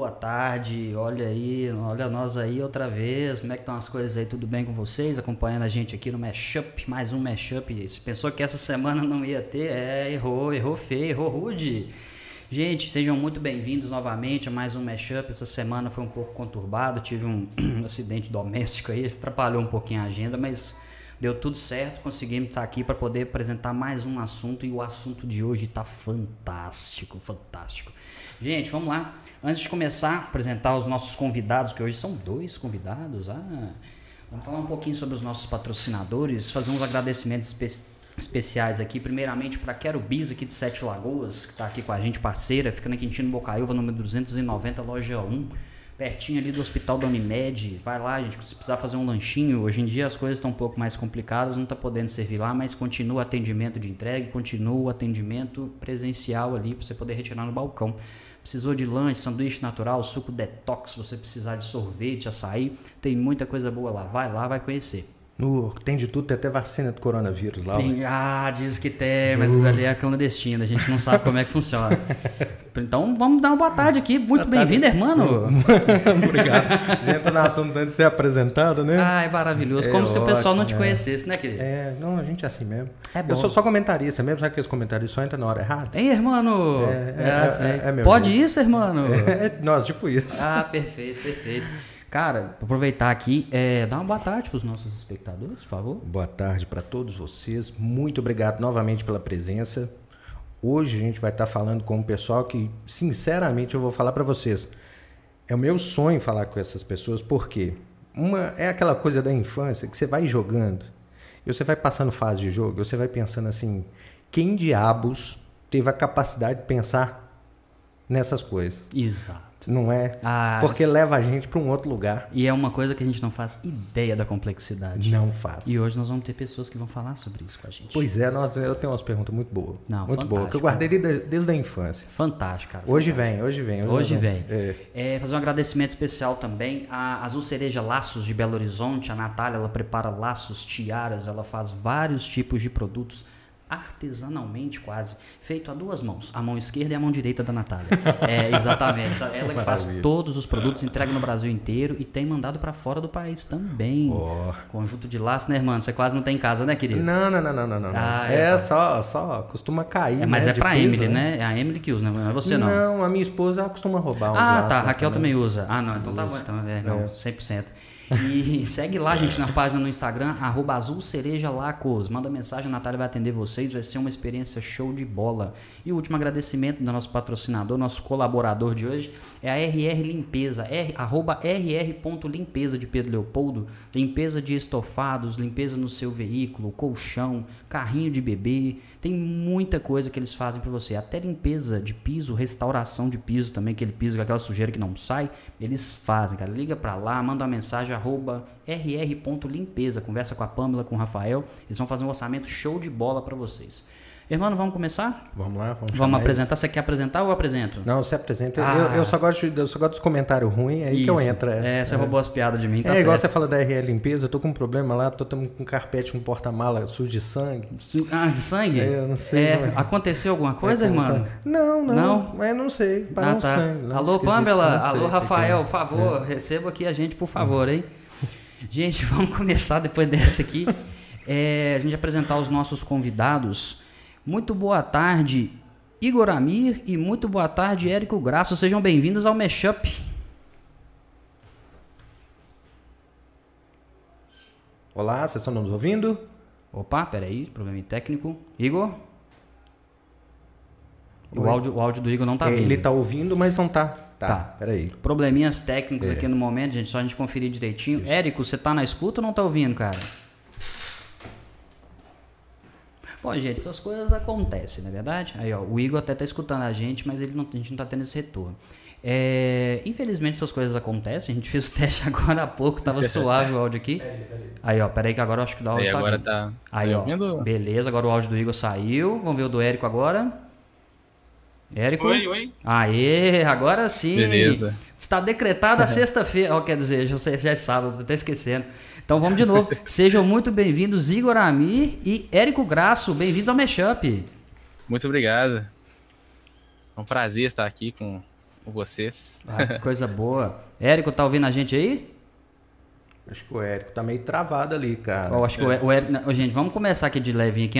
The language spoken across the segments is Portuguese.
boa tarde. Olha aí, olha nós aí outra vez. Como é que estão as coisas aí? Tudo bem com vocês? Acompanhando a gente aqui no Mashup, mais um Mashup. Se pensou que essa semana não ia ter, é, errou, errou feio, errou rude. Gente, sejam muito bem-vindos novamente a mais um Mashup. Essa semana foi um pouco conturbado, tive um acidente doméstico aí, atrapalhou um pouquinho a agenda, mas Deu tudo certo, conseguimos estar aqui para poder apresentar mais um assunto e o assunto de hoje está fantástico, fantástico. Gente, vamos lá. Antes de começar a apresentar os nossos convidados, que hoje são dois convidados, ah, vamos falar um pouquinho sobre os nossos patrocinadores, fazer uns agradecimentos espe especiais aqui. Primeiramente para Quero Bis aqui de Sete Lagoas, que está aqui com a gente, parceira, fica na Quintino Bocaiúva, número 290, loja 1 pertinho ali do hospital da Unimed. Vai lá, gente, se precisar fazer um lanchinho. Hoje em dia as coisas estão um pouco mais complicadas, não está podendo servir lá, mas continua o atendimento de entrega, continua o atendimento presencial ali para você poder retirar no balcão. Precisou de lanche, sanduíche natural, suco detox, você precisar de sorvete, açaí, tem muita coisa boa lá. Vai lá, vai conhecer. No, tem de tudo, tem até vacina do coronavírus lá. Tem, ah, diz que tem, mas isso ali é clandestino, a gente não sabe como é que funciona. Então vamos dar uma boa tarde aqui. Muito bem-vindo, irmão. Obrigado. Já entra no assunto antes de ser apresentado, né? Ai, maravilhoso. É como ótimo, se o pessoal não te é. conhecesse, né, querido? É, não, a gente é assim mesmo. É bom. Eu sou só comentarista mesmo, sabe que os comentários só entram na hora errada? Ei, irmão! É, é, é, é Pode jeito. isso, irmão? É, nós, tipo isso. Ah, perfeito, perfeito. Cara, aproveitar aqui, é, dá uma boa tarde para os nossos espectadores, por favor. Boa tarde para todos vocês. Muito obrigado novamente pela presença. Hoje a gente vai estar tá falando com um pessoal que, sinceramente, eu vou falar para vocês. É o meu sonho falar com essas pessoas, porque uma é aquela coisa da infância que você vai jogando, e você vai passando fase de jogo, você vai pensando assim, quem diabos teve a capacidade de pensar nessas coisas? Exato. Não é? Ah, Porque leva a gente para um outro lugar. E é uma coisa que a gente não faz ideia da complexidade. Não faz. E hoje nós vamos ter pessoas que vão falar sobre isso com a gente. Pois é, nós, eu tenho umas perguntas muito boas. Não, muito boas, que eu guardei desde, desde a infância. Fantástico, cara. Hoje vem, hoje vem. Hoje, hoje vem. É. É, fazer um agradecimento especial também à Azul Cereja Laços de Belo Horizonte. A Natália, ela prepara laços, tiaras, ela faz vários tipos de produtos artesanalmente quase, feito a duas mãos, a mão esquerda e a mão direita da Natália. É, exatamente. Ela que faz todos os produtos, entrega no Brasil inteiro e tem mandado para fora do país também. Oh. Conjunto de laço, né, irmão? Você quase não tem em casa, né, querido? Não, não, não, não, não. não. Ah, é, é só, só costuma cair. É, mas né, é pra Emily, né? né? É a Emily que usa, não é você não. Não, a minha esposa costuma roubar uns Ah, tá. Raquel também. também usa. Ah, não, então tá bom. Então, é, não, é. 100%. E segue lá, gente, na página no Instagram, arroba Azul Cereja Lacos. Manda mensagem, a Natália vai atender vocês, vai ser uma experiência show de bola. E o último agradecimento do nosso patrocinador, nosso colaborador de hoje, é a RR Limpeza, R, arroba rr.limpeza de Pedro Leopoldo. Limpeza de estofados, limpeza no seu veículo, colchão, carrinho de bebê. Tem muita coisa que eles fazem para você. Até limpeza de piso, restauração de piso também, aquele piso aquela sujeira que não sai, eles fazem, cara. Liga para lá, manda uma mensagem, arroba rr.limpeza. Conversa com a Pamela, com o Rafael. Eles vão fazer um orçamento show de bola para vocês. Irmão, vamos começar? Vamos lá, vamos Vamos apresentar. Eles. Você quer apresentar ou eu apresento? Não, você apresenta. Ah. Eu, eu, só gosto de, eu só gosto dos comentários ruins, é aí Isso. que eu entro. É, é você é. roubou as piadas de mim, tá É certo. igual você fala da RL Limpeza, eu tô com um problema lá, tô com um carpete, um porta-mala sujo de sangue. Ah, de sangue? É, eu não sei. É, é. Aconteceu alguma coisa, é, irmão? Não, não. Não? Mas não sei. Parou ah, tá. sangue. Não, alô, Pamela. Alô, Rafael, por favor, receba aqui a gente, por favor, hein? Gente, vamos começar depois dessa aqui. É, a gente apresentar os nossos convidados. Muito boa tarde, Igor Amir, e muito boa tarde, Érico Graça. Sejam bem-vindos ao Mashup. Olá, vocês estão nos ouvindo? Opa, peraí, problema técnico. Igor? O áudio, o áudio do Igor não tá vindo. Ele tá ouvindo, mas não tá. Tá, tá. peraí. Probleminhas técnicos é. aqui no momento, gente, só a gente conferir direitinho. Isso. Érico, você tá na escuta ou não tá ouvindo, cara? Bom, gente, essas coisas acontecem, não é verdade? Aí, ó, o Igor até tá escutando a gente, mas ele não, a gente não tá tendo esse retorno. É, infelizmente essas coisas acontecem. A gente fez o teste agora há pouco, tava suave o áudio aqui. Aí, ó, peraí que agora eu acho que o áudio aí, tá agora vindo. tá. Aí, ó. Beleza, agora o áudio do Igor saiu. Vamos ver o do Érico agora. Érico? Oi, oi. Aê, agora sim. Beleza. Está decretada a sexta-feira. Ó, quer dizer, já, já é sábado, tô até esquecendo. Então vamos de novo. Sejam muito bem-vindos, Igor Amir e Érico Graço. Bem-vindos ao Mashup. Muito obrigado. É um prazer estar aqui com com vocês. Ah, coisa boa. Érico, tá ouvindo a gente aí? Acho que o Érico tá meio travado ali, cara. Eu acho que o Érico. Gente, vamos começar aqui de levinho aqui.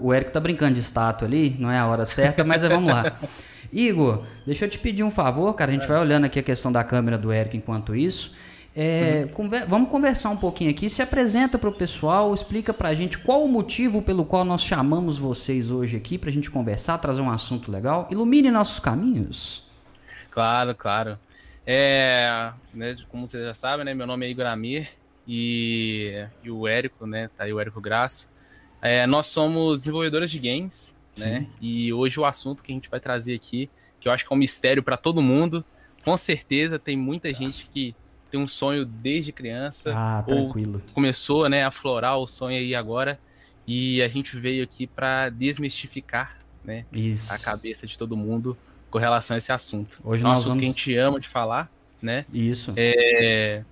O Érico tá brincando de estátua ali, não é a hora certa, mas vamos lá. Igor, deixa eu te pedir um favor, cara. A gente vai olhando aqui a questão da câmera do Érico enquanto isso. É, uhum. conver vamos conversar um pouquinho aqui. Se apresenta para o pessoal, explica para a gente qual o motivo pelo qual nós chamamos vocês hoje aqui para a gente conversar, trazer um assunto legal. Ilumine nossos caminhos. Claro, claro. É, né, como vocês já sabem, né, meu nome é Igor Amir e, e o Érico, né, tá aí o Érico Graça. É, nós somos desenvolvedores de games, né, e hoje o assunto que a gente vai trazer aqui, que eu acho que é um mistério para todo mundo, com certeza tem muita gente que tem um sonho desde criança. Ah, tranquilo. começou, né, a florar o sonho aí agora. E a gente veio aqui para desmistificar, né, Isso. a cabeça de todo mundo com relação a esse assunto. Hoje é um assunto vamos... que a gente ama de falar, né? Isso. É...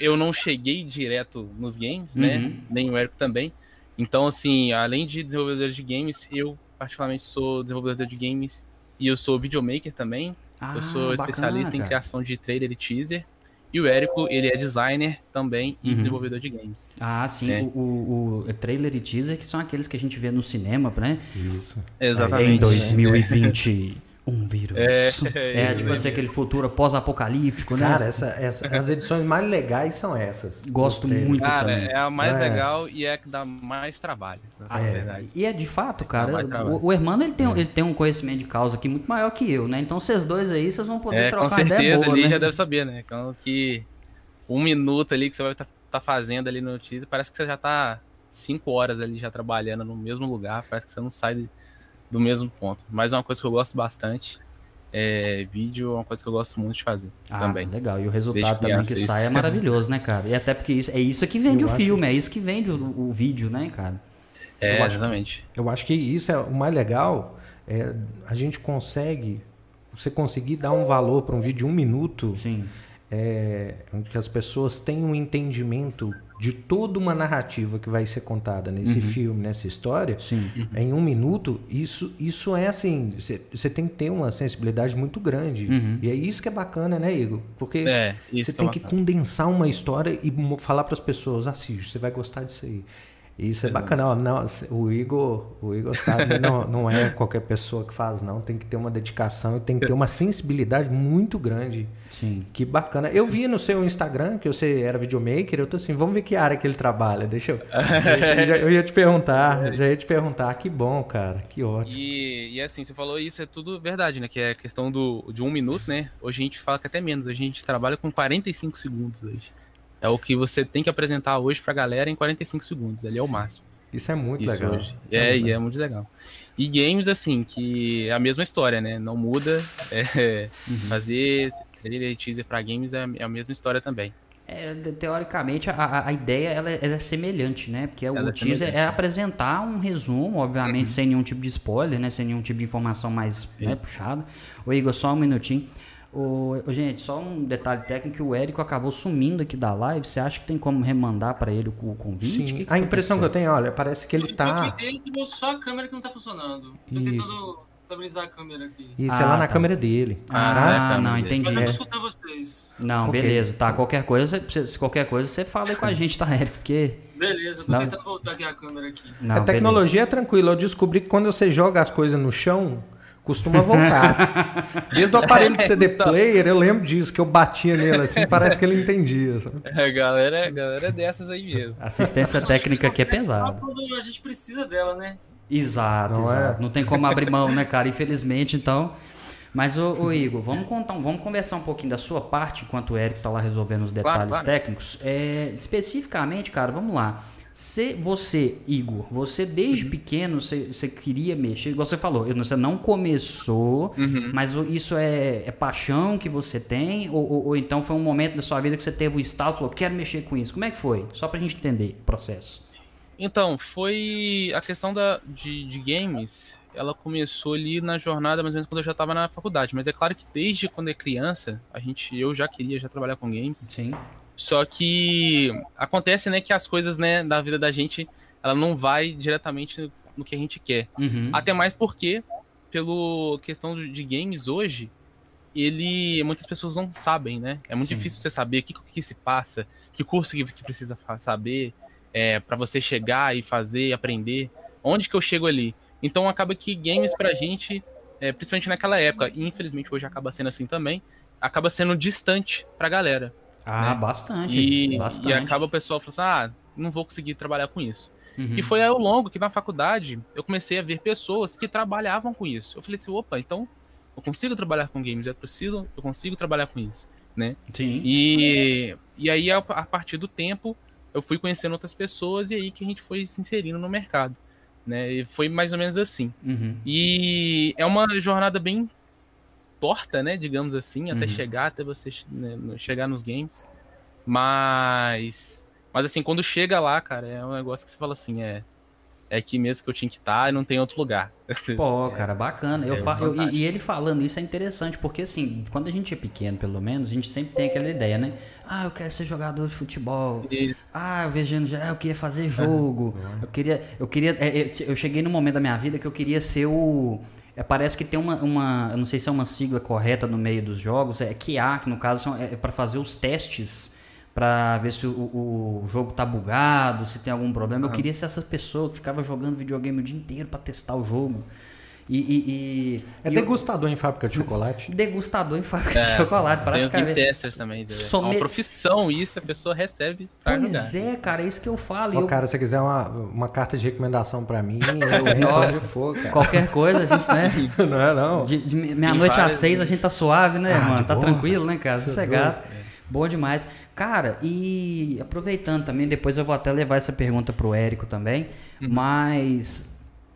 Eu não cheguei direto nos games, né? uhum. né? Nem o Érico também. Então, assim, além de desenvolvedor de games, eu particularmente sou desenvolvedor de games e eu sou videomaker também. Ah, eu sou bacana, especialista cara. em criação de trailer e teaser. E o Érico, ele é designer também e uhum. desenvolvedor de games. Ah, sim. É. O, o, o, trailer e teaser que são aqueles que a gente vê no cinema, né? Isso. Exatamente. Em 2020. Um vírus. É, é, é tipo assim, aquele futuro pós-apocalíptico, né? Cara, essa, essa, as edições mais legais são essas. Gosto muito cara, também. é a mais é. legal e é a que dá mais trabalho. Ah, é. verdade. E é de fato, cara. O, o Hermano ele tem, é. ele tem um conhecimento de causa aqui muito maior que eu, né? Então vocês dois aí, vocês vão poder é, trocar com certeza, ideia boa, ali né? já deve saber, né? Então, que um minuto ali que você vai estar tá, tá fazendo ali no teaser, parece que você já tá cinco horas ali já trabalhando no mesmo lugar, parece que você não sai do mesmo ponto. Mas é uma coisa que eu gosto bastante é, vídeo é uma coisa que eu gosto muito de fazer ah, também. Legal, e o resultado também que isso. sai é maravilhoso, né, cara? E até porque isso, é isso que vende eu o filme, é isso que vende o, o vídeo, né, cara? É, eu exatamente. eu acho que isso é o mais legal, é, a gente consegue, você conseguir dar um valor para um vídeo de um minuto, Sim. É, onde as pessoas têm um entendimento de toda uma narrativa que vai ser contada nesse uhum. filme, nessa história, Sim. em um minuto, isso, isso é assim, você tem que ter uma sensibilidade muito grande. Uhum. E é isso que é bacana, né, Igor? Porque é, você é tem que condensar uma história e falar para as pessoas, assiste, você vai gostar disso aí. Isso é bacana. Não, o Igor, o Igor sabe, não, não é qualquer pessoa que faz, não. Tem que ter uma dedicação e tem que ter uma sensibilidade muito grande. Sim. Que bacana. Eu vi no seu Instagram que você era videomaker. Eu tô assim, vamos ver que área que ele trabalha. Deixa eu. eu, eu ia te perguntar, já ia te perguntar. Que bom, cara. Que ótimo. E, e assim, você falou isso, é tudo verdade, né? Que é questão do, de um minuto, né? Hoje a gente fala que até menos. Hoje a gente trabalha com 45 segundos hoje. É o que você tem que apresentar hoje pra galera em 45 segundos. Ali é o máximo. Isso é muito Isso legal. Hoje. É, é, e é muito legal. E games, assim, que é a mesma história, né? Não muda. É, uhum. Fazer trailer teaser pra games é, é a mesma história também. É, teoricamente, a, a ideia ela é, ela é, semelhante, né? Porque ela o é teaser é apresentar um resumo, obviamente, uhum. sem nenhum tipo de spoiler, né? Sem nenhum tipo de informação mais né, puxada. Ô, Igor, só um minutinho. O, gente, só um detalhe técnico, o Érico acabou sumindo aqui da live. Você acha que tem como remandar para ele o, convite? Sim, que que a impressão que eu tenho, olha, parece que ele eu tá. Eu só a câmera que não tá funcionando. Tô Isso. tentando estabilizar a câmera aqui. Isso, ah, é lá na tá. câmera dele. Ah, tá? ah não, entendi. Mas eu tô escutando vocês. Não, okay. beleza, tá. Qualquer coisa, se qualquer coisa, você fala aí com a gente, tá, Érico? Porque. Beleza, eu tô não. tentando voltar aqui a câmera aqui. Não, a tecnologia beleza. é tranquila. Eu descobri que quando você joga as coisas no chão, costuma voltar. Desde o aparelho de CD player, eu lembro disso, que eu batia nele assim, parece que ele entendia. Sabe? A galera, galera é dessas aí mesmo. Assistência técnica aqui é pesada. A gente precisa dela, né? Exato, não, exato. É? não tem como abrir mão, né, cara? Infelizmente, então. Mas, ô, ô, Igor, vamos contar, vamos conversar um pouquinho da sua parte, enquanto o Eric tá lá resolvendo os detalhes claro, claro. técnicos. É, especificamente, cara, vamos lá. Se você, Igor, você desde uhum. pequeno você, você, queria mexer, igual você falou, você não começou, uhum. mas isso é, é, paixão que você tem, ou, ou, ou, então foi um momento da sua vida que você teve o um estado e falou, quero mexer com isso. Como é que foi? Só pra gente entender o processo. Então, foi a questão da, de, de games, ela começou ali na jornada, mais ou menos quando eu já estava na faculdade. Mas é claro que desde quando é criança, a gente, eu já queria já trabalhar com games. Sim. Só que acontece, né, que as coisas, né, da vida da gente, ela não vai diretamente no que a gente quer. Uhum. Até mais porque, pelo questão de games hoje, ele muitas pessoas não sabem, né? É muito Sim. difícil você saber o que, que se passa, que curso que, que precisa saber é, para você chegar e fazer, e aprender. Onde que eu chego ali? Então acaba que games pra gente, é, principalmente naquela época, e infelizmente hoje acaba sendo assim também, acaba sendo distante pra galera. Ah, né? bastante. E, bastante. e acaba o pessoal falando assim, ah, não vou conseguir trabalhar com isso. Uhum. E foi ao longo que na faculdade eu comecei a ver pessoas que trabalhavam com isso. Eu falei assim, opa, então eu consigo trabalhar com games, é preciso, eu consigo trabalhar com isso, né? Sim. E, e aí, a, a partir do tempo, eu fui conhecendo outras pessoas e aí que a gente foi se inserindo no mercado, né? E foi mais ou menos assim. Uhum. E é uma jornada bem torta, né? Digamos assim, até Uhum. chegar, até você né, chegar nos games. Mas, mas assim, quando chega lá, cara, é um negócio que você fala assim, é, é aqui mesmo que eu tinha que estar e não tem outro lugar. Pô, cara, bacana. Eu é eu- e- ele falando isso é interessante, porque assim, quando a gente é pequeno, pelo menos, a gente sempre tem aquela ideia, né? Ah, eu quero ser jogador de futebol. E- Ah, eu vejo já, eu queria fazer jogo. Eu queria, eu queria, é, eu cheguei num momento da minha vida que eu queria ser o é, parece que tem uma, uma, eu não sei se é uma sigla correta no meio dos jogos, é QA, que no caso são- é para fazer os testes pra ver se o, o jogo tá bugado, se tem algum problema. Eu queria ser essa pessoa que ficava jogando videogame o dia inteiro pra testar o jogo. E, e, e- É e eu- degustador em fábrica de chocolate? degustador em fábrica de chocolate, Tem os praticamente. testers também. É uma profissão isso, a pessoa recebe pra. Pois é, cara, é isso que eu falo. eu- cara, se você quiser uma, uma carta de recomendação pra mim, eu Nossa. onde for, cara. Qualquer coisa, a gente, né? Não é não. De, de meia-noite às seis a gente tá suave, né, Ah, mano? Tá boa. tranquilo, né, cara? É Sossegado. Bom demais. Cara, e aproveitando também, depois eu vou até levar essa pergunta pro Érico também, Uhum. mas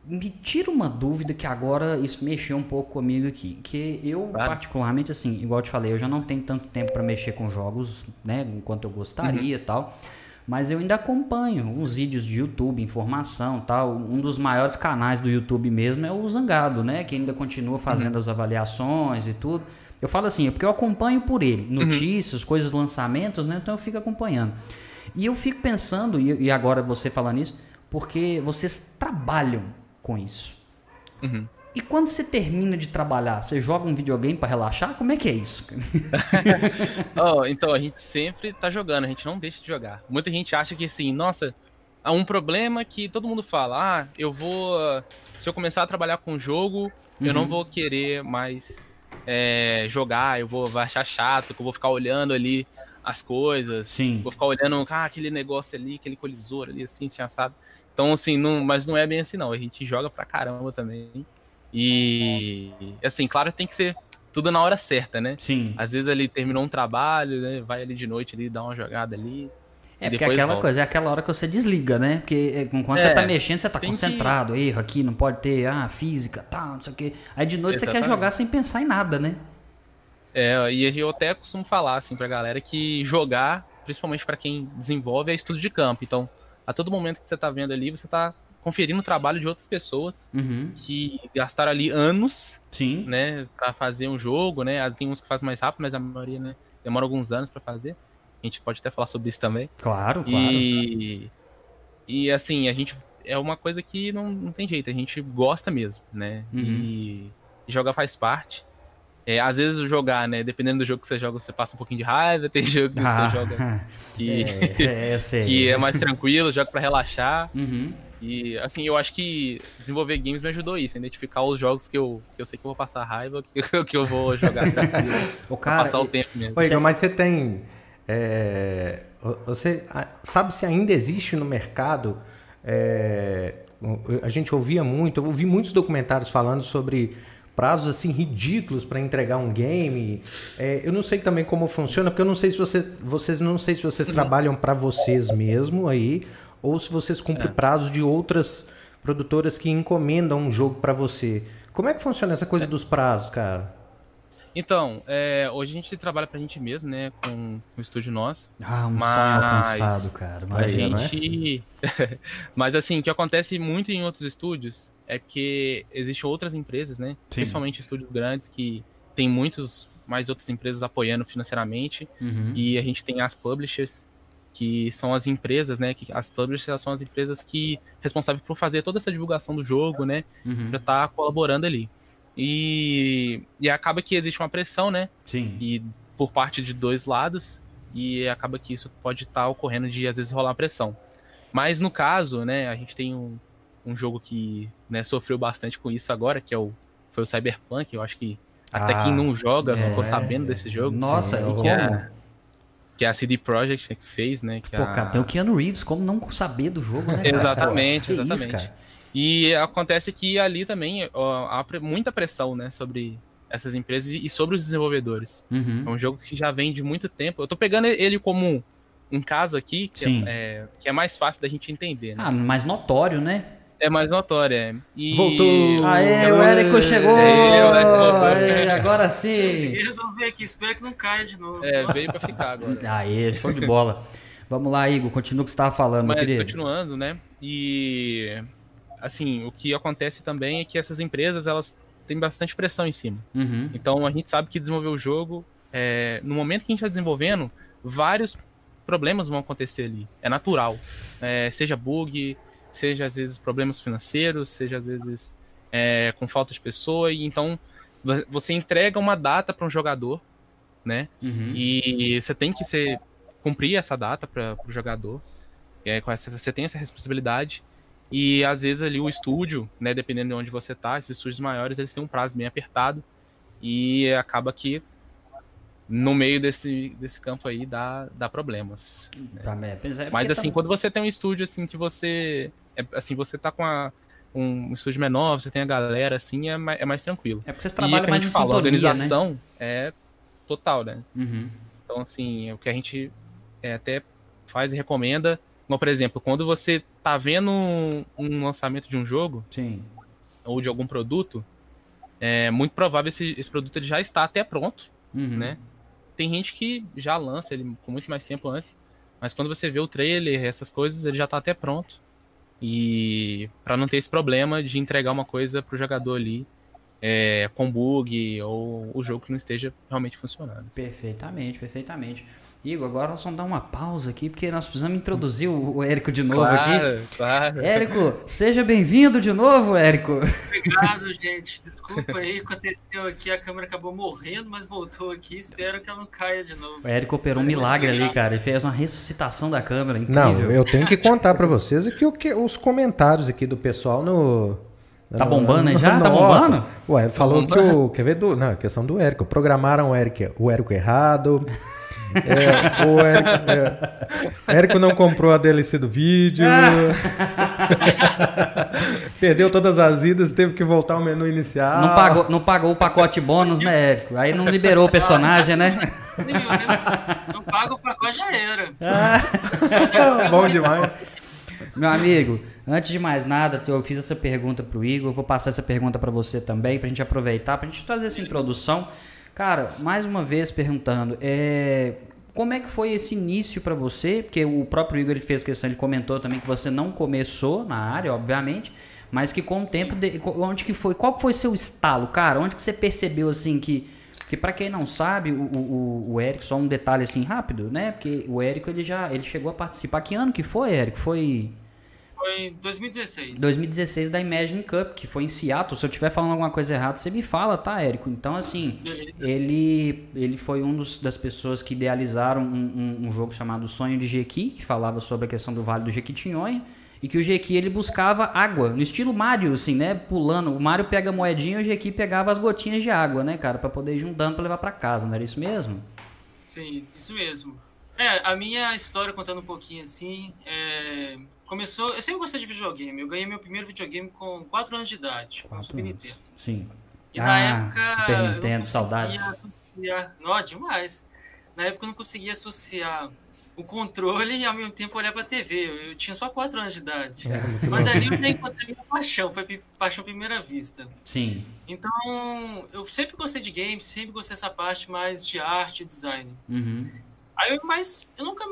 me tira uma dúvida que agora isso mexeu um pouco comigo aqui. Que eu, Claro. particularmente, assim, igual eu te falei, eu já não tenho tanto tempo pra mexer com jogos, né, enquanto eu gostaria e tal. Mas eu ainda acompanho uns vídeos de YouTube, informação tal. Um dos maiores canais do YouTube mesmo é o Zangado, né? Que ainda continua fazendo as avaliações e tudo. Eu falo assim, é porque eu acompanho por ele. Notícias, coisas, lançamentos, né? Então eu fico acompanhando. E eu fico pensando, e agora você falando isso, porque vocês trabalham com isso. Uhum. E quando você termina de trabalhar, você joga um videogame pra relaxar? Como é que é isso? Ó, então, a gente sempre tá jogando, a gente não deixa de jogar. Muita gente acha que assim, nossa, há um problema que todo mundo fala, ah, eu vou. Se eu começar a trabalhar com jogo, eu não vou querer mais é, jogar, eu vou, vou achar chato, que eu vou ficar olhando ali as coisas. Sim. Vou ficar olhando, ah, aquele negócio ali, aquele colisor ali, assim, assim, assado. Então, assim, não, mas não é bem assim, não. A gente joga pra caramba também. E, assim, claro, tem que ser tudo na hora certa, né? Sim. Às vezes ele terminou um trabalho, né? Vai ali de noite ali, dá uma jogada ali. É porque aquela volta. coisa, é aquela hora que você desliga, né? Porque é, enquanto É, você tá mexendo, você tá tem que- concentrado, erro aqui, não pode ter, ah, física, tal, não sei o quê. Aí de noite você quer Exatamente. jogar sem pensar em nada, né? É, e eu até costumo falar assim pra galera que jogar, principalmente pra quem desenvolve, é estudo de campo. Então, a todo momento que você tá vendo ali, você tá conferindo o trabalho de outras pessoas Uhum. que gastaram ali anos, Sim. né, Pra fazer um jogo, né? Tem uns que fazem mais rápido, mas a maioria, né, demora alguns anos pra fazer. A gente pode até falar sobre isso também. Claro, claro. E, e assim, a gente é uma coisa que não, não tem jeito, a gente gosta mesmo, né? Uhum. E, e jogar faz parte. É, às vezes jogar, né? Dependendo do jogo que você joga, você passa um pouquinho de raiva, tem jogo que Ah, você joga que é, eu sei. que é mais tranquilo, joga pra relaxar. Uhum. E assim, eu acho que desenvolver games me ajudou isso, identificar os jogos que eu, que eu sei que eu vou passar raiva, que, que eu vou jogar tranquilo, O pra cara, passar o tempo mesmo. Cê- mas você tem. é, você sabe se ainda existe no mercado? é, a gente ouvia muito, eu ouvi muitos documentários falando sobre prazos assim ridículos para entregar um game. É, eu não sei também como funciona, porque eu não sei se vocês, vocês não sei se vocês trabalham para vocês mesmo aí ou se vocês cumprem prazos de outras produtoras que encomendam um jogo para você. Como é que funciona essa coisa dos prazos, cara? Então, é, hoje a gente trabalha pra gente mesmo, né? Com, o estúdio nosso. Ah, um sonho Mas- alcançado, cara. A Imagina, né? gente. Mas assim, o que acontece muito em outros estúdios é que existem outras empresas, né? Principalmente estúdios grandes que tem muitos mais outras empresas apoiando financeiramente. Uhum. E a gente tem as publishers, que são as empresas, né? Que as publishers são as empresas que responsáveis por fazer toda essa divulgação do jogo, né? Uhum. Já tá colaborando ali. E, e acaba que existe uma pressão, né? Sim. E por parte de dois lados, e acaba que isso pode estar tá ocorrendo de às vezes rolar pressão. Mas no caso, né, a gente tem um, um jogo que né, sofreu bastante com isso agora, que é o, foi o Cyberpunk, eu acho que até Ah, quem não joga é, ficou sabendo desse jogo. Nossa, e é, que é a CD Projekt que fez, né? Que Pô, a... cara, tem o Keanu Reeves, como não saber do jogo, né? cara? Exatamente, Que isso, exatamente. cara? E acontece que ali também ó, há muita pressão, né, sobre essas empresas e sobre os desenvolvedores. É Uhum. um jogo que já vem de muito tempo. Eu tô pegando ele como um caso aqui que, é, é- que é mais fácil da gente entender, né? Ah, mais notório, né? É mais notório, é. E... Voltou! Aê, o Érico chegou! Aê, o Érico voltou. Aê, agora Consegui sim! resolver aqui, espero que não caia de novo. É, veio pra ficar agora. Aê, show de bola. Vamos lá, Igor, continua o que você estava falando, Mas querido. continuando, né? E assim, o que acontece também é que essas empresas elas têm bastante pressão em cima. Uhum. Então a gente sabe que desenvolver o jogo, é, no momento que a gente está desenvolvendo, vários problemas vão acontecer ali. É natural. É, seja bug, seja às vezes problemas financeiros, seja às vezes é, com falta de pessoa. E então vo- você entrega uma data para um jogador, né? Uhum. E você tem que ser, cumprir essa data para o jogador. É, com essa, você tem essa responsabilidade. E às vezes ali o estúdio, né, dependendo de onde você tá, esses estúdios maiores, eles têm um prazo bem apertado. E acaba que no meio desse, desse campo aí dá, dá problemas. Tá, é, mas é Mas assim, tá- quando você tem um estúdio assim que você. É, assim, você tá com a- um estúdio menor, você tem a galera, assim, é mais, é mais tranquilo. É porque vocês E trabalham que a mais em gente fala, a sintonia, né? organização é total, né? Uhum. Então, assim, é o que a gente é, até faz e recomenda. Como, por exemplo, quando você tá vendo um, um lançamento de um jogo Sim. ou de algum produto, é muito provável esse, esse produto ele já está até pronto, Uhum. né? Tem gente que já lança ele com muito mais tempo antes, mas quando você vê o trailer, essas coisas, ele já tá até pronto. E para não ter esse problema de entregar uma coisa pro jogador ali é, com bug ou o jogo que não esteja realmente funcionando. Perfeitamente, perfeitamente. Igor, agora nós vamos dar uma pausa aqui, porque nós precisamos introduzir o, o Érico de novo aqui. Claro, claro. Érico, seja bem-vindo de novo, Érico. Obrigado, gente. Desculpa aí, aconteceu aqui, a câmera acabou morrendo, mas voltou aqui. Espero que ela não caia de novo. O Érico operou um Mas muito milagre ali, cara. Ele fez uma ressuscitação da câmera, incrível. Não, eu tenho que contar pra vocês que, o que os comentários aqui do pessoal no. Tá bombando aí já? Tá Nossa. bombando? Ué, ele falou bombando. que o. Quer ver? Do, não, a questão do Érico. Programaram o Érico, o Érico errado. É, o Érico, é, Érico não comprou a DLC do vídeo. Perdeu todas as vidas, teve que voltar ao menu inicial. Não pagou, não pagou o pacote bônus, né, Érico? Aí não liberou o personagem, né? Não, não paga o pacote, já era. Bom demais. Meu amigo, antes de mais nada, eu fiz essa pergunta pro Igor, eu vou passar essa pergunta pra você também, pra gente aproveitar, pra gente fazer essa introdução. Cara, mais uma vez perguntando, é, como é que foi esse início pra você? Porque o próprio Igor fez questão, ele comentou também que você não começou na área, obviamente, mas que com o tempo, de- onde que foi, qual foi seu estalo, cara? Onde que você percebeu assim que que para quem não sabe, o, o, o- o Érico, só um detalhe assim rápido, né? Porque o Érico ele já ele chegou a participar. Que ano que foi, Érico? Foi Foi em 2016. 2016 da Imagine Cup, que foi em Seattle. Se eu estiver falando alguma coisa errada, você me fala, tá, Érico? Então, assim, Beleza. ele, ele foi um dos, das pessoas que idealizaram um, um- um jogo chamado Sonho de Jequi, que falava sobre a questão do Vale do Jequitinhonha, e que o Jequi ele buscava água, no estilo Mario, assim, né? Pulando. O Mario pega a moedinha e o Jequi pegava as gotinhas de água, né, cara? Pra poder ir juntando pra levar pra casa, não era isso mesmo? Sim, isso mesmo. É, a minha história, contando um pouquinho assim, é, começou. Eu sempre gostei de videogame. Eu ganhei meu primeiro videogame com 4 anos de idade, com o Super anos. Nintendo. Sim. E Ah, na época. Super Nintendo, saudades. associar- Não, demais. Na época eu não conseguia associar o controle e ao mesmo tempo olhar pra TV. Eu, eu tinha só 4 anos de idade. Mas ali eu já encontrei minha paixão, foi paixão à primeira vista. Sim. Então, eu sempre gostei de games, sempre gostei dessa parte mais de arte e design. Uhum. Aí eu, mas eu nunca,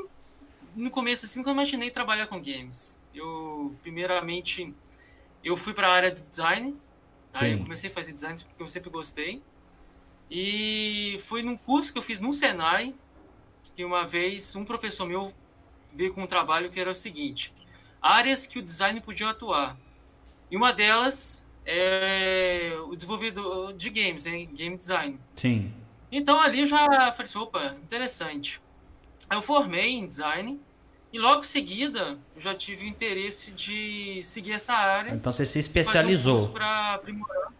no começo assim, nunca imaginei trabalhar com games. Eu, primeiramente, eu fui para a área de design. Aí eu Sim. comecei a fazer design porque eu sempre gostei. E foi num curso que eu fiz no Senai, que uma vez um professor meu veio com um trabalho que era o seguinte: áreas que o design podia atuar. E uma delas é o desenvolvedor de games, né? game design. Sim. Então ali eu já falei assim, opa, interessante. Eu formei em design e logo em seguida eu já tive o interesse de seguir essa área. Então você se um especializou. curso pra aprimorar.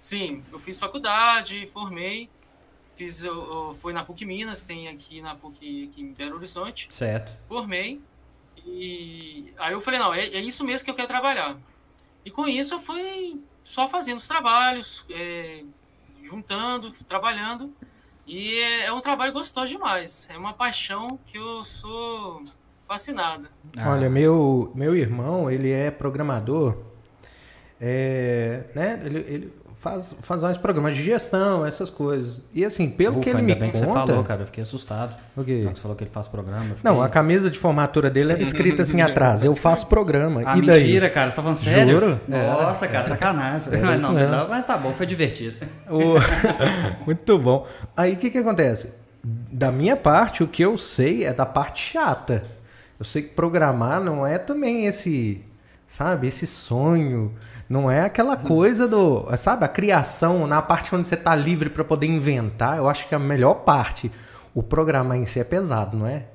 Sim, eu fiz faculdade, formei. Fiz, eu, eu, fui na PUC Minas, tem aqui na PUC aqui em Belo Horizonte. Certo. Formei. E aí eu falei, não, é, é isso mesmo que eu quero trabalhar. E com isso eu fui só fazendo os trabalhos, é, juntando, trabalhando. E é, é um trabalho gostoso demais. É uma paixão que eu sou fascinado. Ah, Olha, meu, meu irmão, ele é programador, é, né? Ele, ele faz, faz mais programas de gestão, essas coisas. E assim, pelo ufa, que ele me bem que conta... você falou, cara. Eu fiquei assustado. O quê? Você falou que ele faz programa. fiquei- Não, a camisa de formatura dele era escrita assim atrás, eu faço programa. Ah, e daí? mentira, cara. Você tá falando sério? Juro? Nossa, cara, sacanagem. Era Mas, não, mesmo. não, mas tá bom, foi divertido. O- Muito bom. Aí o que, que acontece? Da minha parte, o que eu sei é da parte chata. Eu sei que programar não é também esse, sabe, esse sonho. Não é aquela coisa do, sabe, a criação, na parte quando você tá livre para poder inventar. Eu acho que a melhor parte, o programar em si é pesado, não é?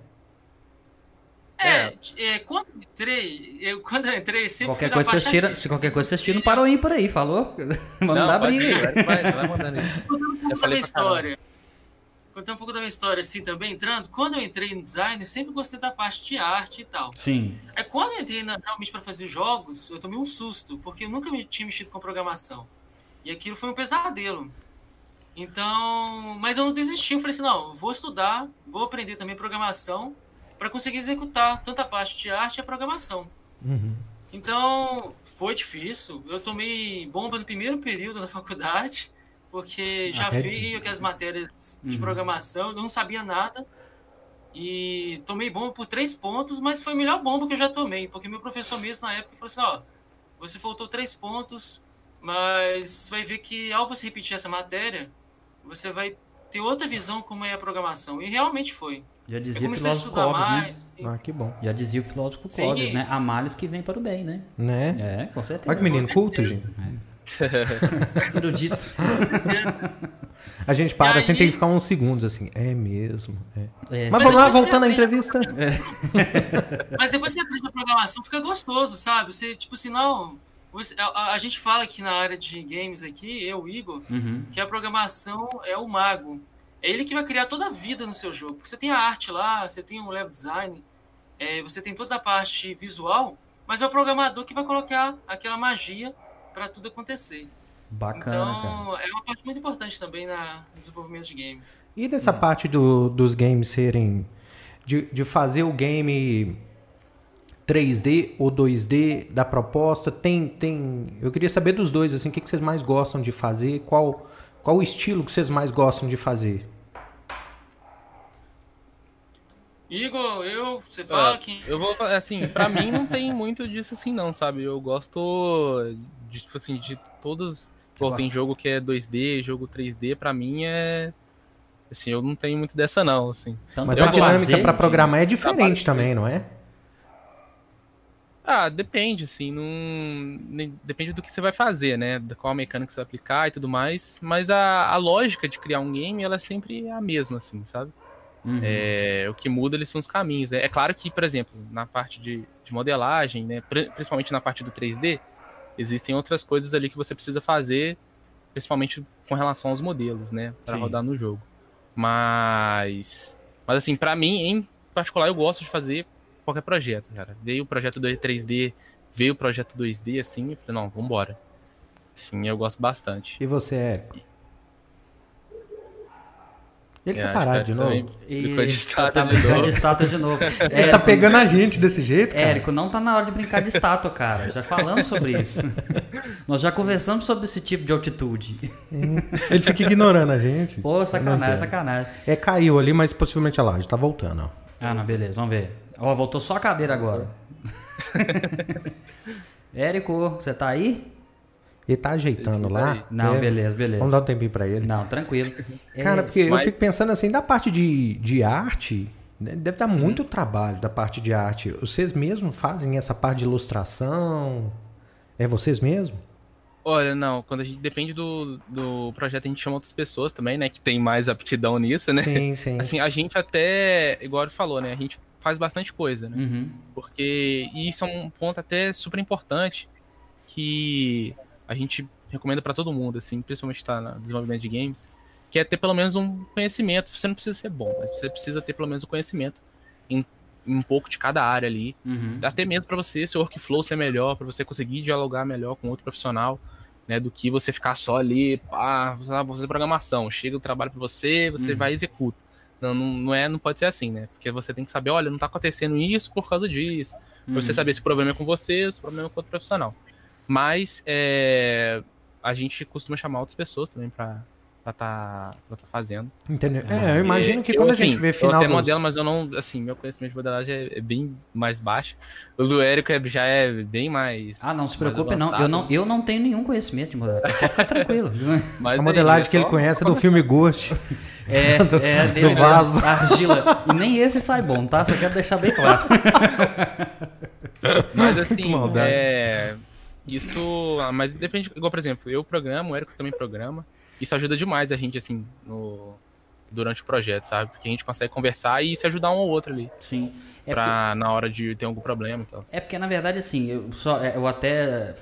É, é, quando eu entrei, eu, quando eu entrei, sempre Qualquer coisa vocês tiram, artística, se qualquer coisa vocês tiram fui- para o ímpar aí, falou? Vamos Não, dar pode briga. ir, vai, vai, vai mandando aí. Um da falei pra caramba. Contar um pouco da minha história, assim, também entrando. Quando eu entrei no design, eu sempre gostei da parte de arte e tal. Sim. Aí quando eu entrei na- realmente para fazer jogos, eu tomei um susto, porque eu nunca me tinha mexido com programação. E aquilo foi um pesadelo. Então, mas eu não desisti, eu falei assim, não, vou estudar, vou aprender também programação para conseguir executar tanto a parte de arte e a programação. Então, foi difícil. Eu tomei bomba no primeiro período da faculdade, porque já é vi aquelas matérias de Uhum. programação, eu não sabia nada. E tomei bomba por três pontos, mas foi a melhor bomba que eu já tomei, porque meu professor mesmo na época falou assim: ó, você faltou três pontos, mas vai ver que ao você repetir essa matéria, você vai ter outra visão como é a programação. E realmente foi. Já Eu dizia o filósofo Clóvis, né? mais. e- Ah, que bom. Já dizia o filósofo Sim. Clóvis, né? Há males que vem para o bem, né? Né? É, com certeza. Olha que menino culto, gente. Erudito. A gente para E assim, aí- tem que ficar uns segundos assim. É mesmo. é. É. Mas Mas vamos lá, voltando à entrevista. Mas depois você aprende a programação, fica gostoso, sabe? Você, tipo assim, não. a, gente fala aqui na área de games aqui, eu, Igor, Uhum. que a programação é o mago. É ele que vai criar toda a vida no seu jogo. Porque você tem a arte lá, você tem o level design, é, você tem toda a parte visual, mas é o programador que vai colocar aquela magia para tudo acontecer. Bacana, cara. então, é uma parte muito importante também na, no desenvolvimento de games. E dessa parte do- dos games serem. De, de fazer o game 3D ou 2D da proposta, tem. tem eu queria saber dos dois, assim, o que, que vocês mais gostam de fazer, qual, qual o estilo que vocês mais gostam de fazer. Igor, eu, você fala Ah, que. Eu vou, assim, pra mim não tem muito disso assim não, sabe? Eu gosto de, tipo assim, de todos... Pô, gosta? tem jogo que é 2D, jogo 3D, pra mim é... Assim, eu não tenho muito dessa não, assim. Mas Eu a dinâmica para programar é diferente também, não é? Ah, depende, assim, não... Depende do que você vai fazer, né? Da qual mecânica você vai aplicar e tudo mais. Mas a, a lógica de criar um game, ela é sempre a mesma, assim, sabe? Uhum. É, o que muda eles são os caminhos. né? É claro que, por exemplo, na parte de, de modelagem, né, pri- principalmente na parte do 3D, existem outras coisas ali que você precisa fazer, principalmente com relação aos modelos, né, para rodar no jogo. Mas, mas assim, para mim, em particular, eu gosto de fazer qualquer projeto, cara. Veio o projeto do 3D, veio o projeto 2D, assim, eu falei, não, vambora. Sim, eu gosto bastante. E você, Érico? Ele É, tá acho parado de novo? Ficou de estátua tá de brincando novo. de estátua de novo. Ele tá pegando a gente desse jeito, cara? Érico, não tá na hora de brincar de estátua, cara. Já falamos sobre isso. Nós já conversamos sobre esse tipo de altitude. Ele fica ignorando a gente. Pô, sacanagem, sacanagem. É, caiu ali, mas possivelmente a laje tá voltando, ó. Ah, não, beleza, vamos ver. Ó, voltou só a cadeira agora. Érico, você tá aí? Ele tá ajeitando lá. Não, É, beleza, beleza. Vamos dar um tempinho pra ele. Não, tranquilo. Cara, É, porque eu mas- fico pensando assim, da parte de, de arte, né, deve dar muito trabalho da parte de arte. Vocês mesmos fazem essa parte de ilustração? É vocês mesmos? Olha, não, quando a gente depende do, do projeto, a gente chama outras pessoas também, né? Que tem mais aptidão nisso, né? Sim, sim. Assim, a gente até, igual ele falou, né? A gente faz bastante coisa, né? Uhum. Porque e isso é um ponto até super importante que a gente recomenda pra todo mundo, assim, principalmente está no desenvolvimento de games, que é ter pelo menos um conhecimento. Você não precisa ser bom, mas você precisa ter pelo menos um conhecimento em, em um pouco de cada área ali. Uhum. Até mesmo pra você, seu workflow ser melhor, pra você conseguir dialogar melhor com outro profissional, né? Do que você ficar só ali, pá, você vai fazer programação, chega o trabalho pra você, você Uhum. vai e executa. Não, não, é, não pode ser assim, né? Porque você tem que saber, olha, não tá acontecendo isso por causa disso. Pra você Uhum. saber se o problema é com você, se o problema é com outro profissional. Mas é, a gente costuma chamar outras pessoas também pra estar tá, pra tá fazendo. Entendeu? É, eu imagino que Eu, quando a assim, gente vê Eu final até dos... modelo, mas eu não. Assim, meu conhecimento de modelagem é, é bem mais baixo. O do Érico é- já é bem mais. Ah, não se preocupe, não. Eu, não. eu não tenho nenhum conhecimento de modelagem. Pode ficar tranquilo. Mas A aí, modelagem é que ele conhece é do filme Ghost. É, é dele mesmo, vaso. argila. E nem esse sai bom, tá? Só quero deixar bem claro. Mas assim, é. Isso. ah, Mas depende. Igual, por exemplo, eu programo, o Érico também programa. Isso ajuda demais a gente, assim, no, durante o projeto, sabe? Porque a gente consegue conversar e se ajudar um ao outro ali. Sim. É porque, pra na hora de ter algum problema e tal. é porque, na verdade, assim, eu, só, é, eu até.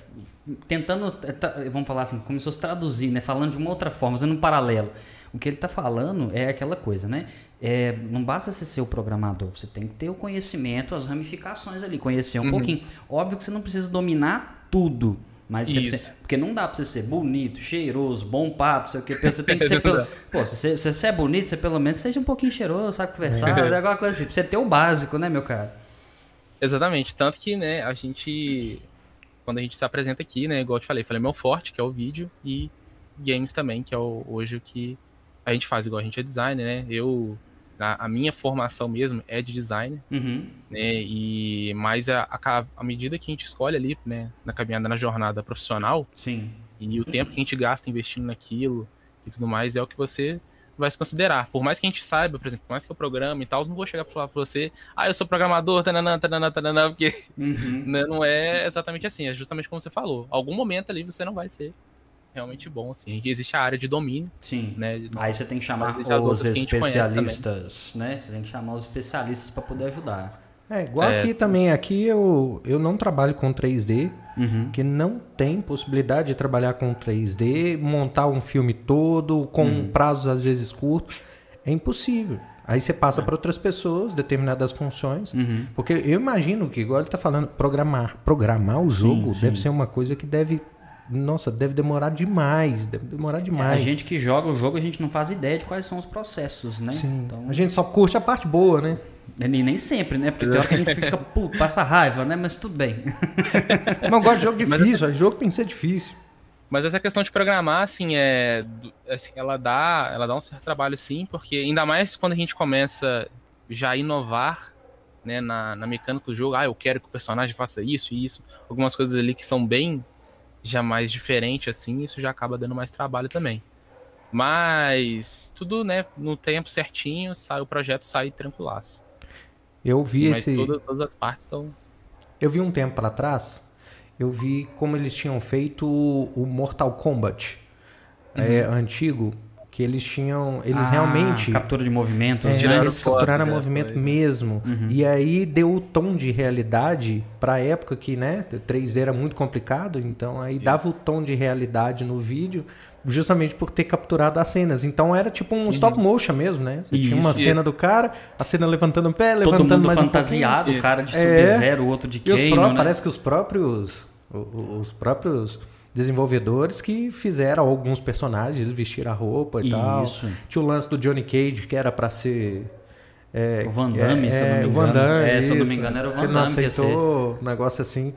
Tentando. é, Vamos falar assim, como se fosse traduzir, né? Falando de uma outra forma, fazendo um paralelo. O que ele tá falando é aquela coisa, né? É, não basta você ser o programador, você tem que ter o conhecimento, as ramificações ali, conhecer um Uhum. pouquinho. Óbvio que você não precisa dominar tudo. Mas você porque não dá pra você ser bonito, cheiroso, bom papo, sei o que. Você tem que É ser pelo. Pô, se você, se você é bonito, você pelo menos seja um pouquinho cheiroso, sabe conversar, né, alguma coisa assim. Pra você ter o básico, né, meu cara? Exatamente. Tanto que, né, a gente. Quando a gente se apresenta aqui, né, igual eu te falei, falei meu forte, que é o vídeo, e games também, que é o, hoje o que a gente faz, igual a gente é designer, né? Eu. A, a minha formação mesmo é de design, Uhum. né? E mas a, a, a medida que a gente escolhe ali, né, na caminhada na jornada profissional, Sim. e o tempo que a gente gasta investindo naquilo e tudo mais é o que você vai se considerar. Por mais que a gente saiba, por exemplo, por mais que eu programe e tal, eu não vou chegar pra falar pra você, ah, eu sou programador, tananã, tananã, tananã, porque Uhum. né, não é exatamente assim, é justamente como você falou. Algum momento ali você não vai ser realmente bom, assim. Existe a área de domínio, Sim. né? Aí você tem que chamar os especialistas, né? Você tem que chamar os especialistas pra poder ajudar. É, igual É. aqui também. Aqui eu, eu não trabalho com 3D, Uhum. que não tem possibilidade de trabalhar com 3D, montar um filme todo, com Uhum. prazos às vezes curtos. É impossível. Aí você É. passa para outras pessoas determinadas funções. Uhum. Porque eu imagino que, igual ele tá falando, programar. Programar o jogo sim. deve ser uma coisa que deve. Nossa, deve demorar demais. Deve demorar A demais. gente que joga o jogo, a gente não faz ideia de quais são os processos, né? Sim. Então, A gente só curte a parte boa, né? E nem sempre, né? Porque tem hora que a gente fica, pô, passa raiva, né? Mas tudo bem. Mas eu gosto de jogo difícil. é Jogo tem que ser difícil. Mas essa questão de programar, assim, é, assim, ela dá, ela dá um certo trabalho, sim, porque ainda mais quando a gente começa já a inovar, né, na, na mecânica do jogo, ah, eu quero que o personagem faça isso e isso, algumas coisas ali que são bem já mais diferentes, assim, isso já acaba dando mais trabalho também. Mas tudo, né, no tempo certinho, sai o projeto sai tranquilaço. Eu vi Mas esse. todas, todas as partes estão Eu vi um tempo para trás, eu vi como eles tinham feito o Mortal Kombat é, antigo, que eles tinham, eles Uhum. Ah, realmente Captura de movimentos. é, tiraram eles fotos, capturaram é, movimento foi. mesmo. Uhum. E aí deu o tom de realidade para época que, né, 3D era muito complicado, então aí dava o tom de realidade no vídeo, justamente por ter capturado as cenas. Então era tipo um stop motion mesmo, né? Você tinha uma Isso. cena do cara, a cena levantando o pé, Todo levantando mundo mais um fantasiado, o cara de É. Sub-Zero, o outro de e Kano, né? parece que os próprios os próprios desenvolvedores que fizeram alguns personagens, eles vestiram a roupa e tal. Isso. Tinha o lance do Johnny Cage que era pra ser é, O Van Damme, se eu não me o Van engano. Damme, É, se eu não me engano, era o Van não Damme ia aceitou um negócio assim.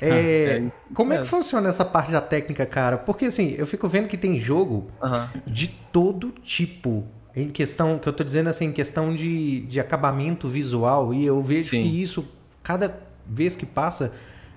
É, é, como é que é. funciona essa parte da técnica, cara? Porque assim, eu fico vendo que tem jogo Aham. de todo tipo. Em questão, que eu tô dizendo assim, em questão de, de acabamento visual. E eu vejo Sim. que isso, cada vez que passa,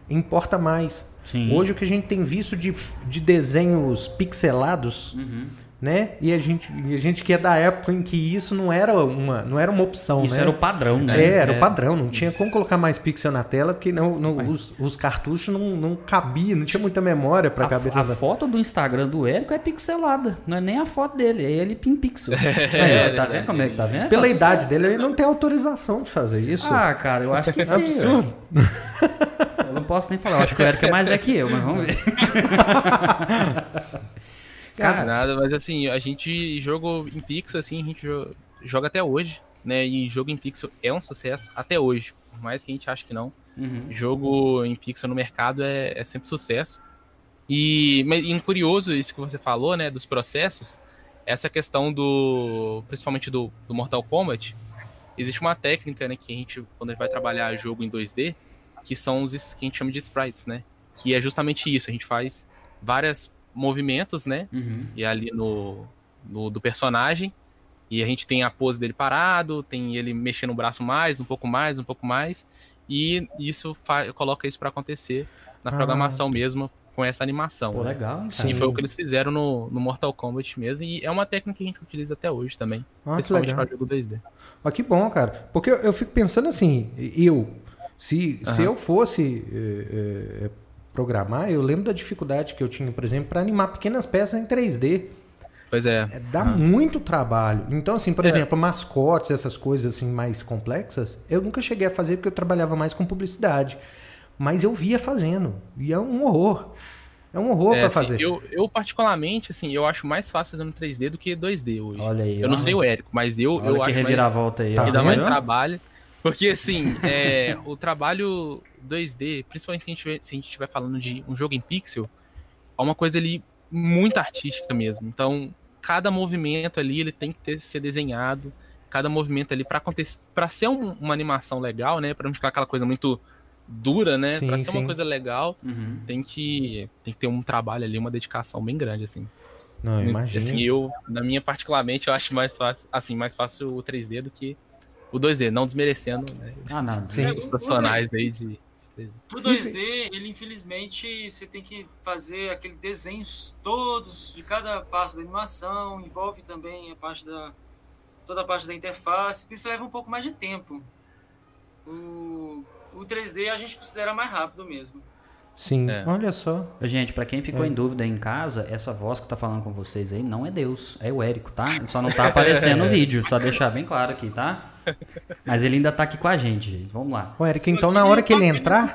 importa mais. Sim. Hoje o que a gente tem visto de, de desenhos pixelados, Uhum. Né? E a gente, a gente que é da época em que isso não era uma, não era uma opção, Isso né? era o padrão, né? É, era o padrão, não tinha como colocar mais pixel na tela, porque não, não- os, os cartuchos não, não cabiam, não tinha muita memória para A, caber a foto do Instagram do Érico é pixelada. Não é nem a foto dele, é ele em pixel. Aí, ó, tá vendo como é que tá vendo? É Pela idade sucesso. dele, ele não tem autorização de fazer isso. Ah, cara, eu acho que é sim. absurdo. Eu não posso nem falar. Eu acho que o Érico é mais velho que eu, mas vamos ver. Cara, nada, mas assim, a gente jogo em pixel, assim, a gente jo- joga até hoje, né? E jogo em pixel é um sucesso até hoje, por mais que a gente ache que não. Uhum. Jogo em pixel no mercado é, é sempre sucesso. E, mas, e curioso isso que você falou, né, dos processos, essa questão do, principalmente do, do Mortal Kombat, existe uma técnica, né, que a gente, quando a gente vai trabalhar jogo em 2D, que são os que a gente chama de sprites, né, que é justamente isso, a gente faz vários movimentos, né, Uhum. e ali no, no- do personagem. E a gente tem a pose dele parado, tem ele mexendo o braço mais, um pouco mais, um pouco mais. E isso coloca isso para acontecer na Ah. programação mesmo com essa animação. Pô, né? legal, cara? E foi o que eles fizeram no, no Mortal Kombat mesmo. E é uma técnica que a gente utiliza até hoje também. Ah, principalmente para jogo 2D. Ah, que bom, cara. Porque eu, eu fico pensando assim, eu, se, se eu fosse eh, eh, programar, eu lembro da dificuldade que eu tinha, por exemplo, para animar pequenas peças em 3D. Pois é. É, dá muito trabalho. Então, assim, por É. exemplo, mascotes, essas coisas assim mais complexas, eu nunca cheguei a fazer porque eu trabalhava mais com publicidade. Mas eu via fazendo. E é um horror. É um horror É, para assim, fazer. eu, eu, particularmente, assim, eu acho mais fácil fazendo 3D do que 2D hoje. Olha aí. eu não sei o Érico, mas eu, Olha eu que acho mais... reviravolta aí. Tá que dá mais trabalho. Porque, assim, é, o trabalho 2D, principalmente se a, gente, tiver- se a gente estiver falando de um jogo em pixel, é uma coisa ali muito artística mesmo. Então, cada movimento ali, ele tem que ter, ser desenhado. Cada movimento ali, para acontecer, para ser um- uma animação legal, né? Pra não ficar aquela coisa muito dura, né? Pra ser sim. uma coisa legal, Uhum. tem que, tem que ter um trabalho ali, uma dedicação bem grande, assim. Não, imagina. Assim, eu, na minha particularmente, eu acho mais fácil, assim, mais fácil o 3D do que o 2D, não desmerecendo né, Ah, não. Sim. os profissionais aí de 3D. No 2D, ele infelizmente você tem que fazer aquele desenhos todos de cada passo da animação, envolve também a parte da toda a parte da interface, isso leva um pouco mais de tempo. O, o 3D a gente considera mais rápido mesmo. Sim, É. olha só. Gente, pra quem É. ficou em dúvida em casa, essa voz que tá falando com vocês aí não é Deus, é o Érico, tá? Só não tá aparecendo no vídeo, só deixar bem claro aqui, tá? Mas ele ainda tá aqui com a gente, gente. Vamos lá. Ô, Eric, então na hora que ele entrar,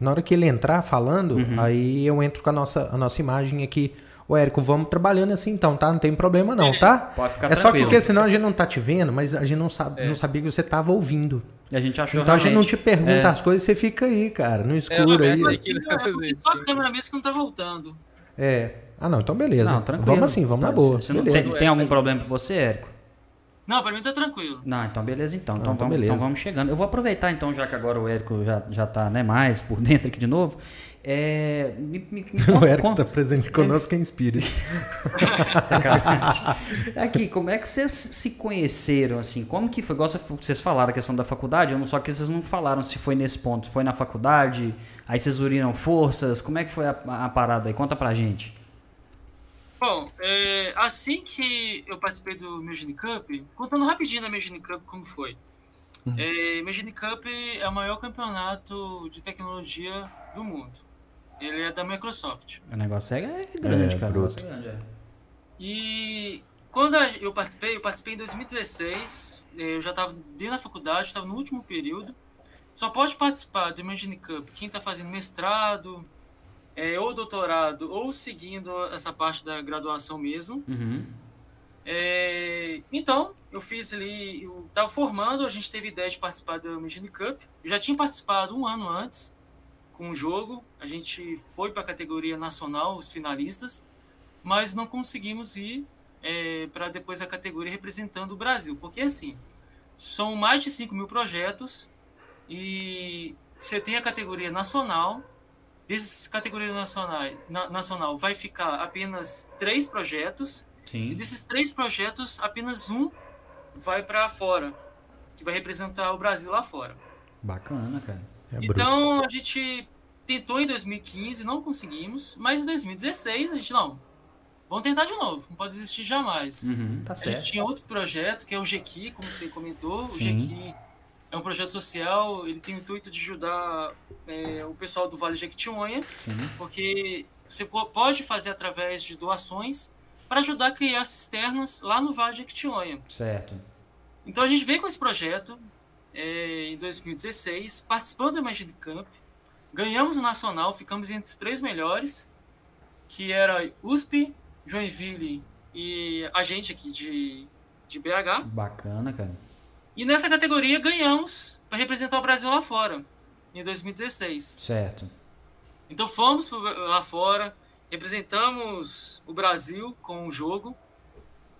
na hora que ele entrar falando, Uhum. aí eu entro com a nossa, a nossa imagem aqui. Ô, Érico, vamos trabalhando assim então, tá? Não tem problema não, tá? Pode ficar É só tranquilo. porque senão a gente não tá te vendo, mas a gente não, sabe, não sabia que você tava ouvindo. A gente achou Então a gente não realmente- te pergunta É. as coisas, você fica aí, cara, no É, escuro também aí. que não É porque só a câmera mesmo que não tá voltando. É. Ah, não, então beleza. Não, tranquilo. Vamos assim, vamos na boa. Você não beleza. tem, tem algum problema pra você, Érico? Não, pra mim tá tranquilo. Não, então beleza então. Então, então vamos, beleza. então vamos chegando. Eu vou aproveitar então, já que agora o Érico já, já tá né, mais por dentro aqui de novo. É, me, me, me O conta- Érico conta- tá presente conosco em espírito. Sacanagem. Aqui, como é que vocês se conheceram, assim? Como que foi? Igual você- vocês falaram a questão da faculdade, eu não só que vocês não falaram se foi nesse ponto. Foi na faculdade? Aí vocês uniram forças? Como é que foi a, a parada aí? Conta pra gente. Bom, é, assim que eu participei do Imagine Cup, contando rapidinho da Imagine Cup como foi. É, Imagine Cup é o maior campeonato de tecnologia do mundo. Ele é da Microsoft. O negócio é grande, É, cara. Bruto. é grande, é. E quando eu participei, eu participei em 2016, eh, eu já estava dentro da faculdade, estava no último período. Só pode participar do Imagine Cup quem está fazendo mestrado, eh, ou doutorado, ou seguindo essa parte da graduação mesmo. Uhum. É, então, eu fiz ali, eu estava formando, a gente teve ideia de participar do Imagine Cup. Eu já tinha participado um ano antes com o jogo, a gente foi para a categoria nacional, os finalistas, mas não conseguimos ir para depois a categoria representando o Brasil, porque assim, são mais de 5 mil projetos e você tem a categoria nacional, desses categorias nacionais, na- nacional vai ficar apenas três projetos, e Sim. desses três projetos, apenas um vai para fora, que vai representar o Brasil lá fora. Bacana, cara. É bruto. Então a gente tentou em 2015, não conseguimos, mas em 2016 a gente não. vamos tentar de novo, não pode desistir jamais. Uhum, tá A certo. gente tinha outro projeto, que é o GQ, como você comentou. O Sim. GQ é um projeto social, ele tem o intuito de ajudar é, o pessoal do Vale de Jequitinhonha, Sim. porque você po- pode fazer através de doações para ajudar a criar cisternas lá no Vale de Jequitinhonha. Certo. Então a gente veio com esse projeto é, em 2016, participando do Imagine Camp, ganhamos o Nacional, ficamos entre os três melhores, que era USP, Joinville e a gente aqui de, de BH. Bacana, cara. E nessa categoria ganhamos para representar o Brasil lá fora, em 2016. Certo. Então fomos lá fora, representamos o Brasil com o jogo.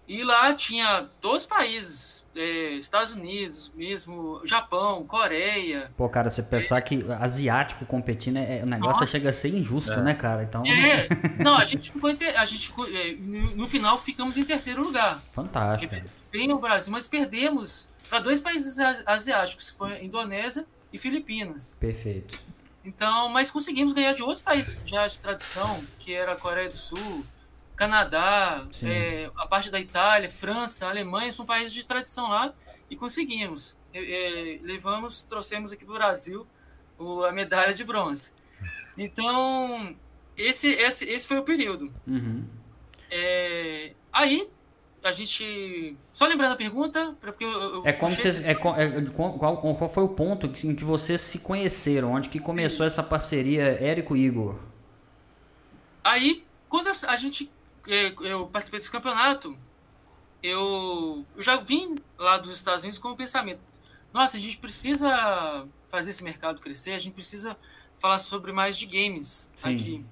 E lá tinha todos os países, é, Estados Unidos, mesmo Japão, Coreia. Pô, cara, você pensar que asiático competindo, é, é- o negócio Nossa. chega a ser injusto, né, cara? Então, É, não, a gente ficou a gente é, no, no final ficamos em terceiro lugar. fantástico. Bem o Brasil, mas perdemos para dois países asiáticos, que foi Indonésia e Filipinas. Perfeito. Então, mas conseguimos ganhar de outros países já de tradição, que era a Coreia do Sul, Canadá, é, a parte da Itália, França, Alemanha, são países de tradição lá e conseguimos. É, levamos, trouxemos aqui para o Brasil o- a medalha de bronze. Então, esse, esse, esse foi o período. Uhum. É, aí, a gente. Só lembrando a pergunta, porque eu, eu É como vocês. esse- É, é, qual, qual- foi o ponto em que vocês se conheceram? Onde que começou essa parceria Érico e Igor? Aí, quando a gente. eh, Eu participei desse campeonato, eu, eu já vim lá dos Estados Unidos com o pensamento: nossa, a gente precisa fazer esse mercado crescer, a gente precisa falar sobre mais de games Sim. aqui.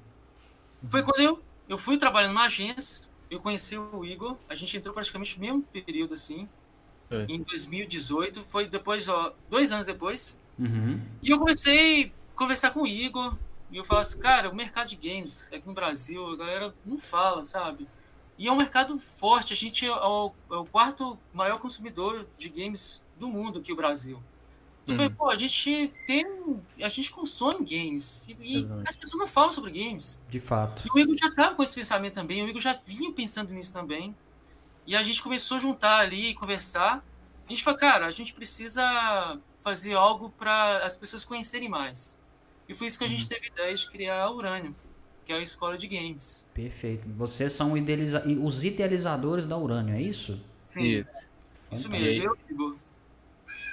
Foi quando eu, eu fui trabalhando numa agência, eu conheci o Igor, a gente entrou praticamente no mesmo período assim, Foi. em 2018, foi depois, ó, dois anos depois. Uhum. E eu comecei a conversar com o Igor. E eu falava assim, cara, o mercado de games aqui no Brasil, a galera não fala, sabe? E é um mercado forte. A gente é o, é o quarto maior consumidor de games do mundo aqui, o Brasil. Eu Uhum. falei, pô, a gente tem. A gente consome games. E, e Exatamente. as pessoas não falam sobre games. De fato. E o Igor já tava com esse pensamento também, o Igor já vinha pensando nisso também. E a gente começou a juntar ali e conversar. A gente falou, cara, a gente precisa fazer algo para as pessoas conhecerem mais. E foi isso que a gente teve a ideia de criar a Urânio, que é a escola de games. Perfeito. Vocês são idealiza- os idealizadores da Urânio, é isso? Sim, Isso. isso mesmo. Eu, Igor.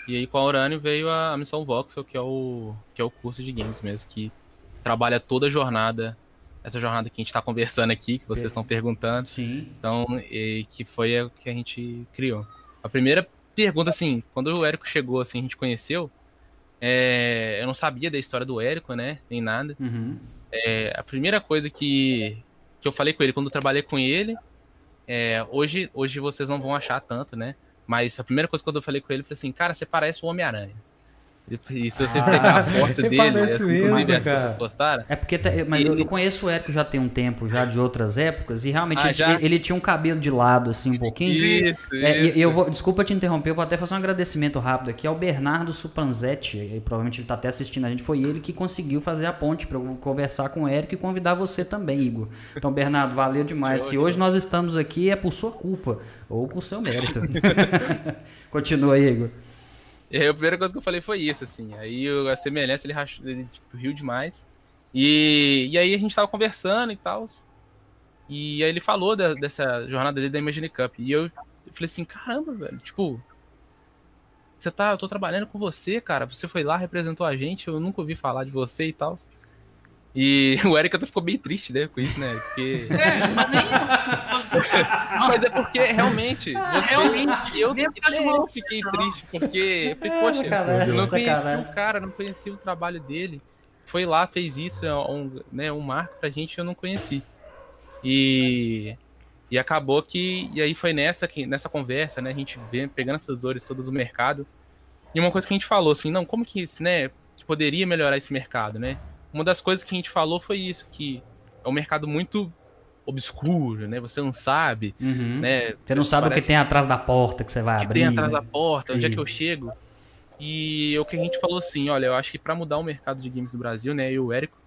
E aí com a Urânio veio a missão Voxel, que é o que é o curso de games mesmo, que trabalha toda a jornada, essa jornada que a gente está conversando aqui, que vocês estão perguntando. Sim. Então, e que foi o que a gente criou. A primeira pergunta, assim, quando o Érico chegou, assim, a gente conheceu, é, eu não sabia da história do Érico, né, nem nada. Uhum. É, a primeira coisa que, que eu falei com ele, quando eu trabalhei com ele, é, hoje, hoje vocês não vão achar tanto, né, mas a primeira coisa quando eu falei com ele, falei assim, cara, você parece o Homem-Aranha. E se você Ah, pegar a foto ele dele, parece assim, mesmo, inclusive as pessoas postaram, É porque, tá- mas eu, Ele- eu conheço o Érico já tem um tempo, já de outras épocas, e realmente Ah, ele, já? ele- tinha um cabelo de lado, assim, um pouquinho. Isso, É, e- isso. e eu vou, desculpa te interromper, eu vou até fazer um agradecimento rápido aqui ao Bernardo Supanzetti, e provavelmente ele tá até assistindo a gente, foi ele que conseguiu fazer a ponte para eu conversar com o Érico e convidar você também, Igor. Então, Bernardo, valeu demais. Se hoje nós estamos aqui é por sua culpa, ou por seu mérito. Continua, Igor. E aí a primeira coisa que eu falei foi isso, assim. Aí a semelhança, ele, rachou, ele tipo, riu demais. E, e aí a gente tava conversando e tal. E aí ele falou da- dessa jornada dele da Imagine Cup. E eu falei assim, caramba, velho, tipo. Você tá, eu tô trabalhando com você, cara. Você foi lá, representou a gente, eu nunca ouvi falar de você e tal. E o Eric até ficou bem triste, né, com isso, né? Porque. É, mas nem Mas é porque realmente. Você, realmente, eu, uma eu fiquei triste, porque eu falei, É, poxa, eu não conhecia o cara, não conhecia o trabalho dele. Foi lá, fez isso, é um, né, um marco pra gente eu não conheci. E, e acabou que. E aí foi nessa, que, nessa conversa, né? A gente vê, pegando essas dores todas do mercado. E uma coisa que a gente falou, assim, não, como que, né, que poderia melhorar esse mercado, né? Uma das coisas que a gente falou foi isso, que é um mercado muito obscuro, né? Você não sabe, Uhum. né? Você não sabe o que tem atrás da porta que você vai que abrir. tem atrás né? da porta, onde é que eu Isso. chego. E o que a gente falou assim, olha, eu acho que para mudar o mercado de games no Brasil, né, eu e o Érico,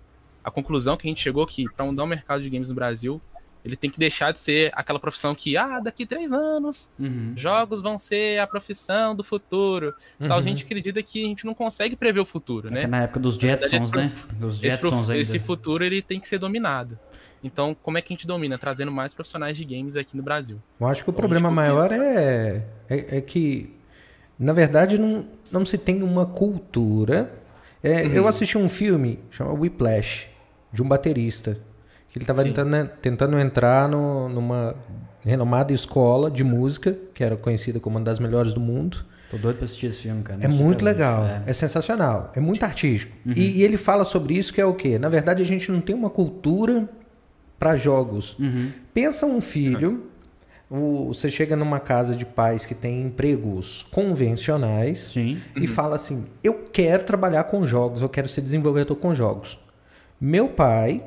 a conclusão que a gente chegou que para mudar o mercado de games no Brasil, ele tem que deixar de ser aquela profissão que, ah, daqui três anos, Uhum. jogos vão ser a profissão do futuro. Tal, a gente acredita que a gente não consegue prever o futuro, É que né? na época dos verdade, Jetsons, esse né? Dos Esse, Jetsons ainda. esse futuro ele tem que ser dominado. Então, como é que a gente domina? Trazendo mais profissionais de games aqui no Brasil. Eu acho que o Então, problema maior é, é, é que, na verdade, não, não se tem uma cultura. É, Eu assisti um filme chamado Whiplash, de um baterista. Ele estava tentando, tentando entrar no- numa renomada escola de música, que era conhecida como uma das melhores do mundo. Tô doido pra assistir esse filme, cara. É Não muito legal, É. é. sensacional, é muito artístico. Uhum. E, e ele fala sobre isso que é o quê? Na verdade, a gente não tem uma cultura para jogos. Uhum. Pensa um filho, o- você chega numa casa de pais que tem empregos convencionais e fala assim: eu quero trabalhar com jogos, eu quero ser desenvolvedor com jogos. Meu pai,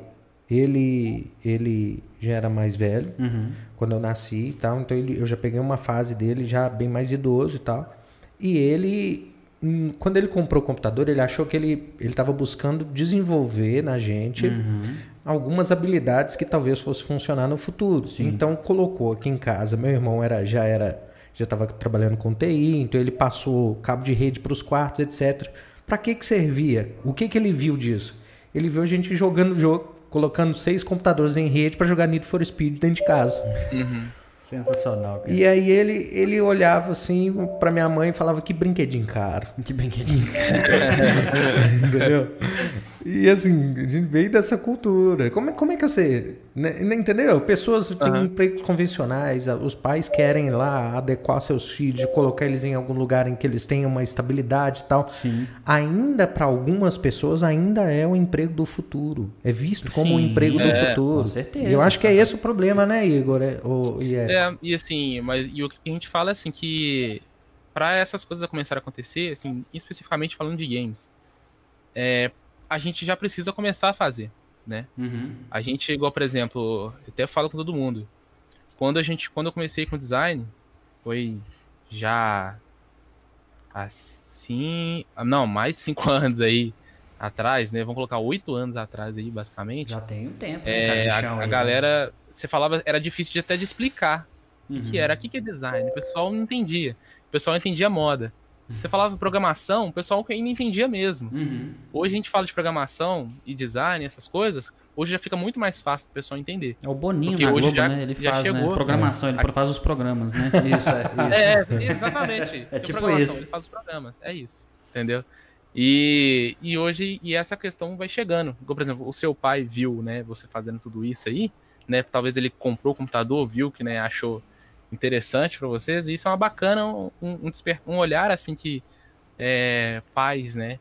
ele, ele já era mais velho Uhum. quando eu nasci e tal, então ele, eu já peguei uma fase dele já bem mais idoso e tal. E ele, hum, quando ele comprou o computador, ele achou que ele ele estava buscando desenvolver na gente Uhum. algumas habilidades que talvez fosse funcionar no futuro. Então colocou aqui em casa, meu irmão era já era já estava trabalhando com TI, então ele passou cabo de rede para os quartos, etc. Para que que servia? O que que ele viu disso? Ele viu a gente jogando jogo, colocando seis computadores em rede para jogar Need for Speed dentro de casa. Sensacional, cara. E aí ele, ele olhava assim pra minha mãe e falava que brinquedinho caro. Que brinquedinho. entendeu? E assim, a gente veio dessa cultura. Como é, como é que você. Né, né, entendeu? Pessoas têm empregos convencionais, os pais querem lá adequar seus filhos, colocar eles em algum lugar em que eles tenham uma estabilidade e tal. Sim. Ainda para algumas pessoas, ainda é o emprego do futuro. É visto como o Sim, emprego do é, futuro. com certeza, E eu acho que é esse o problema, né, Igor? É, o, e é- É, e assim, mas e o que a gente fala é assim que para essas coisas começarem a acontecer, assim, especificamente falando de games, é, a gente já precisa começar a fazer, né? Uhum. A gente, igual, por exemplo, eu até falo com todo mundo. Quando a gente, quando eu comecei com design, foi já assim, não, mais de cinco anos aí atrás, né? Vamos colocar oito anos atrás aí, basicamente. Já tem um tempo, né, É, a, a aí, né? galera, você falava, era difícil de até de explicar o Uhum. que era, o que que é design. O pessoal não entendia. O pessoal entendia moda. Você falava programação, o pessoal ainda entendia mesmo. Uhum. Hoje a gente fala de programação e design, essas coisas, hopessoal já fica muito mais fácil do pessoal entender. É o Boninho Porque na hoje Globo, já- né? Ele já faz, né? chegou. Programação, ele É. faz os programas, né? Isso, é. Isso. É, exatamente. É tipo programação, isso. Ele faz os programas, é isso. Entendeu? E, e hoje, e essa questão vai chegando. Por exemplo, o seu pai viu, né, você fazendo tudo isso aí, né? Talvez ele comprou o computador, viu que, né, achou interessante para vocês, e isso é uma bacana, um, um, um olhar assim que é, pais, né,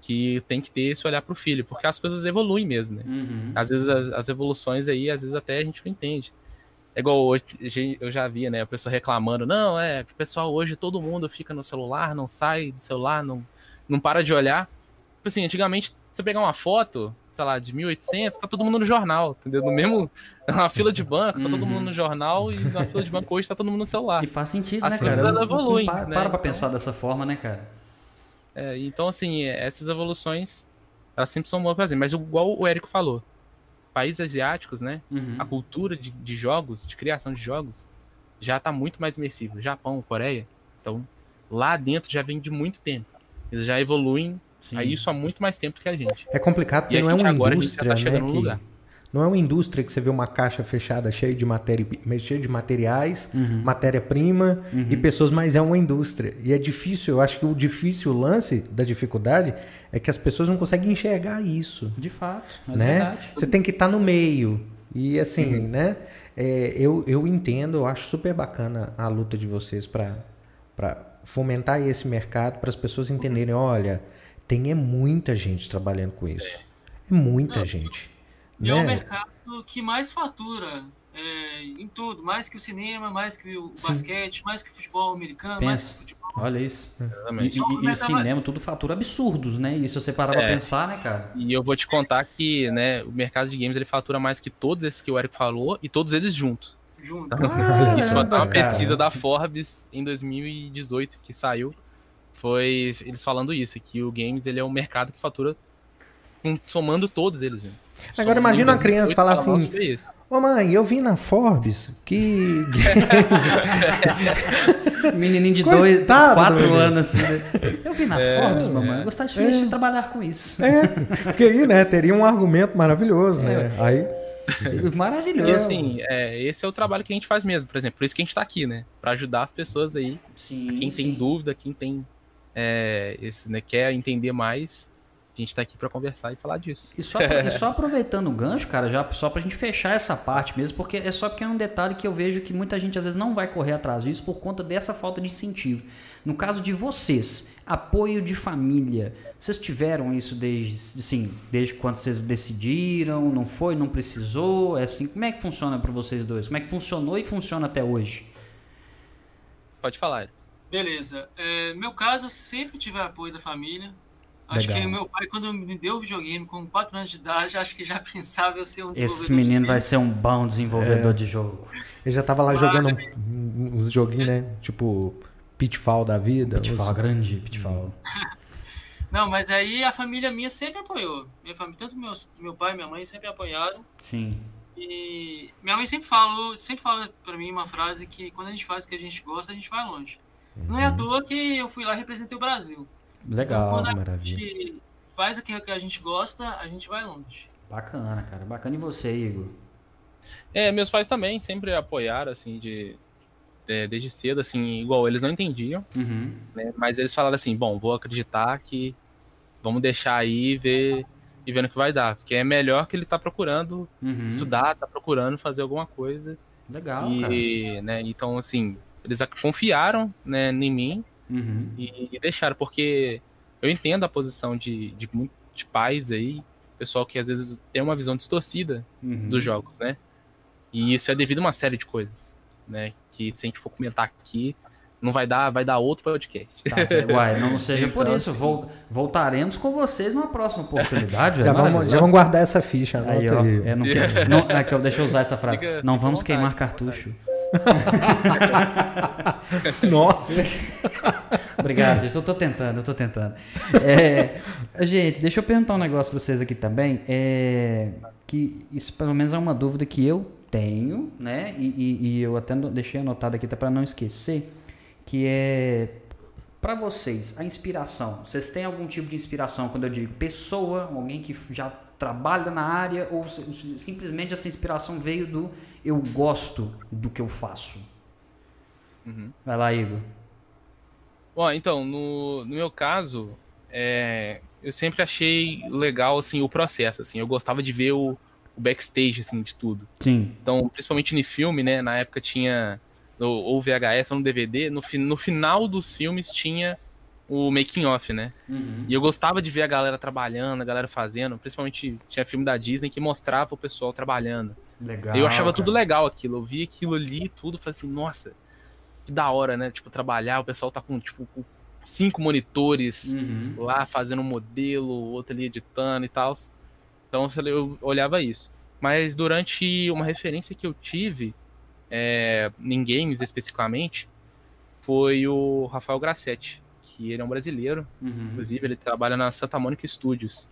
que tem que ter esse olhar pro filho, porque as coisas evoluem mesmo, né? Uhum. Às vezes as, as evoluções aí, às vezes até a gente não entende. É igual hoje, eu já via, né, a pessoa reclamando, não, é, que o pessoal hoje todo mundo fica no celular, não sai do celular, não, não para de olhar. Tipo assim, antigamente, você pegar uma foto, sei lá, de 1800, tá todo mundo no jornal, entendeu? No mesmo, na fila de banco, tá todo Uhum. mundo no jornal, e na fila de banco hoje tá todo mundo no celular. E faz sentido, As né, coisas, cara? elas Não- não evoluem, para, né? para pra pensar dessa forma, né, cara? É, então, assim, essas evoluções, elas sempre são boas pra fazer. Mas igual o Érico falou, países asiáticos, né, Uhum. a cultura de, de jogos, de criação de jogos, já tá muito mais imersiva. Japão, Coreia, então lá dentro já vem de muito tempo. Eles já evoluem Sim. a isso há muito mais tempo que a gente. É complicado porque E não é uma agora, já indústria, tá né? que-. Não é uma indústria que você vê uma caixa fechada cheia de, matéria, cheia de materiais, Uhum. matéria-prima e pessoas, mas é uma indústria. E é difícil, eu acho que o difícil o lance da dificuldade é que as pessoas não conseguem enxergar isso. De fato, é né? verdade. Você tem que estar no meio. E assim, Uhum. né? é, eu, eu entendo, eu acho super bacana a luta de vocês para fomentar esse mercado, para as pessoas entenderem, olha, tem é muita gente trabalhando com isso. É muita gente. E é o né? mercado que mais fatura é, em tudo, mais que o cinema, mais que o basquete, mais que o futebol americano, mais que Pensa. o futebol. Olha isso. E, Exatamente. e- e Mas tava- cinema, tudo fatura absurdos, né? E se você parar pra É. pensar, né, cara? E eu vou te contar que, né, o mercado de games ele fatura mais que todos esses que o Eric falou e todos eles juntos. Junto. Isso foi até uma cara. pesquisa da Forbes em 2018 que saiu. Foi eles falando isso, que o games ele é um mercado que fatura somando todos eles juntos. Agora imagina uma criança falar assim: Ô mãe, eu vi na Forbes que. Menininho de dois, quatro anos assim. Né? Eu vi na é, Forbes, mamãe. É. Gostaria é. de trabalhar com isso. É, porque aí, né, teria um argumento maravilhoso, né? É. Aí. Maravilhoso. E assim, é, esse é o trabalho que a gente faz mesmo, por exemplo. Por isso que a gente tá aqui, né? Pra ajudar as pessoas aí. Sim, quem sim. tem dúvida, quem tem. É, esse, né, quer entender mais a gente tá aqui para conversar e falar disso. E só, e só aproveitando o gancho, cara, já só pra gente fechar essa parte mesmo, porque é só porque é um detalhe que eu vejo que muita gente às vezes não vai correr atrás disso por conta dessa falta de incentivo. No caso de vocês, apoio de família, vocês tiveram isso desde, assim, desde quando vocês decidiram, não foi, não precisou, é assim, como é que funciona para vocês dois? Como é que funcionou e funciona até hoje? Pode falar. Beleza. É, meu caso, eu sempre tive apoio da família. Acho Legal. que meu pai, quando me deu o videogame com 4 anos de idade, acho que já pensava eu ser um desenvolvedor. Esse menino de vai ser um bom desenvolvedor é. de jogo. Ele já tava lá jogando uns joguinhos, né? Tipo, Pitfall da vida. Pitfall, os... grande Pitfall. Não, mas aí a família minha sempre apoiou. Minha família, tanto meus, meu pai e minha mãe sempre apoiaram. Sim. E minha mãe sempre falou, sempre fala para mim uma frase que quando a gente faz o que a gente gosta, a gente vai longe. Uhum. Não é à toa que eu fui lá e representei o Brasil. Legal, então, maravilha. faz aquilo que a gente gosta, a gente vai longe. Bacana, cara. Bacana. E você, Igor? É, meus pais também sempre apoiaram, assim, de, de desde cedo, assim, igual eles não entendiam, uhum. né, mas eles falaram assim, bom, vou acreditar que vamos deixar aí e ver e vendo o que vai dar, porque é melhor que ele tá procurando uhum. estudar, tá procurando fazer alguma coisa. Legal, e, cara. Né, então, assim, eles confiaram, né, em mim Uhum. E, e, deixaram, porque eu entendo a posição de, de, de pais aí, pessoal que às vezes tem uma visão distorcida uhum. dos jogos, né? E isso é devido a uma série de coisas, né? Que se a gente for comentar aqui, não vai dar, vai dar outro podcast. Tá, Uai, não seja então, por isso. Vol, voltaremos com vocês numa próxima oportunidade. já, vamos, já vamos guardar essa ficha. Aí, ó, é, não quero, não, é que eu, deixa eu usar essa frase. Fica, não vamos vontade, queimar cartucho. Nossa! Obrigado, gente. Eu tô tentando, eu tô tentando. É, gente, deixa eu perguntar um negócio pra vocês aqui também. É, que isso pelo menos é uma dúvida que eu tenho, né? E, e, e eu até deixei anotado aqui para não esquecer, que é para vocês a inspiração. Vocês têm algum tipo de inspiração quando eu digo pessoa, alguém que já trabalha na área ou simplesmente essa inspiração veio do eu gosto do que eu faço? Uhum. Vai lá, Igor. Bom, então, no, no meu caso, é, eu sempre achei legal, assim, o processo, assim, eu gostava de ver o, o backstage, assim, de tudo. Sim. Então, principalmente no filme, né, na época tinha, ou VHS ou no DVD, no, no final dos filmes tinha o making off, né? Uhum. E eu gostava de ver a galera trabalhando, a galera fazendo, principalmente tinha filme da Disney que mostrava o pessoal trabalhando. Legal. Eu achava cara. tudo legal aquilo, eu via aquilo ali tudo, falei assim, nossa, que da hora, né? Tipo, trabalhar, o pessoal tá com, tipo, com cinco monitores uhum. lá fazendo um modelo, outro ali editando e tal. Então eu olhava isso. Mas durante uma referência que eu tive, é, em games especificamente, foi o Rafael Grassetti que ele é um brasileiro. Uhum. Inclusive, ele trabalha na Santa Mônica Studios.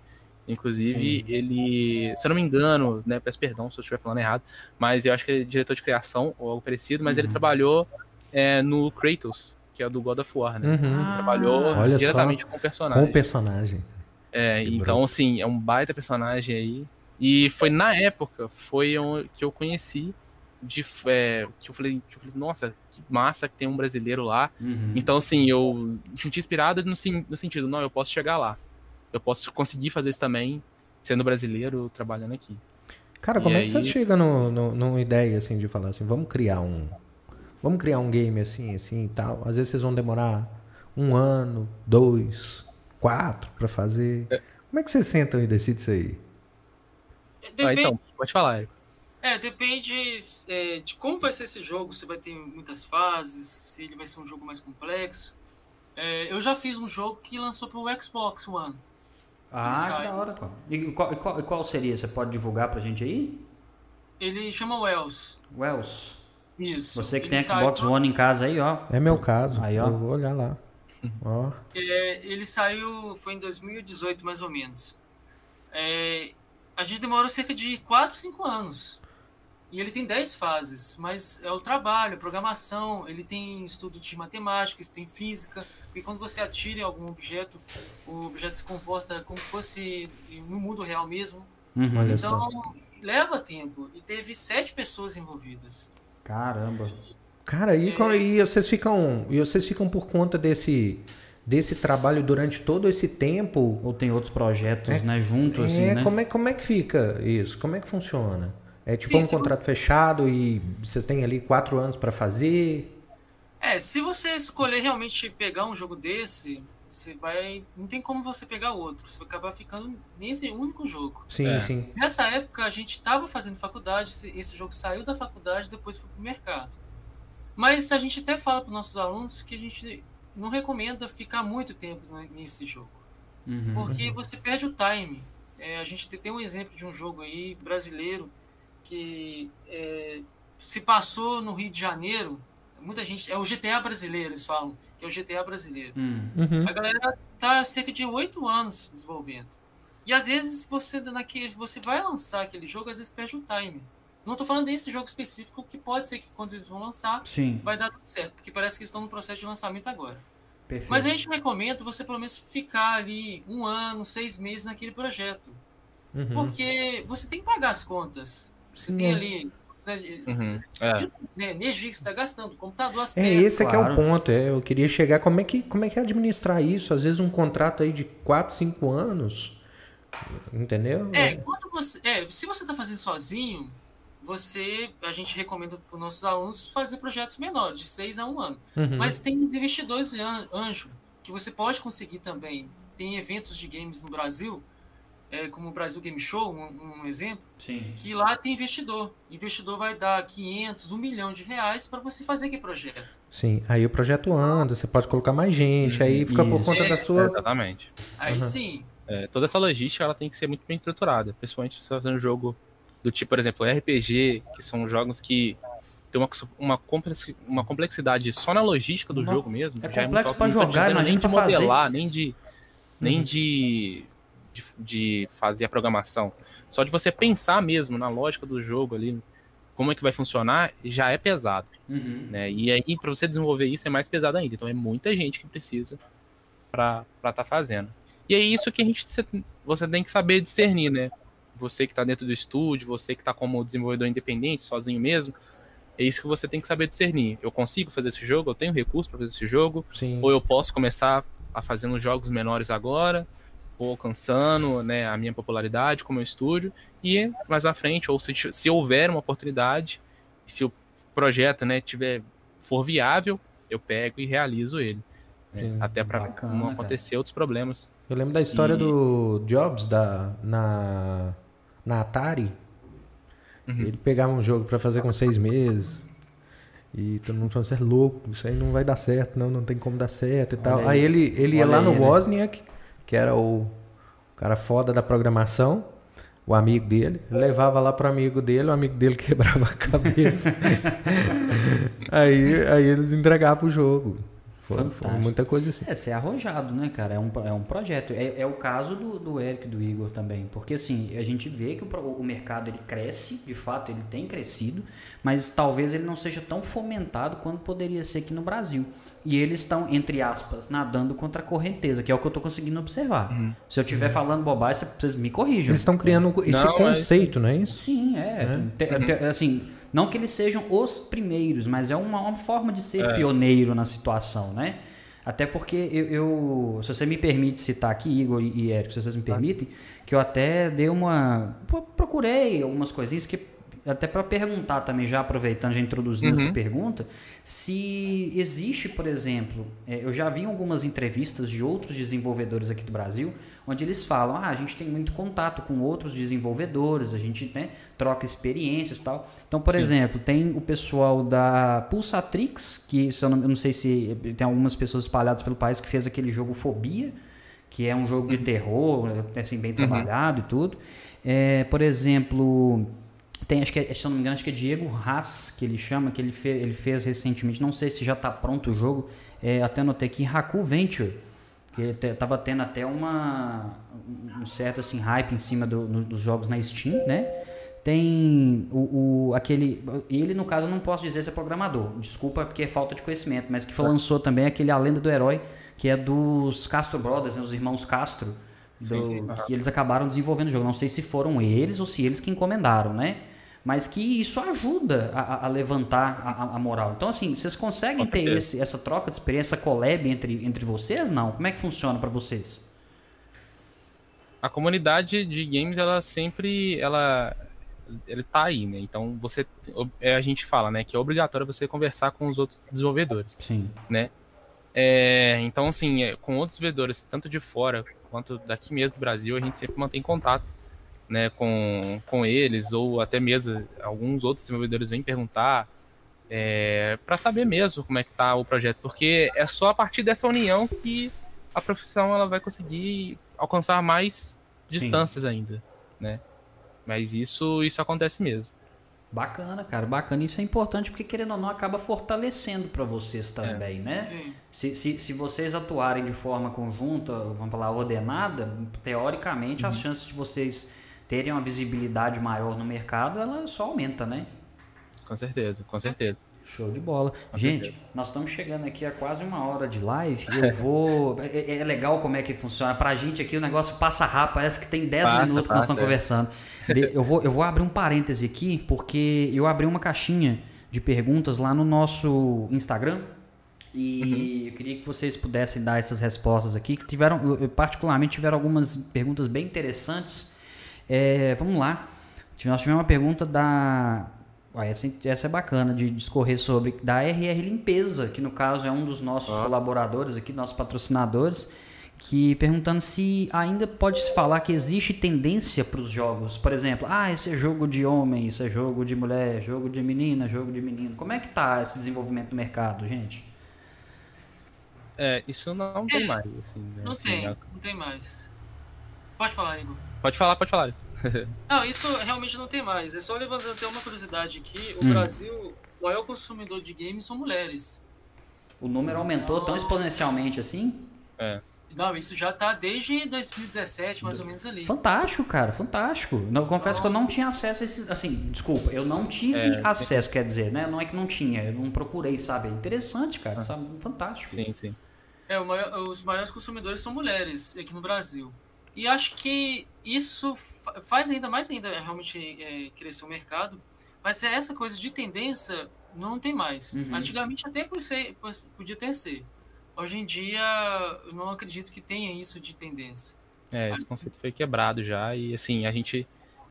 Inclusive, Sim. ele, se eu não me engano, né, peço perdão se eu estiver falando errado, mas eu acho que ele é diretor de criação ou algo parecido, mas uhum. ele trabalhou é, no Kratos, que é do God of War, né? Uhum. Trabalhou Olha diretamente só, com o personagem. Com o personagem. É, que então, assim, é um baita personagem aí. E foi na época, foi que eu conheci de é, que eu falei, que eu falei, nossa, que massa que tem um brasileiro lá. Uhum. Então, assim, eu me senti inspirado no, no, sentido, não, eu posso chegar lá. Eu posso conseguir fazer isso também, sendo brasileiro, trabalhando aqui. Cara, como e é que você chega no, no, numa ideia, assim, de falar assim, vamos criar um... Vamos criar um game assim, assim e tal. Às vezes vocês vão demorar um ano, dois, quatro para fazer. É. Como é que vocês sentam e decidem isso aí? Ah, então, pode falar, Eric. É, depende é, de como vai ser esse jogo, se vai ter muitas fases, se ele vai ser um jogo mais complexo. É, eu já fiz um jogo que lançou para o Xbox One. Ah, que da hora, cara. E qual, qual, qual, seria? Você pode divulgar pra gente aí? Ele chama Wells. Wells. Isso. Você que ele tem Xbox One em casa aí, ó. É meu caso. Aí, ó. Eu vou olhar lá. ó. É, ele saiu, foi em 2018 mais ou menos. É, A gente demorou cerca de 4, 5 anos. E ele tem 10 fases, mas é o trabalho, programação, ele tem estudo de matemática, tem física, porque quando você atira em algum objeto, o objeto se comporta como se fosse no mundo real mesmo. Uhum. Então, leva tempo. E teve sete pessoas envolvidas. Caramba. Cara, e, É. e vocês ficam. E vocês ficam por conta desse, desse trabalho durante todo esse tempo? Ou tem outros projetos, É, né, junto, assim, é, né? como, é, como é que fica isso? Como é que funciona? É tipo Sim, um contrato fechado e vocês têm ali quatro anos pra fazer? É, se você escolher realmente pegar um jogo desse, você vai. Não tem como você pegar outro. Você vai acabar ficando nesse único jogo. Sim, É. sim. Nessa época a gente estava fazendo faculdade, esse- esse jogo saiu da faculdade depois foi pro mercado. Mas a gente até fala para nossos alunos que a gente não recomenda ficar muito tempo nesse jogo. Uhum. Porque você perde o time. É, a gente tem um exemplo de um jogo aí brasileiro que é, se passou no Rio de Janeiro. Muita gente. É o GTA brasileiro, eles falam, que é o GTA brasileiro. Hum. Uhum. A galera tá há cerca de oito anos desenvolvendo. E às vezes você naquele, você vai lançar aquele jogo, às vezes perde o time. Não tô falando desse jogo específico, que pode ser que quando eles vão lançar, Sim, vai dar tudo certo, porque parece que estão no processo de lançamento agora. perfeito. Mas a gente recomenda você pelo menos ficar ali um ano, seis meses naquele projeto. Uhum. Porque você tem que pagar as contas. Você tem é. ali. Né, Uhum. É. né, energia que você está gastando, computador, as É, peças. esse é que é o claro. ponto. É, eu queria chegar. Como é, que, como é que é administrar isso? Às vezes um contrato aí de 4, 5 anos. Entendeu? É, quando você, é, se você está fazendo sozinho, você, a gente recomenda para os nossos alunos fazer projetos menores, de 6 a 1 ano. Uhum. Mas tem os investidores an- anjo, que você pode conseguir também. Tem eventos de games no Brasil, é, como o Brasil Game Show, um, um exemplo, Sim. que lá tem investidor. Investidor vai dar 500, 1 milhão de reais para você fazer aquele projeto. Sim, aí o projeto anda, você pode colocar mais gente, aí fica por Isso. conta da É, sua. Exatamente. Aí Uhum. sim, É, toda essa logística ela tem que ser muito bem estruturada, principalmente se você está fazendo um jogo do tipo, por exemplo, RPG, que são jogos que tem uma, uma, uma complexidade só na logística do Uma- jogo mesmo. é já complexo não tá jogar, imagina nem de fazer. modelar, nem de nem Uhum. de, de de fazer a programação. Só de você pensar mesmo na lógica do jogo ali, como é que vai funcionar, já é pesado Uhum. né? E aí, para você desenvolver isso, é mais pesado ainda. Então, é muita gente que precisa para estar tá fazendo. E é isso que a gente você tem que saber discernir, né? Você que está dentro do estúdio, você que está como desenvolvedor independente, sozinho mesmo, é isso que você tem que saber discernir. Eu consigo fazer esse jogo? Eu tenho recurso para fazer esse jogo? Sim. Ou eu posso começar a fazendo jogos menores agora, ou alcançando né, a minha popularidade com o meu estúdio, e mais à frente, ou se, se houver uma oportunidade, se o projeto né, tiver, for viável, eu pego e realizo ele. né, Sim, até para não cara. acontecer outros problemas. Eu lembro da história E- do Jobs da, na, na Atari. Uhum. Ele pegava um jogo pra fazer com seis meses. E todo mundo falando, você é louco, isso aí não vai dar certo, não, não tem como dar certo e tal. Olha Aí aí. ele, ele ia lá aí, no né? Wozniak, que era o cara foda da programação, o amigo dele, levava lá pro amigo dele, o amigo dele quebrava a cabeça. aí, aí eles entregavam o jogo. Foi, foi muita coisa assim. É, ser arrojado, né, cara? É um, é um projeto. É, é o caso do, do Eric e do Igor também. Porque, assim, a gente vê que o, o mercado ele cresce, de fato, ele tem crescido, mas talvez ele não seja tão fomentado quanto poderia ser aqui no Brasil. E eles estão, entre aspas, nadando contra a correnteza, que é o que eu tô conseguindo observar. Se eu estiver falando bobagem, cê- vocês me corrijam. Eles estão criando esse Não, mas- conceito, não é isso? Sim, é. Te- te- assim, não que eles sejam os primeiros, mas é uma, uma forma de ser pioneiro na situação, né? Até porque eu, eu- se você me permite citar aqui, Igor e Érico, se vocês me permitem, que eu até dei uma. pro- procurei algumas coisinhas que. Até para perguntar também, já aproveitando, já introduzindo essa pergunta, se existe, por exemplo, é, eu já vi algumas entrevistas de outros desenvolvedores aqui do Brasil, onde eles falam, ah, a gente tem muito contato com outros desenvolvedores, a gente né, troca experiências e tal. Então, por Sim. exemplo, tem o pessoal da Pulsatrix, que se eu, não, eu não sei se tem algumas pessoas espalhadas pelo país que fez aquele jogo Fobia, que é um jogo de terror, assim, bem trabalhado e tudo. É, por exemplo, tem, acho que é, se eu não me engano, acho que é Diego Haas, que ele chama, que ele, fe, ele fez recentemente, não sei se já está pronto o jogo, é, até anotei aqui, Haku Venture, Porque te- tava tendo até uma um certo assim hype em cima do- no- dos jogos na Steam, né? Tem o, o- aquele ele no caso eu não posso dizer se é programador, desculpa porque é falta de conhecimento, mas que foi, lançou também aquele A Lenda do Herói, que é dos Castro Brothers, né, os irmãos Castro, do- sim. que eles acabaram desenvolvendo o jogo. Não sei se foram eles ou se eles que encomendaram, né? Mas que isso ajuda a, a- levantar a, a- moral. Então, assim, vocês conseguem ter esse- essa troca de experiência, essa collab entre, entre vocês? Não? Como é que funciona pra vocês? a comunidade de games ela sempre ela ele tá aí, né? Então você é, a gente fala, né, que é obrigatório você conversar com os outros desenvolvedores, Sim. né? É, então assim, é, com outros desenvolvedores tanto de fora quanto daqui mesmo do Brasil, a gente sempre mantém contato, né, com, com eles ou até mesmo alguns outros desenvolvedores vêm perguntar é, para saber mesmo como é que tá o projeto, porque é só a partir dessa união que a profissão ela vai conseguir alcançar mais distâncias ainda, né? Mas isso isso acontece mesmo. Bacana, cara, bacana. Isso é importante porque, querendo ou não, acaba fortalecendo pra vocês É. também, né? Sim. Se, se, se vocês atuarem de forma conjunta, vamos falar, ordenada, teoricamente Uhum. as chances de vocês terem uma visibilidade maior no mercado, ela só aumenta, né? Com certeza, com certeza. Show de bola. Com Gente, certeza. nós estamos chegando aqui a quase uma hora de live. Eu vou. é, é legal como é que funciona. Pra gente aqui o negócio passa rápido, parece que tem 10 Passa, minutos que nós estamos é. conversando. Eu vou, eu vou abrir um parêntese aqui, porque eu abri uma caixinha de perguntas lá no nosso Instagram. E Uhum. eu queria que vocês pudessem dar essas respostas aqui, que tiveram, particularmente, tiveram algumas perguntas bem interessantes. É, vamos lá. Nós tivemos uma pergunta da. Essa, essa é bacana de discorrer sobre. Da RR Limpeza, que no caso é um dos nossos Ó. colaboradores aqui, nossos patrocinadores, que perguntando se ainda pode se falar que existe tendência para os jogos. Por exemplo, ah, esse é jogo de homem, isso é jogo de mulher, jogo de menina, jogo de menino. Como é que tá esse desenvolvimento no mercado, gente? É, isso não tem mais, assim, né? Não Assim, tem, é- não tem mais. Pode falar, Igor. Pode falar, pode falar. Não, isso realmente não tem mais. É só levantando até uma curiosidade aqui. O Hum. Brasil, o maior consumidor de games são mulheres. O número aumentou tão exponencialmente assim? É. Não, isso já tá desde 2017, mais ou menos ali. Fantástico, cara, fantástico. Não, confesso que eu não tinha acesso a esses. Assim, desculpa, eu não tive É, acesso, quer dizer, né? Não é que não tinha, eu não procurei saber. Interessante, cara, sabe? Fantástico. Sim, sim. É, o maior- os maiores consumidores são mulheres aqui no Brasil. E acho que isso fa- faz ainda mais ainda realmente é, crescer o mercado. Mas é essa coisa de tendência não tem mais. Uhum. Antigamente até por ser, por- podia ter ser. Hoje em dia eu não acredito que tenha isso de tendência. É, esse conceito foi quebrado já e assim, a gente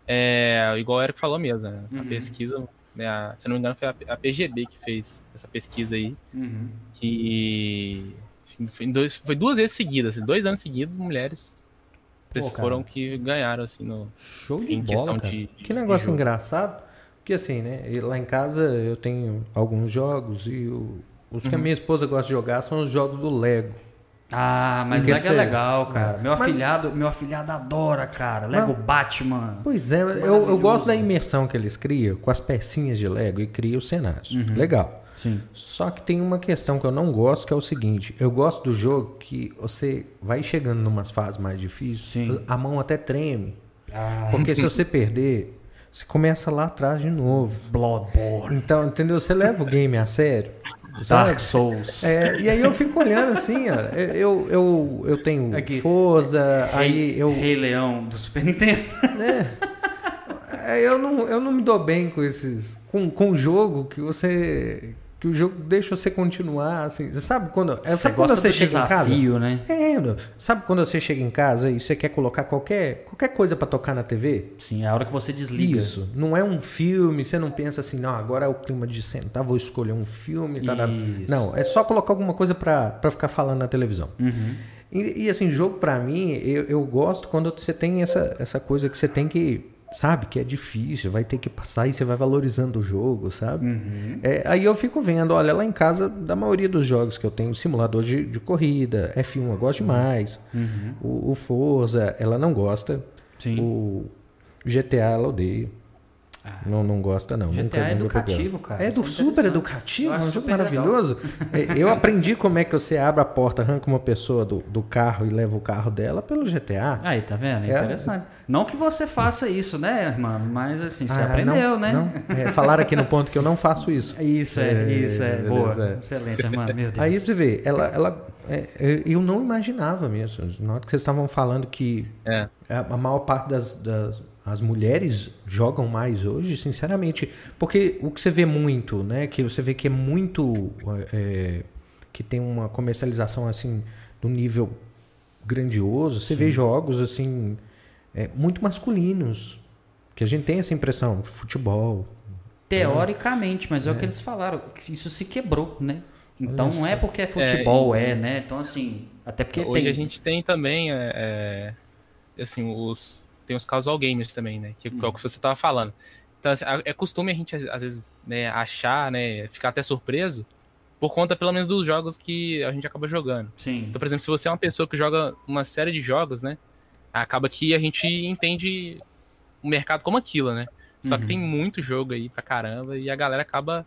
é, igual o Eric falou mesmo, né? A Uhum. pesquisa, né, a- se não me engano foi a, a PGB que fez essa pesquisa aí, Uhum. que foi, dois, foi duas vezes seguidas, assim, dois anos seguidos, mulheres Pô, cara. foram que ganharam assim no Show de em bola, de, de Que negócio engraçado. Porque assim, né? Lá em casa eu tenho alguns jogos e o- os Uhum. que a minha esposa gosta de jogar são os jogos do Lego. Ah, mas Lego é você- legal, cara. Meu Mas- afilhado, meu afilhado adora, cara. Lego Batman. Pois é, eu, eu gosto da imersão que eles criam com as pecinhas de Lego e cria os cenários. Uhum. Legal. Sim. Só que tem uma questão que eu não gosto, que é o seguinte: eu gosto do jogo que você vai chegando numas fases mais difíceis, Sim. a mão até treme. Ah, Porque se você perder, você começa lá atrás de novo. Bloodborne. Então, entendeu? Você leva o game a sério. Dark? Souls. É, e aí eu fico olhando assim, ó. Eu, eu, eu tenho Aqui. Forza, Rei, aí eu. Rei Leão do Super Nintendo. É, eu, não, eu não me dou bem com esses. Com o jogo que você. Que o jogo deixa você continuar, assim. Você sabe quando. é, sabe quando gosta você chega em casa? desafio, né? É, meu, sabe quando você chega em casa e você quer colocar qualquer, qualquer coisa pra tocar na TV? Sim, é a hora que você desliga. Isso. Não é um filme, você não pensa assim, não, agora é o clima de sentar, vou escolher um filme. Tá, tá. Não, é só colocar alguma coisa pra, pra ficar falando na televisão. Uhum. E, e, assim, jogo pra mim, eu, eu gosto quando você tem essa, essa coisa que você tem que. Sabe, que é difícil, vai ter que passar e você vai valorizando o jogo, sabe? Uhum. É, aí eu fico vendo, olha, lá em casa, da maioria dos jogos que eu tenho, simulador de, de corrida, F1 eu gosto demais, Uhum. o, o Forza ela não gosta, Sim. o GTA ela odeia. Não, não gosta, não. GTA Nunca, é nunca educativo, cara. É do é super educativo, é um jogo maravilhoso. É, Eu aprendi como é que você abre a porta, arranca uma pessoa do, do carro e leva o carro dela pelo GTA. Aí, tá vendo? É É. interessante. Não que você faça isso, né, irmão? Mas assim, você Ah, aprendeu, não, né? Não, é, falaram aqui no ponto que eu não faço isso. Isso é, É, isso é. beleza, Boa. é. Excelente, irmão. Meu Deus. Aí você vê, ela, ela, eu não imaginava mesmo. Na hora que vocês estavam falando que É. a, a maior parte das, das as mulheres jogam mais hoje, sinceramente, porque o que você vê muito, né, que você vê que é muito, é, que tem uma comercialização assim do nível grandioso. Você vê jogos assim é, muito masculinos, que a gente tem essa impressão, futebol. Teoricamente, mas é, o que eles falaram. que Isso se quebrou, né? Então Olha não é porque é futebol, é, né? Então, assim, até porque Hoje tem. a gente tem também, é, é, assim, os tem os casual gamers também, né? Que, que é o que você tava falando. Então, assim, é costume a gente, às às vezes, né, achar, né, ficar até surpreso por conta, pelo menos, dos jogos que a gente acaba jogando. Sim. Então, por exemplo, se você é uma pessoa que joga uma série de jogos, né? Acaba que a gente entende o mercado como aquilo, né? Só Uhum. que tem muito jogo aí pra caramba e a galera acaba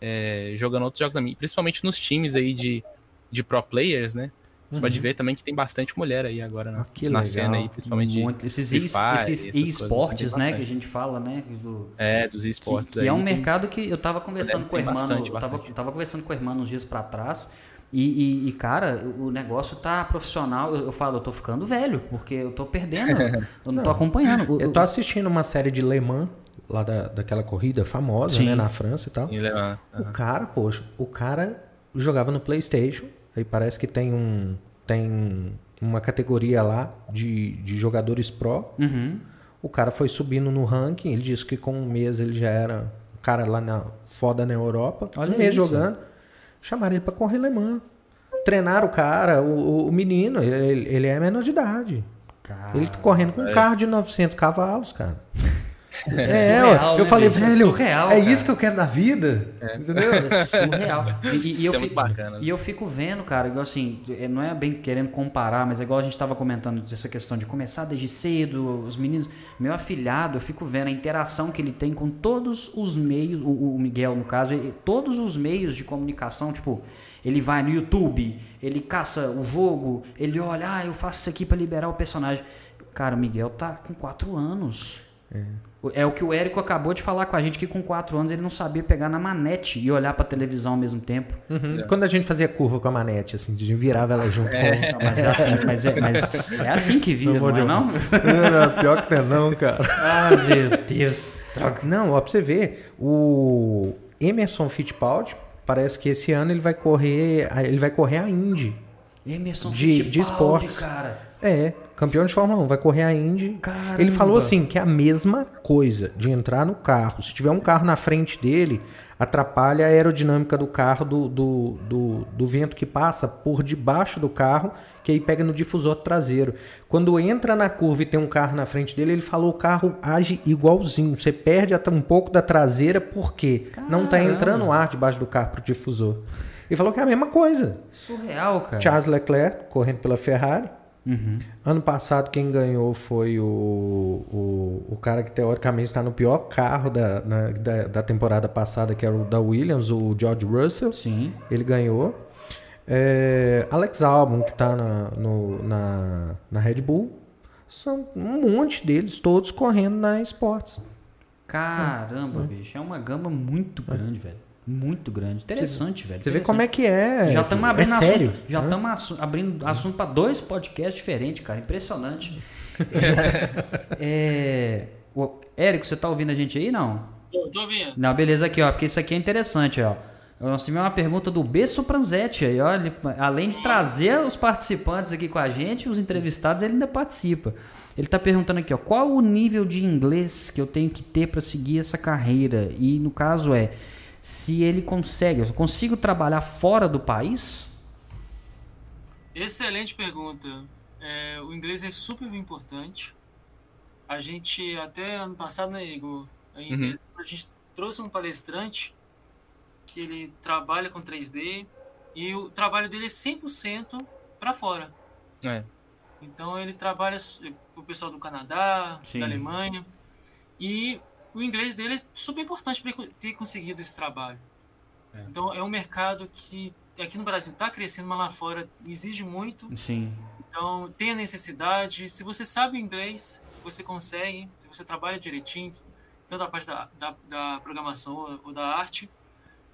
é, jogando outros jogos também. Principalmente nos times aí de, de pro players, né? Você pode ver também que tem bastante mulher aí agora na, Ah, que na cena aí, principalmente de- Muito. Esses e- e-sports, tem né? Que a gente fala, né? do- é, dos Que, esportes que aí. é um tem- mercado que eu tava conversando com o irmão, bastante, eu tava, bastante. eu tava conversando com o irmão uns dias pra trás. E, e- e, cara, o negócio tá profissional. Eu, eu falo, eu tô ficando velho, porque eu tô perdendo. eu não, tô acompanhando. O- Eu o- tô assistindo uma série de Le Mans, lá da, daquela corrida famosa, Sim. né, na França e tal. O cara, poxa, o cara jogava no PlayStation, aí parece que tem um tem uma categoria lá de, de jogadores pro. Uhum. O cara foi subindo no ranking, ele disse que com um mês ele já era um cara lá na foda na Europa, Olha um mês isso. jogando. Chamaram ele pra correr Le Mans. Treinaram o cara, o, o- o menino, ele, ele é menor de idade. Cara, Ele tá correndo com um carro de 900 cavalos, cara. É, surreal, eu né, falei, bicho? É velho, surreal, é isso que eu quero da vida. Entendeu? É surreal. E, e- eu é muito fico, bacana, né? E eu fico vendo, cara, igual assim, é, não é bem querendo comparar, mas é igual a gente tava comentando dessa questão de começar desde cedo, os meninos. Meu afilhado, eu fico vendo a interação que ele tem com todos os meios, o, o Miguel, no caso, ele- todos os meios de comunicação, tipo. Ele vai no YouTube, ele caça o jogo, ele olha, ah, eu faço isso aqui pra liberar o personagem. Cara, o Miguel tá com 4 anos. É o que o Érico acabou de falar com a gente, que com 4 anos ele não sabia pegar na manete e olhar pra televisão ao mesmo tempo. Uhum. Quando a gente fazia curva com a manete, assim, a gente virava ela junto Não, mas é assim, mas é, mas é assim que vira, não, é não? com. Não, pior que não, é não, cara. Ah, meu Deus. Droga. Não, ó, pra você ver, o Emerson Fittipaldi, parece que esse ano ele vai correr, ele vai correr a Indy. Emerson De- de Fittipaldi, esportes. cara. É, campeão de Fórmula 1, vai correr a Indy. Caramba. Ele falou assim que é a mesma coisa de entrar no carro. Se tiver um carro na frente dele, atrapalha a aerodinâmica do carro, do, do, do, do vento que passa por debaixo do carro, que aí pega no difusor traseiro. Quando entra na curva e tem um carro na frente dele, ele falou o carro age igualzinho. Você perde até um pouco da traseira porque não tá Caramba. entrando ar debaixo do carro pro difusor. Ele falou que é a mesma coisa. Surreal, cara. Charles Leclerc correndo pela Ferrari. Uhum. Ano passado quem ganhou foi o, o, o cara que teoricamente está no pior carro da, na- da, da temporada passada, que era o da Williams, o George Russell. Sim. Ele ganhou. É, Alex Albon, que está na, no- na, na Red Bull. São um monte deles, todos correndo na Sports. Caramba, bicho. É uma gama muito grande, velho. Muito grande. Interessante, velho. Você vê como é que é. Já estamos é abrindo sério. assunto. Já estamos abrindo assunto para dois podcasts diferentes, cara. Impressionante. é, o, Érico, você tá ouvindo a gente aí, não? Tô, tô ouvindo. Não, beleza aqui, ó, porque isso aqui é interessante, ó. Nós tivemos uma pergunta do B. Sopranzetti aí, ó. Ele, além de trazer os participantes aqui com a gente, os entrevistados, ele ainda participa. Ele tá perguntando aqui, ó, qual o nível de inglês que eu tenho que ter para seguir essa carreira? E no caso é, se ele consegue, eu consigo trabalhar fora do país? Excelente pergunta. É, o inglês é super importante. A gente, até ano passado, né, Igor? Em Uhum. dezembro, A gente trouxe um palestrante que ele trabalha com 3D e o trabalho dele é 100% para fora. É. Então ele trabalha para o pessoal do Canadá, Sim. da Alemanha. E o inglês dele é super importante para ter conseguido esse trabalho. É. Então é um mercado que aqui no Brasil está crescendo, mas lá fora exige muito. Sim. Então tem a necessidade. Se você sabe inglês, você consegue. Se você trabalha direitinho, tanto a parte da, da, da programação ou, ou da arte,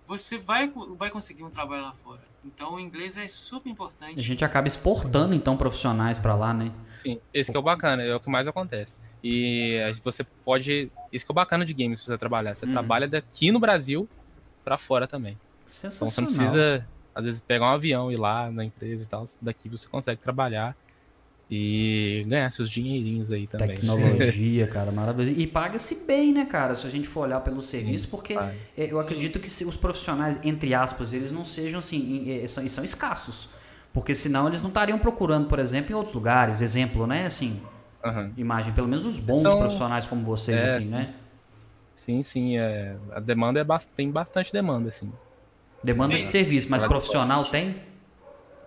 você vai, vai conseguir um trabalho lá fora. Então o inglês é super A importante. gente acaba exportando então profissionais para lá, né? Sim, esse que é o bacana, é o que mais acontece. E você pode. Esse que é o bacana de games você trabalhar. Você Uhum. trabalha daqui no Brasil pra fora também. Então você não precisa, às vezes, pegar um avião e ir lá na empresa e tal. Daqui você consegue trabalhar e ganhar seus dinheirinhos aí também. Tecnologia, cara, maravilhoso. E paga-se bem, né, cara? Se a gente for olhar pelo serviço, porque paga. é, eu Sim. acredito que se os profissionais, entre aspas, eles não sejam assim, eh, são, são escassos. Porque senão eles não estariam procurando, por exemplo, em outros lugares. Exemplo, né? Assim, Aham. imagem, pelo menos os bons São- profissionais como vocês, É, assim, sim. né? Sim, sim. É, a demanda é tem bastante demanda, assim. Demanda de serviço, mas Lá profissional tem?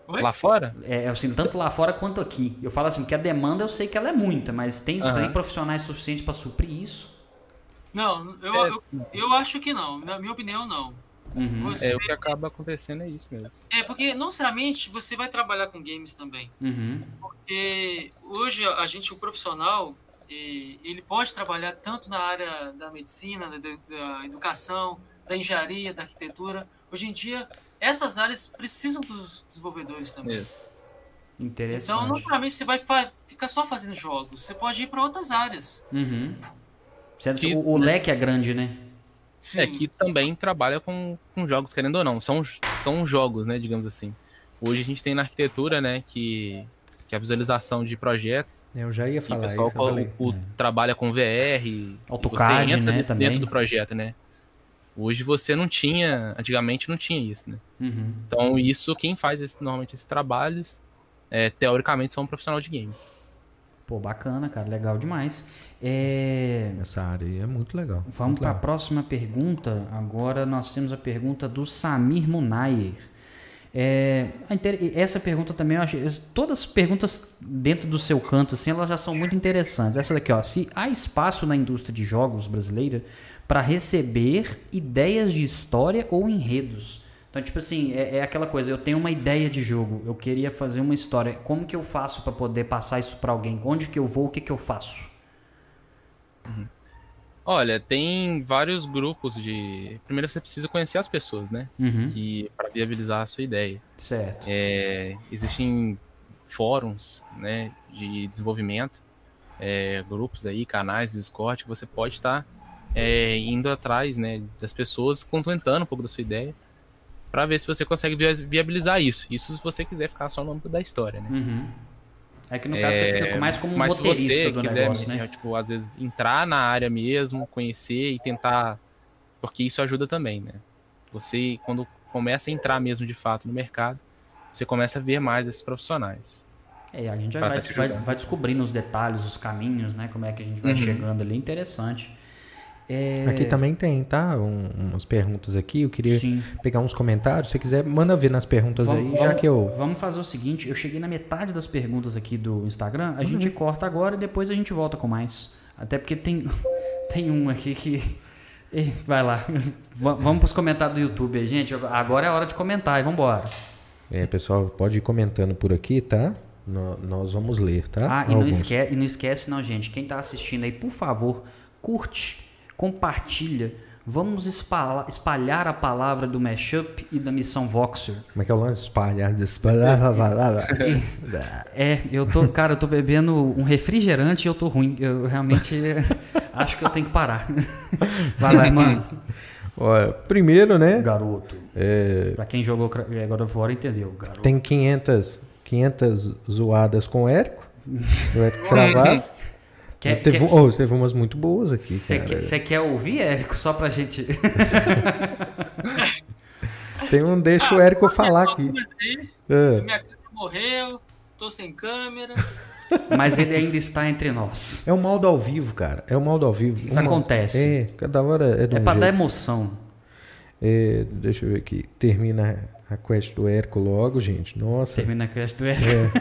Oi? Lá fora? É, assim, tanto lá fora quanto aqui. Eu falo assim, que a demanda eu sei que ela é muita, mas tem, tem profissionais suficientes para suprir isso? Não, eu, É. eu, eu acho que não. Na minha opinião, não. Uhum, Você, É, o que acaba acontecendo é isso mesmo. é, porque não necessariamente você vai trabalhar com games também. uhum. Porque hoje a gente, o profissional, ele pode trabalhar tanto na área da medicina, da, da educação, da engenharia, da arquitetura. Hoje em dia, essas áreas precisam dos desenvolvedores também. Mesmo. Interessante. Então, não necessariamente você vai ficar só fazendo jogos. Você pode ir para outras áreas. Uhum. Certo? Que- O, o leque é grande, né? Sim. É que também trabalha com, com jogos, querendo ou não. São, são jogos, né, digamos assim. Hoje a gente tem na arquitetura, né, que, que é a visualização de projetos. Eu já ia E o falar pessoal isso. falei. o- o- trabalha com VR. AutoCAD, você entra né, dentro também. do projeto, né? Hoje você não tinha, antigamente não tinha isso, né? Uhum. Então isso, quem faz esse- normalmente esses trabalhos, é, teoricamente são um profissional de games. Pô, bacana, cara. Legal demais. É, Essa área aí é muito legal. Vamos para a próxima pergunta. Agora nós temos a pergunta do Samir Munayer. É, essa pergunta também eu achei. Todas as perguntas dentro do seu canto, assim, elas já são muito interessantes. Essa daqui, ó. Se há espaço na indústria de jogos brasileira para receber ideias de história ou enredos. Então, tipo assim, é, é aquela coisa, eu tenho uma ideia de jogo, eu queria fazer uma história. Como que eu faço para poder passar isso para alguém? Onde que eu vou? O que que eu faço? Olha, tem vários grupos de. Primeiro você precisa conhecer as pessoas, né? Uhum, Que para viabilizar a sua ideia. certo. É, existem fóruns, né, de desenvolvimento, é, grupos aí, canais, Discord, que você pode estar é, indo atrás, né, das pessoas, contentando um pouco da sua ideia, para ver se você consegue via- viabilizar isso. Isso se você quiser ficar só no âmbito da história, né? Uhum. É que no caso você fica mais como um Mas roteirista do quiser, negócio, né? tipo, às vezes entrar na área mesmo, conhecer e tentar, porque isso ajuda também, né? Você quando começa a entrar mesmo de fato no mercado, você começa a ver mais esses profissionais. É, a gente vai, tá vai, vai descobrindo os detalhes, os caminhos, né? Como é que a gente vai Uhum. chegando ali. Interessante. É, Aqui também tem, tá? Um- umas perguntas aqui. Eu queria Sim. pegar uns comentários. Se você quiser, manda ver nas perguntas aí, Vamos- já vamos- que eu. Vamos fazer o seguinte, eu cheguei na metade das perguntas aqui do Instagram, a gente corta agora e depois a gente volta com mais. Até porque tem, tem um aqui que... Vai lá. Va- Vamos pros comentários do YouTube aí, gente. Agora é a hora de comentar e vambora. É, pessoal, pode ir comentando por aqui, tá? Nó- nós vamos ler, tá? Ah, e não, esquece, e não esquece não, gente. Quem tá assistindo aí, por favor, curte, compartilha. Vamos espalhar, espalhar a palavra do Mashup e da Missão Voxer. Como é que é o lance? Espalhar, espalhar, espalhar. É, eu tô, cara, eu tô bebendo um refrigerante e eu tô ruim. Eu realmente acho que eu tenho que parar. Vai lá, mano. Olha, primeiro, né? Garoto. é, Pra quem jogou God of War entendeu, garoto. tem 500, 500 zoadas com o Érico. O Érico travado. Quer- teve, quer- oh, teve umas muito boas aqui, Você quer, quer ouvir, Érico? Só pra gente. Tem um deixa o Érico falar aqui. É. Minha câmera morreu, tô sem câmera. Mas ele ainda está entre nós. É o mal do ao vivo, cara. É o mal do ao vivo. Isso acontece. É, cada hora é de É um pra dar jeito. emoção. É, deixa eu ver aqui. Termina a quest do Érico logo, gente. Nossa. Termina a quest do Érico.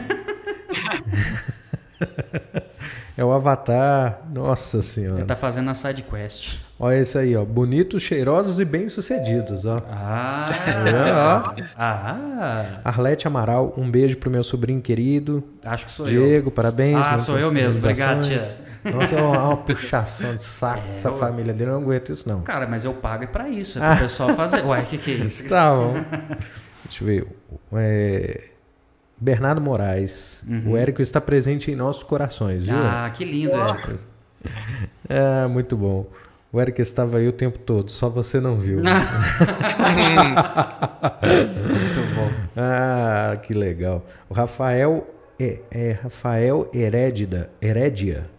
É É o Avatar. Nossa senhora. Ele tá fazendo a side quest. Olha esse aí, ó. Bonitos, cheirosos e bem-sucedidos, ó. Ah! É, ó. ah! Arlete Amaral, um beijo pro meu sobrinho querido. Acho que sou eu. Diego, parabéns. Ah, sou eu mesmo. Obrigado, tia. Nossa, é uma, uma puxação de saco essa eu- família dele. Eu não aguento isso, não. Cara, mas eu pago é pra isso, é pro pessoal fazer. Ué, o que, que é isso? Tá bom. Deixa eu ver. É, Bernardo Moraes. O Érico está presente em nossos corações, viu? Uhum. Ah, que lindo, Érico. É, muito bom. O Érico estava aí o tempo todo, só você não viu. Muito bom. Ah, que legal. O Rafael é, é Rafael Herédida, Herédia.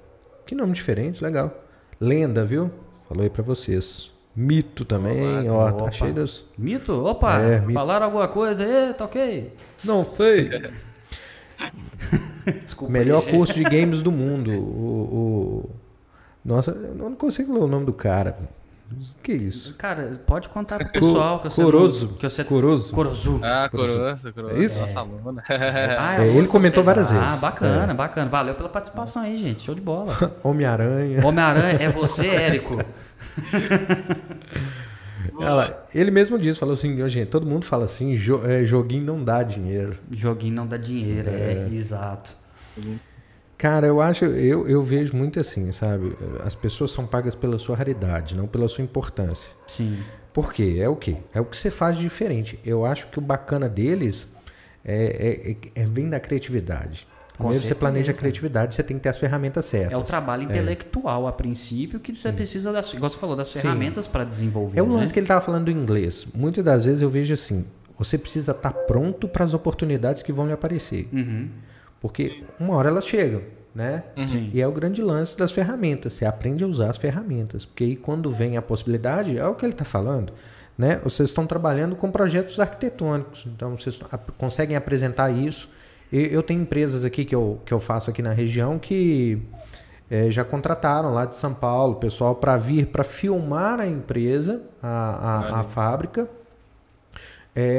Que nome diferente, legal. Lenda, viu? Falou aí pra vocês. Mito também, ó, tá cheio dos... Mito? Opa! É, mito. Falaram alguma coisa aí? Tá ok? Não sei. Desculpa. Melhor aí, curso de games do mundo. O, o- Nossa, eu não consigo ler o nome do cara. Que isso? Cara, pode contar pro pessoal que você Coroso. não- que você Coroso. Coroso. Ah, coroa. É isso? Nossa aluna. Ah, É, aluno ele comentou vocês. várias Ah, vezes. bacana, bacana. Valeu pela participação aí, gente. Show de bola. Homem-Aranha. Homem-Aranha é você, Érico. Ela- Ele mesmo disse, falou assim, "Ô, gente, todo mundo fala assim, jo- é, joguinho não dá dinheiro. Joguinho não dá dinheiro, é, exato. Cara, eu acho, eu, eu vejo muito assim, sabe? As pessoas são pagas pela sua raridade, não pela sua importância. Sim. Por quê? É o quê? É o que você faz de diferente. Eu acho que o bacana deles é, é, é- vem da criatividade. Primeiro você planeja a criatividade, você tem que ter as ferramentas certas. É o trabalho intelectual a princípio que você precisa das, igual você falou, das ferramentas para desenvolver. É o né? lance que ele estava falando do inglês. Muitas das vezes eu vejo assim: você precisa estar pronto para as oportunidades que vão lhe aparecer. Uhum. Porque uma hora elas chegam, né? Sim. E é o grande lance das ferramentas. Você aprende a usar as ferramentas. Porque aí quando vem a possibilidade, é o que ele está falando. Né? Vocês estão trabalhando com projetos arquitetônicos. Então vocês conseguem apresentar isso. Eu tenho empresas aqui que eu, que eu faço aqui na região que eh, já contrataram lá de São Paulo, pessoal, para vir para filmar a empresa, a, a, a fábrica,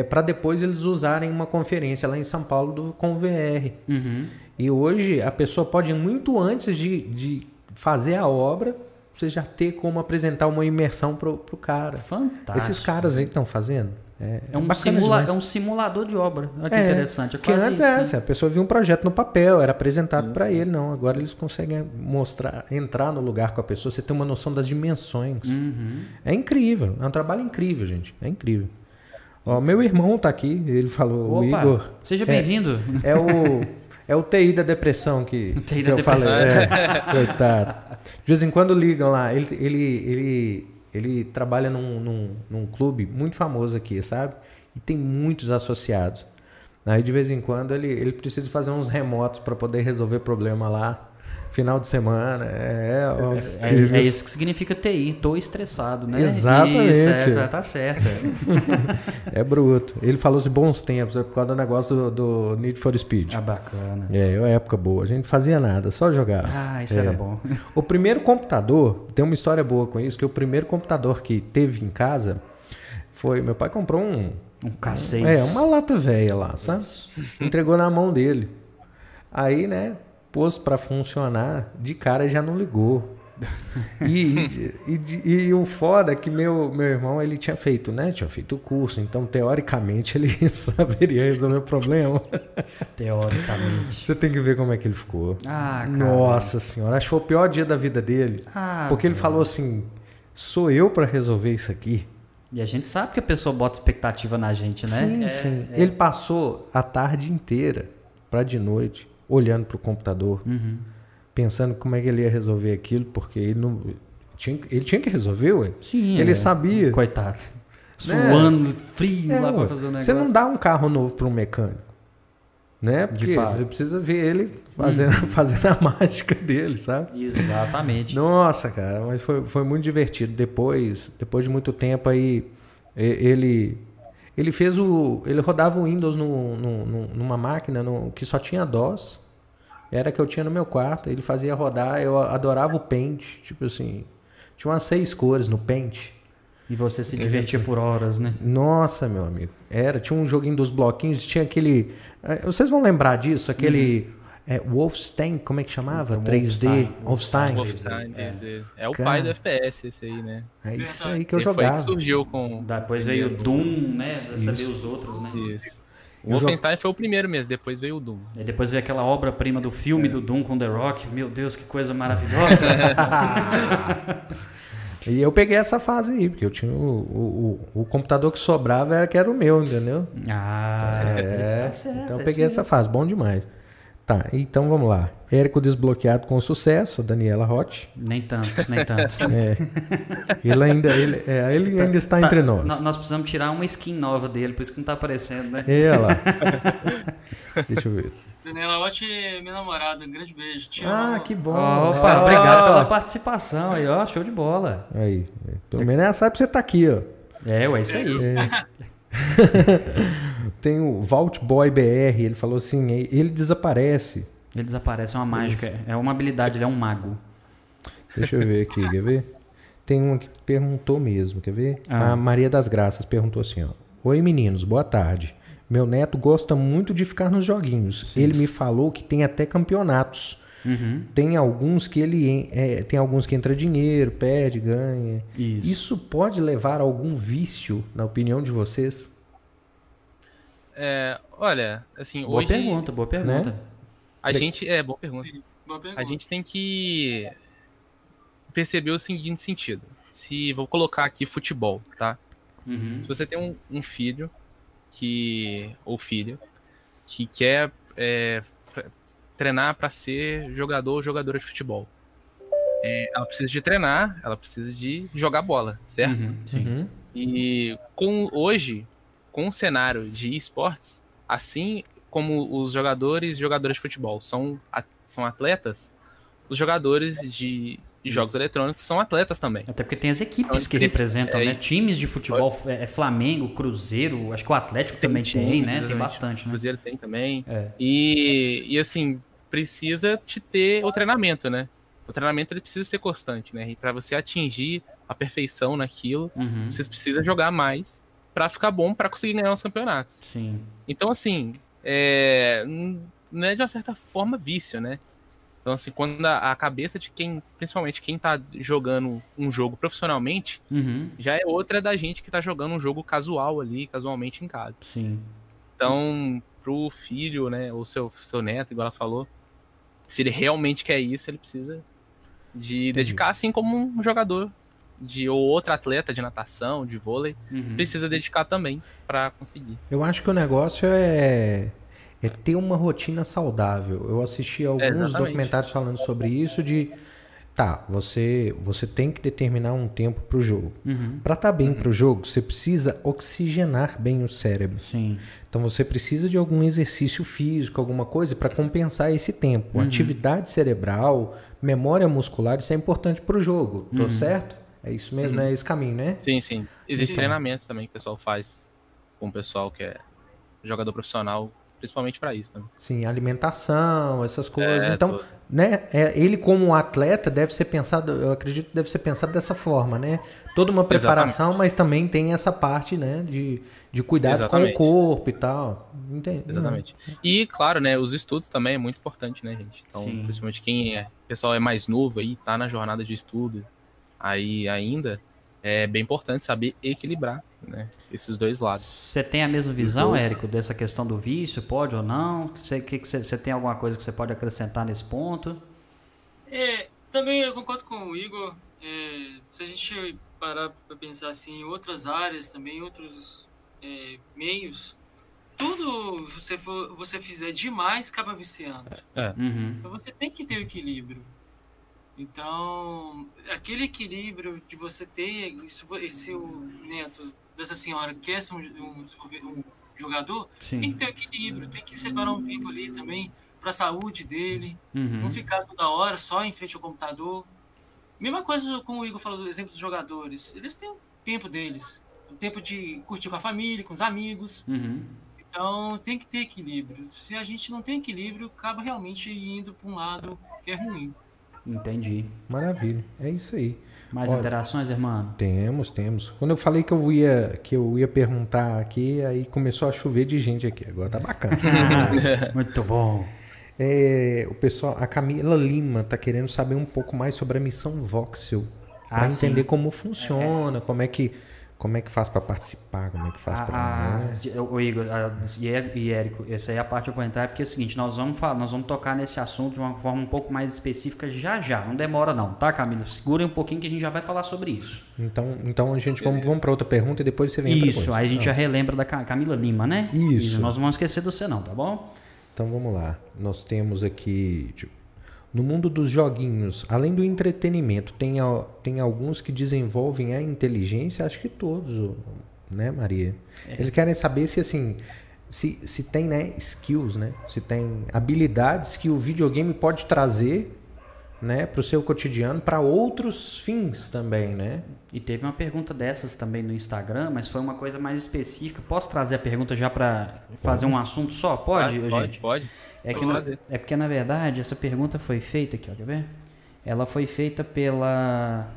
para depois eles usarem uma conferência lá em São Paulo do, com o VR. Uhum. E hoje a pessoa pode, muito antes de, de fazer a obra, você já ter como apresentar uma imersão pro, pro cara. Fantástico. Esses caras aí que estão fazendo. É, É um, bacana simula- demais. é um simulador de obra. Olha que É, interessante. É quase antes isso, é né? a pessoa via um projeto no papel, era apresentado para ele, não. Agora eles conseguem mostrar, entrar no lugar com a pessoa, você tem uma noção das dimensões. Uhum. É incrível, é um trabalho incrível, gente. É incrível. Ó, meu irmão tá aqui, ele falou, o Opa, Igor. seja É. bem-vindo. É o, é o TI da depressão que, que da eu depressão. falei. É, coitado. De vez em quando ligam lá. Ele, ele, ele, ele trabalha num, num, num clube muito famoso aqui, sabe? E tem muitos associados. Aí de vez em quando ele, ele precisa fazer uns remotos para poder resolver problema lá. Final de semana. É, É, serviço- é isso que significa TI. Tô estressado, né? Exatamente. Isso, é, tá certo. é bruto. Ele falou de bons tempos, é por causa do negócio do, do Need for Speed. Ah, bacana. É, é uma época boa. A gente fazia nada, só jogava. Ah, isso É. era bom. O primeiro computador, tem uma história boa com isso, que o primeiro computador que teve em casa foi. Meu pai comprou um. Um K6. É, uma lata velha lá, sabe? Entregou na mão dele. Aí, né, pôs pra funcionar, de cara já não ligou. E, e, e- e o foda é que meu, meu irmão, ele tinha feito, né? Tinha feito o curso, então teoricamente ele saberia resolver o problema. Teoricamente. Você tem que ver como é que ele ficou. Ah, cara. Nossa senhora, achou o pior dia da vida dele. Ah, porque ele falou assim: sou eu pra resolver isso aqui? E a gente sabe que a pessoa bota expectativa na gente, né? Sim, É, sim. é. Ele passou a tarde inteira pra de noite olhando pro computador, Uhum. pensando como é que ele ia resolver aquilo, porque ele não tinha, ele tinha que resolver, ué. Sim. Ele é. sabia. Coitado. Suando, frio É, lá ué. fazer o negócio. Você não dá um carro novo para um mecânico. Né? Porque fato. você precisa ver ele fazendo, fazendo a mágica dele, sabe? Exatamente. Nossa, cara, mas foi, foi muito divertido. Depois, depois de muito tempo aí, ele ele fez o ele rodava o Windows no, no- no- numa máquina no- que só tinha DOS. Era que eu tinha no meu quarto. Ele fazia rodar. Eu adorava o Paint, tipo assim, tinha umas seis cores no Paint. E você se divertia por horas, né? Nossa, meu amigo. Era, tinha um joguinho dos bloquinhos, tinha aquele. eh, Vocês vão lembrar disso, aquele. É Wolfenstein, como é que chamava? Então, 3D. Wolfenstein. Wolfenstein. É. é, é o Cara. pai do FPS, esse aí, né? É isso aí que eu Ele foi jogava. que surgiu com. Depois veio o Doom, né? Saber Isso. os outros, né? Isso. O Wolfenstein foi o primeiro mesmo, depois veio o Doom. E depois veio aquela obra-prima do É. filme do Doom com The Rock. Meu Deus, que coisa maravilhosa. E eu peguei essa fase aí, porque eu tinha o, o, o, o computador que sobrava era que era o meu, entendeu? ah, É, tá certo, então eu é peguei isso essa fase, bom demais. Tá, então vamos lá. Érico desbloqueado com sucesso, Daniela Hot. Nem tanto, nem tanto. É, ele ainda, ele, é, ele ainda está Tá, entre nós. Nós precisamos tirar uma skin nova dele, por isso que não tá aparecendo, né? E ela? Deixa eu ver. Daniela Ott é minha namorada. Um grande beijo. Te Ah, amo. que bom. Opa, Ah, obrigado pela participação aí, ó. Show de bola. Aí, pelo menos ela sabe que você tá aqui, ó. É, ué, isso aí. Tem o Vault Boy BR, ele falou assim, ele desaparece. Ele desaparece, é uma mágica, é uma habilidade, ele é um mago. Deixa eu ver aqui, quer ver? Tem uma que perguntou mesmo, quer ver? Ah. A Maria das Graças perguntou assim, ó. Oi meninos, boa tarde. Meu neto gosta muito de ficar nos joguinhos. Ele me falou que tem até campeonatos. Uhum. Tem alguns que ele é, tem alguns que entra dinheiro, perde, ganha. Isso. Isso pode levar a algum vício, na opinião de vocês? É, olha, assim, Boa hoje pergunta, boa pergunta. Né? a gente. É, boa pergunta. Boa pergunta. A gente tem que perceber o seguinte sentido. Se vou colocar aqui futebol, tá? Uhum. Se você tem um, um filho que ou filha que quer é, treinar para ser jogador ou jogadora de futebol, é, ela precisa de treinar, ela precisa de jogar bola, certo? Uhum, Sim. Uhum. E com hoje, com o cenário de esportes, assim como os jogadores e jogadoras de futebol são, a- são atletas, os jogadores de, de jogos eletrônicos são atletas também. Até porque tem as equipes Então, que representam, é, né? Times de futebol, é, é Flamengo, Cruzeiro, acho que o Atlético também tem, times, né? Tem exatamente. bastante, O né? Cruzeiro tem também. É. E, e assim, precisa te ter o treinamento, né? O treinamento ele precisa ser constante, né? E para você atingir a perfeição naquilo, Uhum. você precisa jogar mais para ficar bom para conseguir ganhar os campeonatos. Sim. Então, assim, é, não é de uma certa forma vício, né? Então, assim, quando a, a cabeça de quem, principalmente quem tá jogando um jogo profissionalmente, Uhum. já é outra da gente que tá jogando um jogo casual ali, casualmente em casa. Sim. Então, pro filho, né, ou seu, seu neto, igual ela falou, se ele realmente quer isso, ele precisa de dedicar, assim como um jogador de ou outro atleta de natação, de vôlei, Uhum. precisa dedicar também para conseguir. Eu acho que o negócio é, é ter uma rotina saudável. Eu assisti alguns exatamente. documentários falando sobre isso de tá, você você tem que determinar um tempo pro jogo. Uhum. Para estar bem pro jogo, você precisa oxigenar bem o cérebro. Sim. Então você precisa de algum exercício físico, alguma coisa para compensar esse tempo. Atividade cerebral, memória muscular, isso é importante pro jogo. Tô certo? É isso mesmo, é esse caminho, né? Sim, sim. Existem Sim. treinamentos também que o pessoal faz com o pessoal que é jogador profissional, principalmente para isso também. Sim, alimentação, essas coisas. É, então, tudo. né, é, ele como um atleta deve ser pensado, eu acredito que deve ser pensado dessa forma, né? Toda uma preparação, mas também tem essa parte, né, de, de cuidado Exatamente. com o corpo e tal. Entende? Exatamente. E, claro, né, os estudos também é muito importante, né, gente? Então, Sim. principalmente quem é, o pessoal é mais novo aí, tá na jornada de estudo aí ainda, é bem importante saber equilibrar, né, esses dois lados. Você tem a mesma visão, Érico, dessa questão do vício? Pode ou não? Você, que que tem alguma coisa que você pode acrescentar nesse ponto? É, também eu concordo com o Igor. É, se a gente parar para pensar assim, em outras áreas também, outros é, meios, tudo você for, você fizer demais acaba viciando. Uhum. Então você tem que ter o equilíbrio. Então, aquele equilíbrio de você ter, se o neto dessa senhora quer ser um, um desenvolver- um jogador, tem Sim. que ter equilíbrio, tem que separar um tempo ali também para a saúde dele, Uhum. não ficar toda hora só em frente ao computador. Mesma coisa como o Igor falou do exemplo dos jogadores. Eles têm o tempo deles. O tempo de curtir com a família, com os amigos. Uhum. Então tem que ter equilíbrio. Se a gente não tem equilíbrio, acaba realmente indo para um lado que é ruim. Entendi. Maravilha. É isso aí. Mais Olha. interações, irmão? Temos, temos. Quando eu falei que eu ia que eu ia perguntar aqui, aí começou a chover de gente aqui. Agora tá bacana. Muito bom. É, o pessoal, a Camila Lima tá querendo saber um pouco mais sobre a missão Voxel. Para Ah, entender sim. como funciona, como é que como é que faz para participar, como é que faz Ah, para ah, o Igor ah, e É- e Érico, essa aí é a parte que eu vou entrar, porque é o seguinte, nós vamos falar, nós vamos tocar nesse assunto de uma forma um pouco mais específica já já, não demora não, tá Camilo? Segurem um pouquinho que a gente já vai falar sobre isso. Então, então a gente vamos, vamos para outra pergunta e depois você vem Isso, aí a gente Ah, já relembra da Ca- Camila Lima, né? Isso. Nós não vamos esquecer de você não, tá bom? Então vamos lá. Nós temos aqui. tipo, No mundo dos joguinhos, além do entretenimento, tem, tem alguns que desenvolvem a inteligência, acho que todos, né, Maria? É. Eles querem saber se assim. Se, se tem né, skills, né? Se tem habilidades que o videogame pode trazer né, para o seu cotidiano para outros fins também, né? E teve uma pergunta dessas também no Instagram, mas foi uma coisa mais específica. Posso trazer a pergunta já para fazer um assunto só? Pode, pode, gente? pode. É, que na- é porque, na verdade, essa pergunta foi feita aqui, ó, quer ver? Ela foi feita pela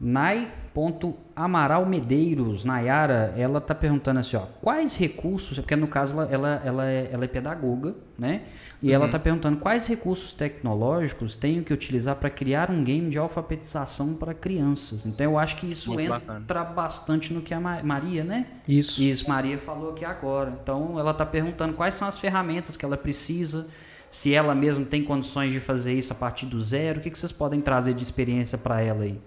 Nai.amaral Medeiros, Nayara, ela tá perguntando assim, ó, quais recursos, porque no caso ela, ela, ela, é, ela é pedagoga, né? E Uhum. ela tá perguntando quais recursos tecnológicos tenho que utilizar para criar um game de alfabetização para crianças. Então eu acho que isso Muito entra bacana. bastante no que a Ma- Maria, né? Isso. Isso, Maria falou aqui agora. Então, ela está perguntando quais são as ferramentas que ela precisa, se ela mesma tem condições de fazer isso a partir do zero, o que, que vocês podem trazer de experiência para ela aí?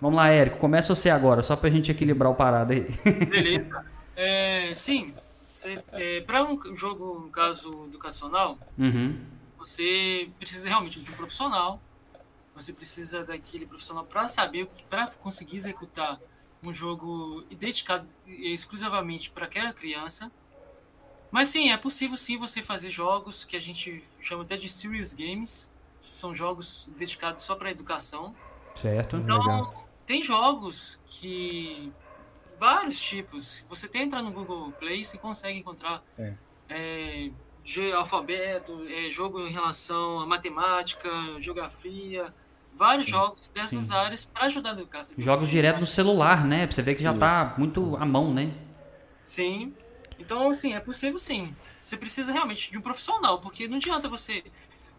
Vamos lá, Érico, começa você agora, só para a gente equilibrar o parado aí. Beleza. É, sim, para um jogo, no caso educacional, Uhum. você precisa realmente de um profissional. Você precisa daquele profissional para saber, para conseguir executar um jogo dedicado exclusivamente para aquela criança. Mas sim, é possível sim você fazer jogos que a gente chama até de serious games. São jogos dedicados só para educação. Certo? Então, Legal. tem jogos que. Vários tipos. Você tem entrar no Google Play, você consegue encontrar É. é, de alfabeto, é, jogo em relação a matemática, geografia, vários jogos dessas sim. áreas para ajudar a educar. Jogos direto no celular, né? Pra você ver que já tá muito à mão, né? Sim. Então, assim, é possível sim. Você precisa realmente de um profissional, porque não adianta você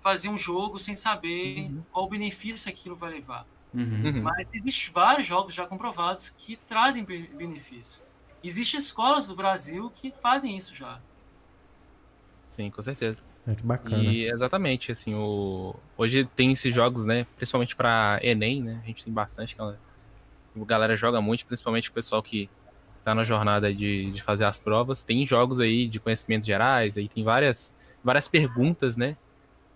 fazer um jogo sem saber qual o benefício aquilo vai levar. Uhum. Uhum. Mas existem vários jogos já comprovados que trazem be- benefício. Existem escolas do Brasil que fazem isso já. Sim, com certeza. É, que bacana. E exatamente, assim, o... hoje tem esses jogos, né? Principalmente para Enem, né? A gente tem bastante, a galera joga muito, principalmente o pessoal que tá na jornada de, de fazer as provas. Tem jogos aí de conhecimentos gerais, aí tem várias, várias perguntas, né?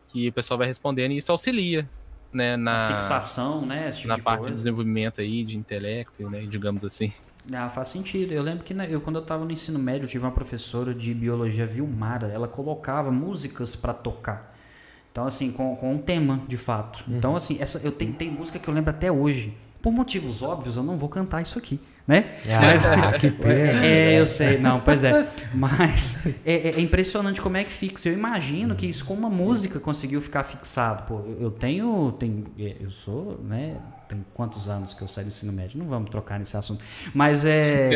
Que o pessoal vai respondendo e isso auxilia, né? Na, Fixação, né? Tipo na de parte de coisa. desenvolvimento aí, de intelecto, né? Digamos assim. Ah, faz sentido. Eu lembro que na- eu, quando eu estava no ensino médio, eu tive uma professora de biologia, Vilmara. Ela colocava músicas para tocar. Então, assim, com, com um tema, de fato. Então, assim, essa, eu tenho, tem música que eu lembro até hoje. Por motivos óbvios, eu não vou cantar isso aqui, né? Ah, que pena. É, eu sei, não, pois é. Mas é, é impressionante como é que fixa. Eu imagino que isso com uma música conseguiu ficar fixado. Pô, eu- tenho, tenho. Eu sou, né? Tem quantos anos que eu saí do ensino médio? Não vamos trocar nesse assunto. Mas é.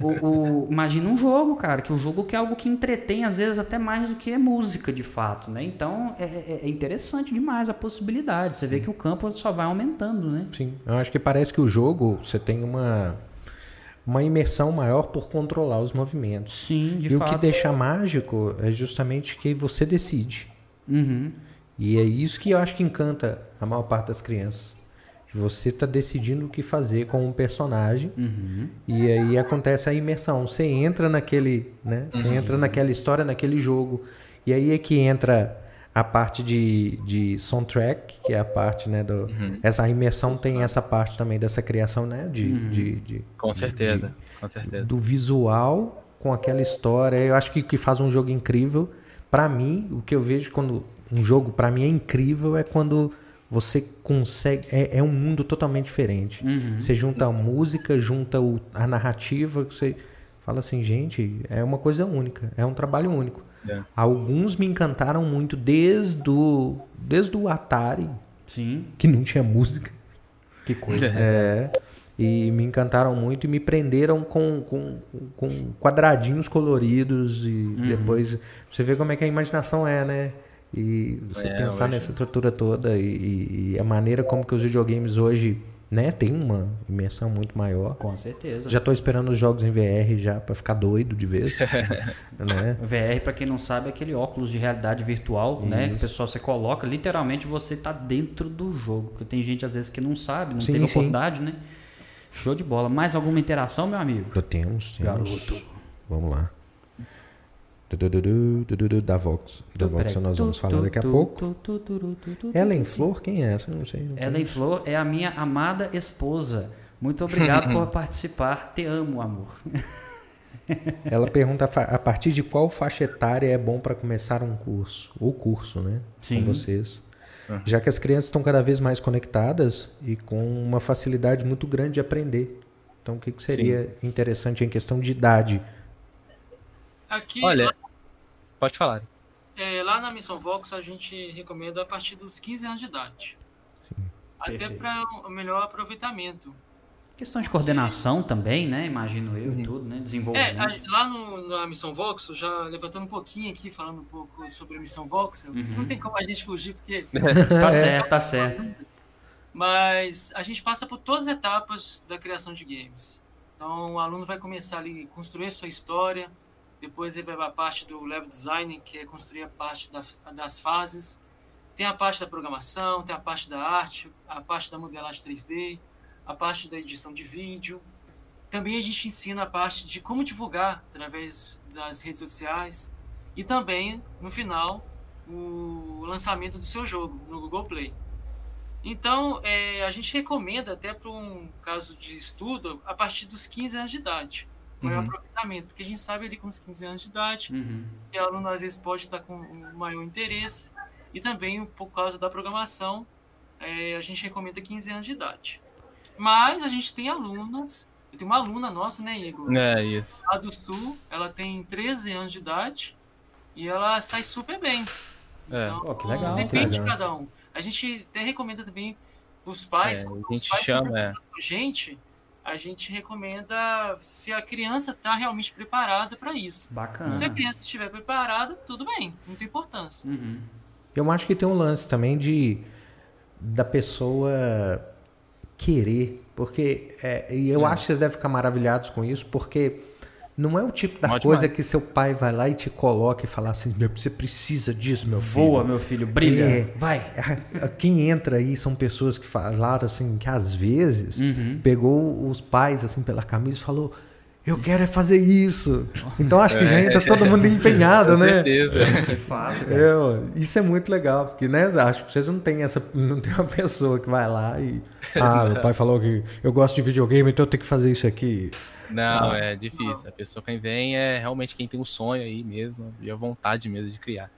o, o- imagina um jogo, cara, que o jogo que é algo que entretém, às vezes, até mais do que é música, de fato, né? Então é, é- é interessante demais a possibilidade. Você vê que o campo só vai aumentando, né? Sim, eu acho que parece que o jogo você tem uma uma imersão maior por controlar os movimentos. Sim, de e fato. o que deixa mágico é justamente que você decide. Uhum. E é isso que eu acho que encanta a maior parte das crianças. Você está decidindo o que fazer com um personagem Uhum. e aí acontece a imersão. Você entra naquele, né? Você entra naquela história, naquele jogo. E aí é que entra a parte de, de soundtrack, que é a parte, né? Do, Essa imersão tem essa parte também dessa criação, né? De, de, de- Com certeza, com certeza. do visual com aquela história. Eu acho que o que faz um jogo incrível, pra mim, o que eu vejo quando um jogo pra mim é incrível é quando você consegue é, é um mundo totalmente diferente. Você junta a música, junta o- a narrativa, você fala assim, gente, é uma coisa única, é um trabalho único. É. Alguns me encantaram muito desde o, desde o Atari, Sim. que não tinha música. Que coisa. É. e me encantaram muito e me prenderam com, com, com quadradinhos coloridos e Uhum. depois você vê como é que a imaginação é, né? E você É, pensar hoje- nessa estrutura toda e, e- e a maneira como que os videogames hoje, né, tem uma imersão muito maior. Com certeza. Já tô esperando os jogos em VR já para ficar doido de vez, né? VR, pra quem não sabe, é aquele óculos de realidade virtual, né? Que o Isso. pessoal você coloca, literalmente você tá dentro do jogo. Porque tem gente às vezes que não sabe, não Sim, teve sim. oportunidade, né? Show de bola. Mais alguma interação, meu amigo? Já temos, temos. Garoto. Vamos lá. Da Vox. Da Vox nós vamos falar daqui a pouco. Ellen Flor, quem é essa? Não sei. não Ellen conheço. Flor é a minha amada esposa. Muito obrigado por participar. Te amo, amor. Ela pergunta a partir de qual faixa etária é bom para começar um curso, ou curso, né? Sim. Com vocês. Já que as crianças estão cada vez mais conectadas e com uma facilidade muito grande de aprender. Então, o que, que seria interessante em questão de idade? Aqui, Olha, pode falar. é, lá na Missão Vox, a gente recomenda a partir dos 15 anos de idade. Até Perfeito. para um melhor aproveitamento. Questão de coordenação também, né? Imagino eu Uhum. e tudo, né? É, Desenvolvimento. a- lá no, na Missão Voxel, já levantando um pouquinho aqui, falando um pouco sobre a Missão Voxel, Uhum. não tem como a gente fugir, porque. Tá certo, tá certo. Mas a gente passa por todas as etapas da criação de games. Então, o aluno vai começar ali a construir sua história, depois ele vai para a parte do level design, que é construir a parte das, das fases. Tem a parte da programação, tem a parte da arte, a parte da modelagem 3D, a parte da edição de vídeo. Também a gente ensina a parte de como divulgar através das redes sociais e também, no final, o lançamento do seu jogo no Google Play. Então, é, a gente recomenda, até para um caso de estudo, a partir dos 15 anos de idade. Maior Uhum. aproveitamento, porque a gente sabe ali com os 15 anos de idade, Uhum. que o aluno às vezes pode estar com um maior interesse, e também por causa da programação, é, a gente recomenda 15 anos de idade. Mas a gente tem alunas, eu tenho uma aluna nossa, né, Igor? É isso. Lá do Sul, ela tem 13 anos de idade e ela sai super bem. É. Então, Pô, que legal, Depende que de cada um. A gente até recomenda também os pais, É, quando a os gente pais chama, é. com a gente, a gente recomenda se a criança está realmente preparada para isso. Bacana. Se a criança estiver preparada, tudo bem, não tem importância. Uhum. Eu acho que tem um lance também de da pessoa querer, porque é, e eu acho que vocês devem ficar maravilhados com isso, porque não é o tipo da Ótimo. coisa que seu pai vai lá e te coloca e fala assim, meu, você precisa disso, meu filho. Voa, meu filho, brilha. É. Vai. Quem entra aí são pessoas que falaram assim que às vezes Uhum. pegou os pais assim pela camisa e falou eu quero é fazer isso. Então acho que já entra todo mundo empenhado, Com né? certeza. De fato. É, isso é muito legal, porque né, acho que vocês não têm essa, não tem uma pessoa que vai lá e ah, meu pai falou que eu gosto de videogame, então eu tenho que fazer isso aqui. Não, é difícil. A pessoa quem vem é realmente quem tem um sonho aí mesmo e a vontade mesmo de criar.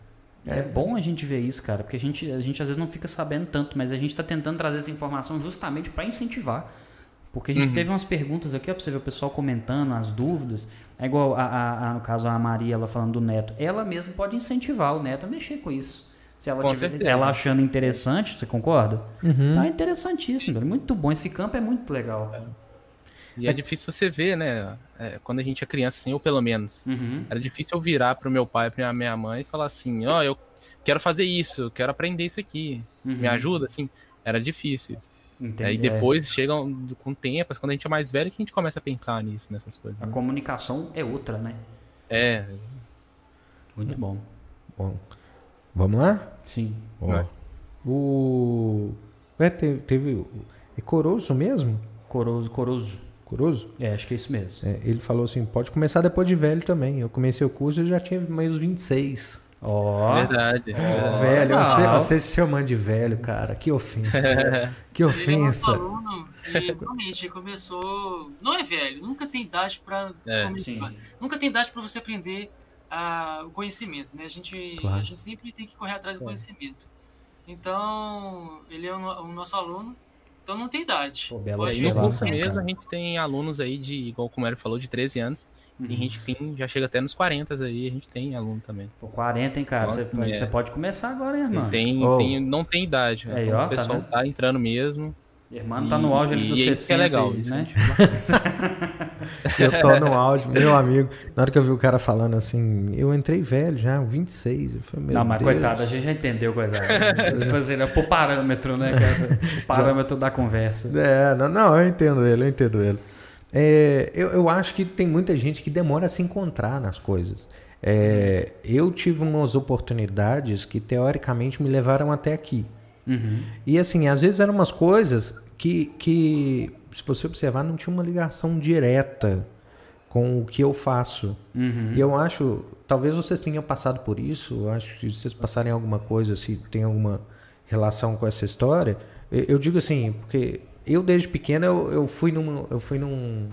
É bom a gente ver isso, cara, porque a gente, a gente às vezes não fica sabendo tanto, mas a gente tá tentando trazer essa informação justamente para incentivar. Porque a gente teve umas perguntas aqui, ó, pra você ver o pessoal comentando, as dúvidas. É igual, a, a- a- no caso, a Maria, ela falando do neto. Ela mesma pode incentivar o neto a mexer com isso. Se ela, Com tiver- ela achando interessante, você concorda? Tá interessantíssimo, cara. Muito bom. Esse campo é muito legal. E é difícil você ver, né? é, quando a gente é criança, assim, ou pelo menos. Uhum. Era difícil eu virar pro meu pai, pra minha mãe e falar assim, ó, eu quero fazer isso, eu quero aprender isso aqui. Me ajuda, assim. Era difícil. Entendi. Aí É, depois chega um- com o tempo, quando a gente é mais velho, que a gente começa a pensar nisso, nessas coisas. a né? comunicação é outra, né? É, Muito bom. Bom, vamos lá? Sim. Ó, Vai. o é, teve, teve é Coroso mesmo? Coroso, coroso. Coroso? É, acho que é isso mesmo. É, ele falou assim, pode começar depois de velho também. Eu comecei o curso e já tinha meus 26. Ó. verdade. verdade. velho, você, você se chamando de velho, cara, que ofensa. que Ele é ofensa. nosso aluno e realmente ele começou. Não é velho, nunca tem idade para É. Nunca tem idade para você aprender ah, o conhecimento, né? A gente, Claro. a gente sempre tem que correr atrás do conhecimento. Então, ele é o nosso aluno, então não tem idade. Pô, bela Pode E no curso cara. mesmo, a gente tem alunos aí de, igual como ele falou, de 13 anos. Uhum. Tem gente que tem, já chega até nos 40 aí, a gente tem aluno também. Pô, 40, hein, cara? Nossa, Você, você é. pode começar agora, hein, irmão? Tem, Oh. tem, não tem idade. Aí, Então, ó, o tá pessoal vendo? tá, entrando mesmo. Irmão tá no auge ali do 60, é legal, né? eu tô no auge, meu amigo. Na hora que eu vi o cara falando assim, eu entrei velho já, 26. Eu falei, meu Não, mas Deus. coitado, a gente já entendeu, coitado. Tipo assim, né? Por parâmetro, né? cara? O parâmetro da conversa. É, não, não, eu entendo ele, eu entendo ele. É, eu, eu acho que tem muita gente que demora a se encontrar nas coisas. É, eu tive umas oportunidades que teoricamente me levaram até aqui. Uhum. E assim, às vezes eram umas coisas que, que, se você observar, não tinha uma ligação direta com o que eu faço. Uhum. E eu acho, talvez vocês tenham passado por isso, eu acho que se vocês passarem alguma coisa, se tem alguma relação com essa história, eu, eu digo assim, porque eu desde pequeno eu, eu fui num, eu fui num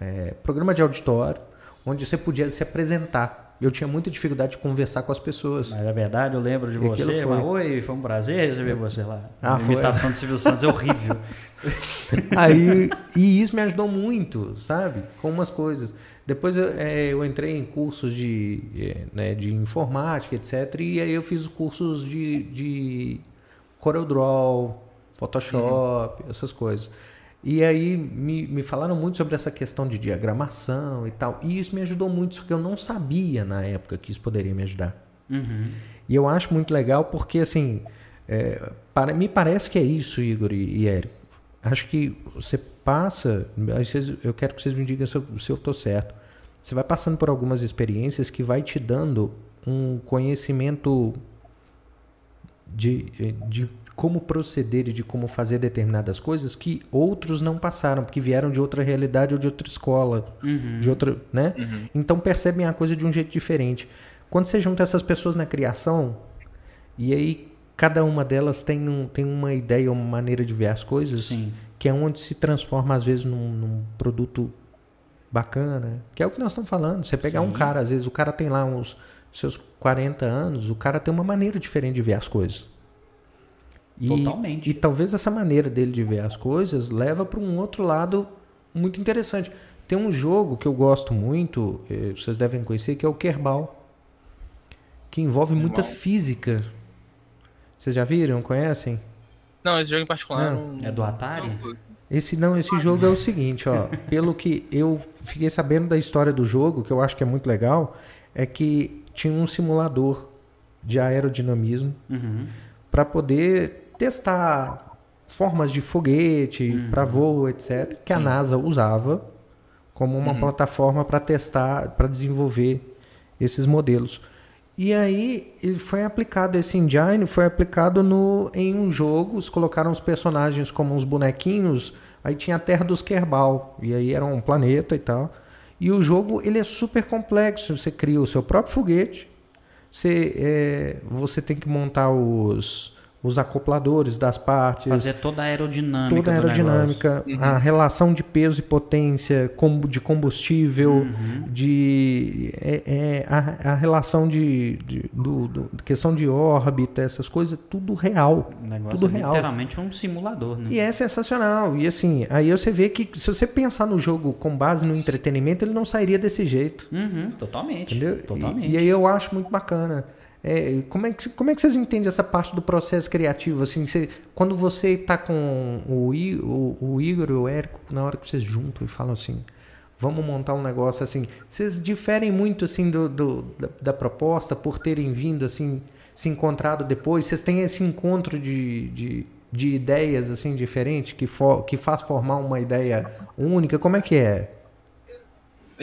é, programa de auditório onde você podia se apresentar. Eu tinha muita dificuldade de conversar com as pessoas. Mas é verdade, eu lembro de E você. foi. Mas, Oi, foi um prazer receber você lá. Ah, a imitação do Silvio Santos é horrível. Aí, e isso me ajudou muito, sabe? Com umas coisas. Depois eu, é, eu entrei em cursos de, é, né, de informática, etc. E aí eu fiz cursos de, de CorelDRAW, Photoshop, essas coisas. E aí me, me falaram muito sobre essa questão de diagramação e tal. E isso me ajudou muito, só que eu não sabia na época que isso poderia me ajudar. Uhum. E eu acho muito legal porque, assim, é, para, me parece que é isso, Igor e, e Érico. Acho que você passa. vocês- Eu quero que vocês me digam se eu, se eu tô certo. Você vai passando por algumas experiências que vai te dando um conhecimento de, de como proceder e de como fazer determinadas coisas que outros não passaram, porque vieram de outra realidade ou de outra escola, Uhum. de outra, né? Então percebem a coisa de um jeito diferente. Quando você junta essas pessoas na criação, e aí cada uma delas tem, um, tem uma ideia, uma maneira de ver as coisas, Sim. que é onde se transforma às vezes num, num produto bacana, que é o que nós estamos falando. Você pegar um Sim. cara, às vezes o cara tem lá uns seus 40 anos, o cara tem uma maneira diferente de ver as coisas. E, Totalmente. E talvez essa maneira dele de ver as coisas leva para um outro lado muito interessante. Tem um jogo que eu gosto muito, eh, vocês devem conhecer, que é o Kerbal, que envolve muita Kerbal. física. Vocês já viram? Conhecem? Não, esse jogo em particular Não. não. É do Atari? não- Esse não, esse jogo é o seguinte, ó. Pelo que eu fiquei sabendo da história do jogo, que eu acho que é muito legal, é que tinha um simulador de aerodinamismo Uhum. para poder testar formas de foguete para voo, etc, que a NASA usava como uma plataforma para testar, para desenvolver esses modelos. E aí ele foi aplicado esse engine foi aplicado no em um jogo, eles colocaram os personagens como uns bonequinhos, aí tinha a Terra dos Kerbal, e aí era um planeta e tal. E o jogo ele é super complexo, você cria o seu próprio foguete, você, é, você tem que montar os, os acopladores das partes, Fazer toda a aerodinâmica. toda a aerodinâmica, a relação de peso e potência, de combustível, Uhum. de é, é, a, a relação de, de- do, do- questão de órbita, essas coisas, tudo real. O negócio Tudo é real. literalmente um simulador, né? E é sensacional. E assim, aí você vê que se você pensar no jogo com base no entretenimento, ele não sairia desse jeito. Uhum, totalmente. Entendeu? E- Totalmente. E, aí eu acho muito bacana. É, como, é que, como é que vocês entendem essa parte do processo criativo? Assim, você- quando você está com o, I- o, o Igor e o Érico, na hora que vocês juntam e falam assim, vamos montar um negócio assim, vocês diferem muito assim do, do- da, da proposta por terem vindo assim, se encontrado depois? Vocês têm esse encontro de, de, de ideias assim diferentes que, for, que faz formar uma ideia única? Como é que é?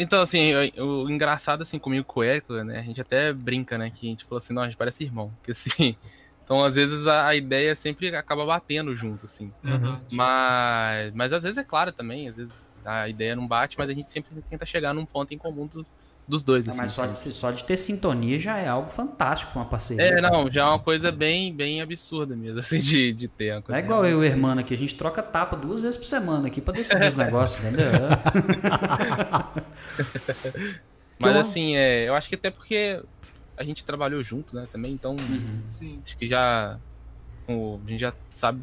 Então, assim, o, engraçado, assim, comigo com o Érico, né? A gente até brinca, né? Que a gente falou assim, não, a gente parece irmão. Que assim. Então, às vezes, a, a ideia sempre acaba batendo junto, assim. Verdade. Mas, mas às vezes é claro também, às vezes a ideia não bate, mas a gente sempre tenta chegar num ponto em comum dos, dos dois, Ah, assim. mas só de, se- só de ter sintonia já é algo fantástico uma parceria. É, não, já é uma coisa bem, bem absurda mesmo, assim, de, de ter. uma Não coisa é igual eu e o irmão aqui, a gente troca tapa duas vezes por semana aqui pra decidir os negócios, entendeu? Mas eu- assim, é, eu acho que até porque a gente trabalhou junto, né, também, então Sim. acho que já o- a gente já sabe,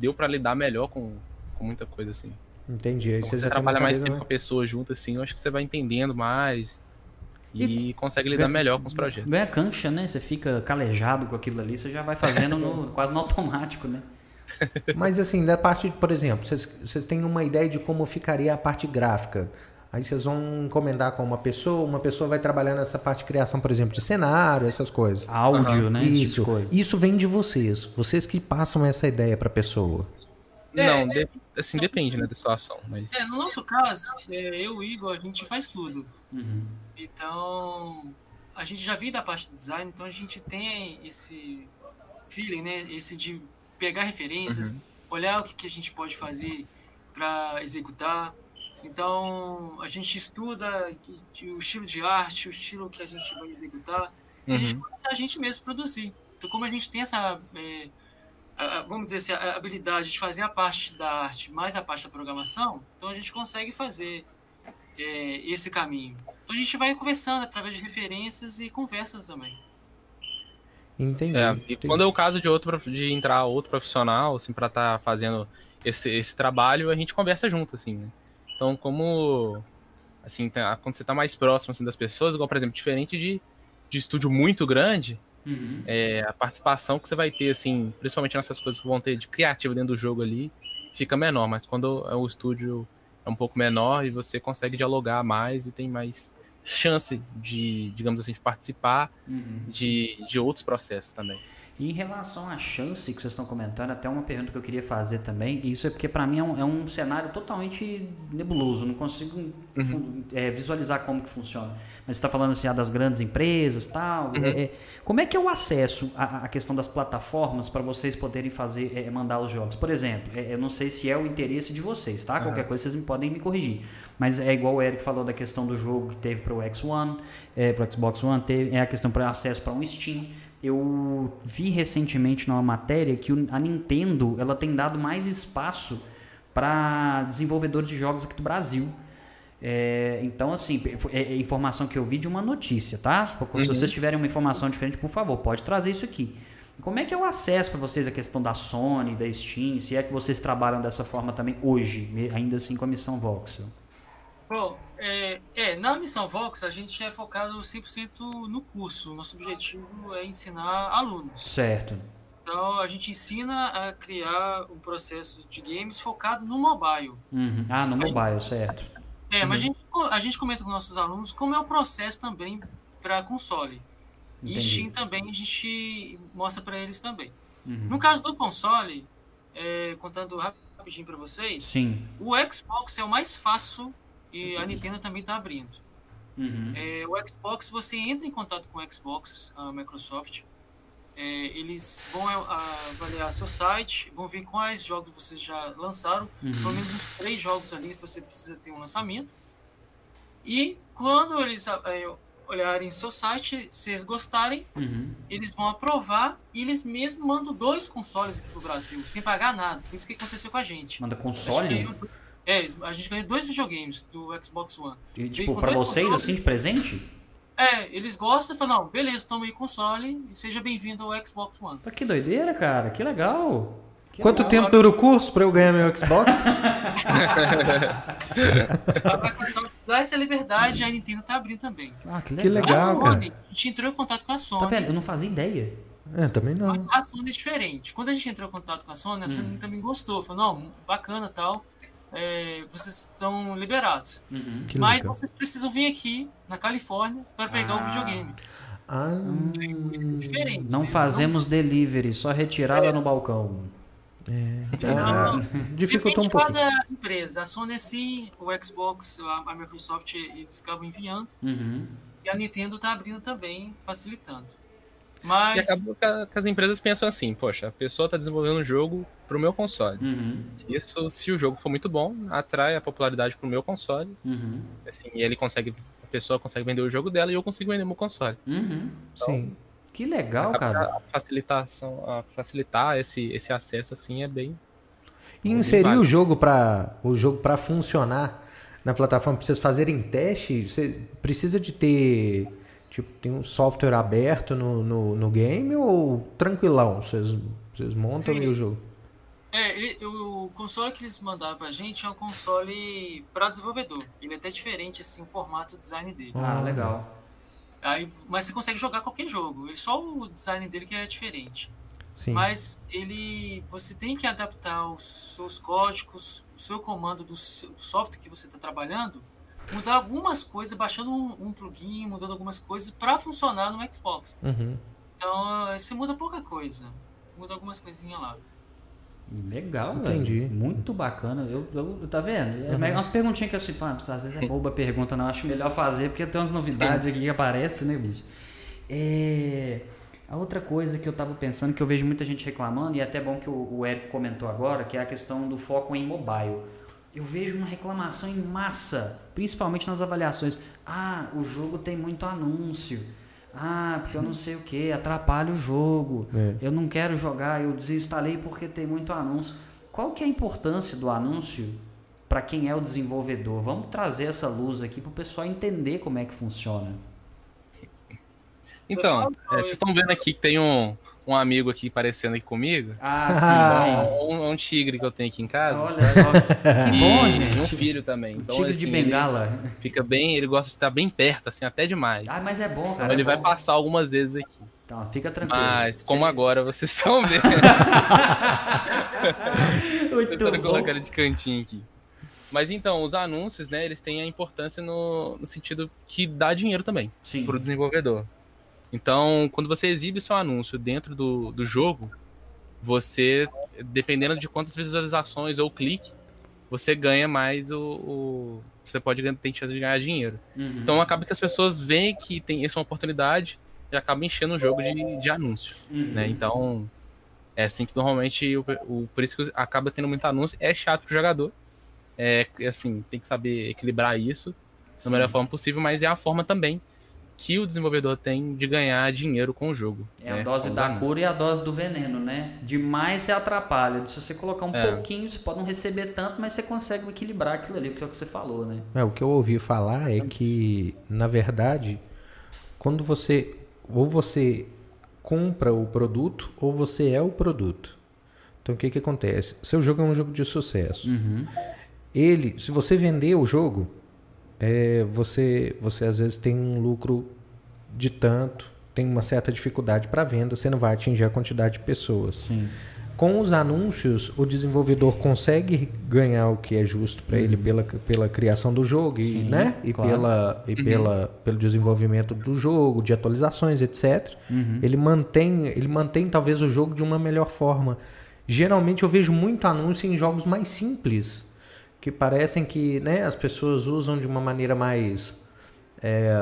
deu pra lidar melhor com, com muita coisa assim. Entendi. Aí Então, você trabalha mais tempo com a pessoa junto assim, eu acho que você vai entendendo mais e, consegue lidar melhor com os projetos. Vem a cancha, né? Você fica calejado com aquilo ali, você já vai fazendo no- quase no automático, né? Mas assim, da parte, por exemplo, vocês, vocês têm uma ideia de como ficaria a parte gráfica. Aí vocês vão encomendar com uma pessoa, uma pessoa vai trabalhar nessa parte de criação, por exemplo, de cenário, essas coisas. Áudio, né? esse tipo Isso, coisa. isso vem de vocês. Vocês que passam essa ideia pra pessoa. Não, de- assim, depende, né, da situação. Mas É, no nosso caso, é, eu e o Igor, a gente faz tudo. Uhum. Então, a gente já viu da parte do design, então a gente tem esse feeling, né? Esse de pegar referências, olhar o que, que a gente pode fazer para executar. Então, a gente estuda o estilo de arte, o estilo que a gente vai executar, e a gente Uhum. começa a gente mesmo produzir. Então, como a gente tem essa, é, a- vamos dizer assim, a habilidade de fazer a parte da arte mais a parte da programação, então a gente consegue fazer é, esse caminho. Então a gente vai conversando através de referências e conversa também. Entendi. É, e entendi. quando é o caso de outro de entrar outro profissional, assim, para estar fazendo esse, esse trabalho, a gente conversa junto, assim, né? Então, como assim, tá- quando você tá mais próximo assim, das pessoas, igual, por exemplo, diferente de, de estúdio muito grande, Uhum. é, a participação que você vai ter, assim, principalmente nessas coisas que vão ter de criativo dentro do jogo ali, fica menor. Mas quando é o estúdio é um pouco menor e você consegue dialogar mais e tem mais chance de, digamos assim, de participar Uhum. de, de outros processos também. E em relação à chance que vocês estão comentando, até uma pergunta que eu queria fazer também, isso é porque para mim é um, é um cenário totalmente nebuloso, não consigo fun- é, visualizar como que funciona. Mas você está falando assim, ah, das grandes empresas tal. é, é, como é que é o acesso à, à questão das plataformas para vocês poderem fazer, é, mandar os jogos? Por exemplo, é, eu não sei se é o interesse de vocês, tá? Qualquer coisa vocês me podem me corrigir. Mas é igual o Eric falou da questão do jogo que teve para o X1, é, para o Xbox One, teve, é a questão para acesso para um Steam. Eu vi recentemente numa matéria que a Nintendo ela tem dado mais espaço para desenvolvedores de jogos aqui do Brasil. É, então, assim, é, é informação que eu vi de uma notícia, tá? Se vocês tiverem uma informação diferente, por favor, pode trazer isso aqui. Como é que é o acesso para vocês a questão da Sony, da Steam? Se é que vocês trabalham dessa forma também hoje, ainda assim com a missão Voxel? Bom, é, é, na missão Vox a gente é focado 100% no curso. Nosso objetivo é ensinar alunos. Certo. Então a gente ensina a criar um processo de games focado no mobile. Uhum. Ah, no mobile, certo. É, mas a gente, a gente comenta com nossos alunos como é o processo também para console. E Entendi. Steam também a gente mostra para eles também. Uhum. No caso do console, é, contando rapidinho para vocês, Sim. o Xbox é o mais fácil e a Nintendo também está abrindo. Uhum. É, o Xbox, você entra em contato com o Xbox, a Microsoft, é, eles vão a- avaliar seu site, vão ver quais jogos vocês já lançaram, pelo menos uns três jogos ali que você precisa ter um lançamento. E quando eles é, olharem seu site, se eles gostarem, Uhum. eles vão aprovar e eles mesmos mandam dois consoles aqui pro Brasil, sem pagar nada. Foi isso que aconteceu com a gente. Manda console? É, a gente ganhou dois videogames do Xbox One. E, tipo, pra vocês, controles. assim, de presente? É, eles gostam e falam, não, beleza, toma aí console e seja bem-vindo ao Xbox One. Pô, que doideira, cara. Que legal. Que Quanto legal. tempo dura o curso pra eu ganhar meu Xbox? A Microsoft dá essa liberdade e a Nintendo tá abrindo também. Ah, que legal. Que legal. a Sony, cara. a gente entrou em contato com a Tá Sony, vendo? Eu não fazia ideia. é, também não. mas a Sony é diferente. Quando a gente entrou em contato com a Sony, a Sony também gostou. Falou, não, bacana tal, é, vocês estão liberados. Que mas legal. vocês precisam vir aqui, na Califórnia, para pegar Ah. o videogame. Ah, Diferente. Não eles fazemos delivery, só retirada no balcão. ah, Depende dificultou um pouco. cada empresa. A Sony sim, o Xbox, a Microsoft, eles acabam enviando. Uhum. E a Nintendo tá abrindo também, facilitando. E Mas acabou que, a- que as empresas pensam assim, poxa, a pessoa tá desenvolvendo um jogo pro meu console. Uhum. Isso, se o jogo for muito bom, atrai a popularidade pro meu console. Uhum. Assim, e ele consegue, a pessoa consegue vender o jogo dela e eu consigo vender meu console. Uhum. Sim. Que legal, cara. A facilitação, a facilitar esse, esse acesso assim é bem. E inserir o jogo para o jogo para funcionar na plataforma, pra vocês fazerem teste, você precisa de ter tipo tem um software aberto no, no, no game ou tranquilão? Vocês, vocês montam Sim. e o jogo. é, ele- o console que eles mandaram pra gente é um console para desenvolvedor. Ele é até diferente assim, o formato o design dele. Ah, legal. Aí, mas você consegue jogar qualquer jogo. Ele, só o design dele que é diferente. Sim. Mas ele, você tem que adaptar os seus códigos, o seu comando do, seu, do software que você está trabalhando, mudar algumas coisas, baixando um, um plugin, mudando algumas coisas para funcionar no Xbox. Uhum. Então, você muda pouca coisa, muda algumas coisinhas lá. Legal, Entendi. Velho. Muito bacana. Eu, eu, tá vendo? É uhum. umas perguntinhas que eu assim, às vezes é boba a pergunta, não. Acho melhor fazer, porque tem umas novidades aqui que aparecem, né, bicho? É. A outra coisa que eu estava pensando, que eu vejo muita gente reclamando, e é até bom que o, o Eric comentou agora, que é a questão do foco em mobile. Eu vejo uma reclamação em massa, principalmente nas avaliações. Ah, o jogo tem muito anúncio. Ah, porque eu não sei o que, atrapalha o jogo. É. Eu não quero jogar, eu desinstalei porque tem muito anúncio. Qual que é a importância do anúncio para quem é o desenvolvedor? Vamos trazer essa luz aqui para o pessoal entender como é que funciona. Então, é, vocês estão vendo aqui que tem um, um amigo aqui aparecendo aqui comigo. Ah, sim, sim. Um, um, tigre que eu tenho aqui em casa. Olha só. que bom, gente. um filho também. Então, tigre assim, de bengala. Fica bem, ele gosta de estar bem perto, assim, até demais. Ah, mas é bom, cara. Então, ele é vai passar algumas vezes aqui. Então, fica tranquilo. Mas, como agora vocês estão vendo. Muito Tentando bom. colocar ele de cantinho aqui. Mas então, os anúncios, né, eles têm a importância no, no sentido que dá dinheiro também para o desenvolvedor. Então, quando você exibe seu anúncio dentro do, do jogo, você, dependendo de quantas visualizações ou clique, você ganha mais o. o você pode ter chance de ganhar dinheiro. Uhum. Então acaba que as pessoas veem que tem essa oportunidade e acabam enchendo o jogo de, de anúncio. Uhum. Né? Então, é assim que normalmente o, o, por isso que acaba tendo muito anúncio. É chato pro jogador. É assim, tem que saber equilibrar isso da melhor forma possível, mas é a forma também que o desenvolvedor tem de ganhar dinheiro com o jogo. É né? a dose da cura e a dose do veneno, né? Demais você atrapalha. Se você colocar um é. pouquinho, você pode não receber tanto, mas você consegue equilibrar aquilo ali, que é o que você falou, né? É, o que eu ouvi falar é que, na verdade, quando você ou você compra o produto ou você é o produto. Então o que que acontece? Seu jogo é um jogo de sucesso. Uhum. Ele, se você vender o jogo, é, você, você às vezes tem um lucro de tanto, tem uma certa dificuldade para venda, você não vai atingir a quantidade de pessoas. Sim. Com os anúncios, o desenvolvedor consegue ganhar o que é justo para uhum. ele pela, pela criação do jogo e, Sim, né? e, claro. pela, e uhum. pela, pelo desenvolvimento do jogo, de atualizações, etc. Uhum. Ele, mantém, ele mantém talvez o jogo de uma melhor forma. Geralmente eu vejo muito anúncio em jogos mais simples que parecem que né, as pessoas usam de uma maneira mais. É,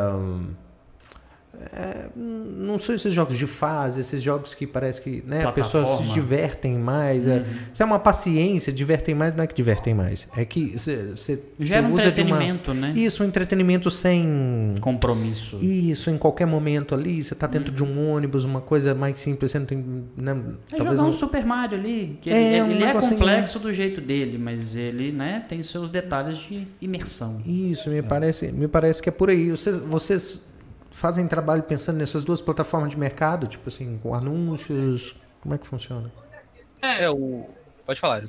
é, não são esses jogos de fase, esses jogos que parece que né, as pessoas se divertem mais. É. Uhum. É, isso é uma paciência, divertem mais, não é que divertem mais. É que você usa um entretenimento, de uma, né? Isso, um entretenimento sem compromisso. Isso, em qualquer momento ali, você está dentro uhum. de um ônibus, uma coisa mais simples, você não tem. Né, é talvez jogar um, um Super Mario ali, que é, ele, um ele é complexo do jeito dele, mas ele né, tem seus detalhes de imersão. Isso, me, é. parece, me parece que é por aí. Vocês, vocês fazem trabalho pensando nessas duas plataformas de mercado, tipo assim, com anúncios? Como é que funciona? É, é o. Pode falar.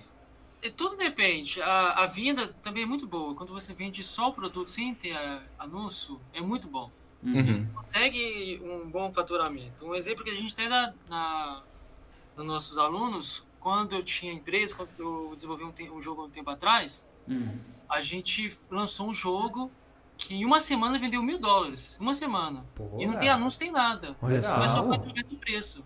É, tudo depende. A, a venda também é muito boa. Quando você vende só o produto sem ter anúncio, é muito bom. Uhum. Você consegue um bom faturamento. Um exemplo que a gente tem na, na, nos nossos alunos, quando eu tinha empresa, quando eu desenvolvi um, um jogo um tempo atrás, uhum. a gente lançou um jogo que em uma semana vendeu mil dólares. Uma semana. e não tem anúncio, tem nada. Olha só. Mas só pode o preço.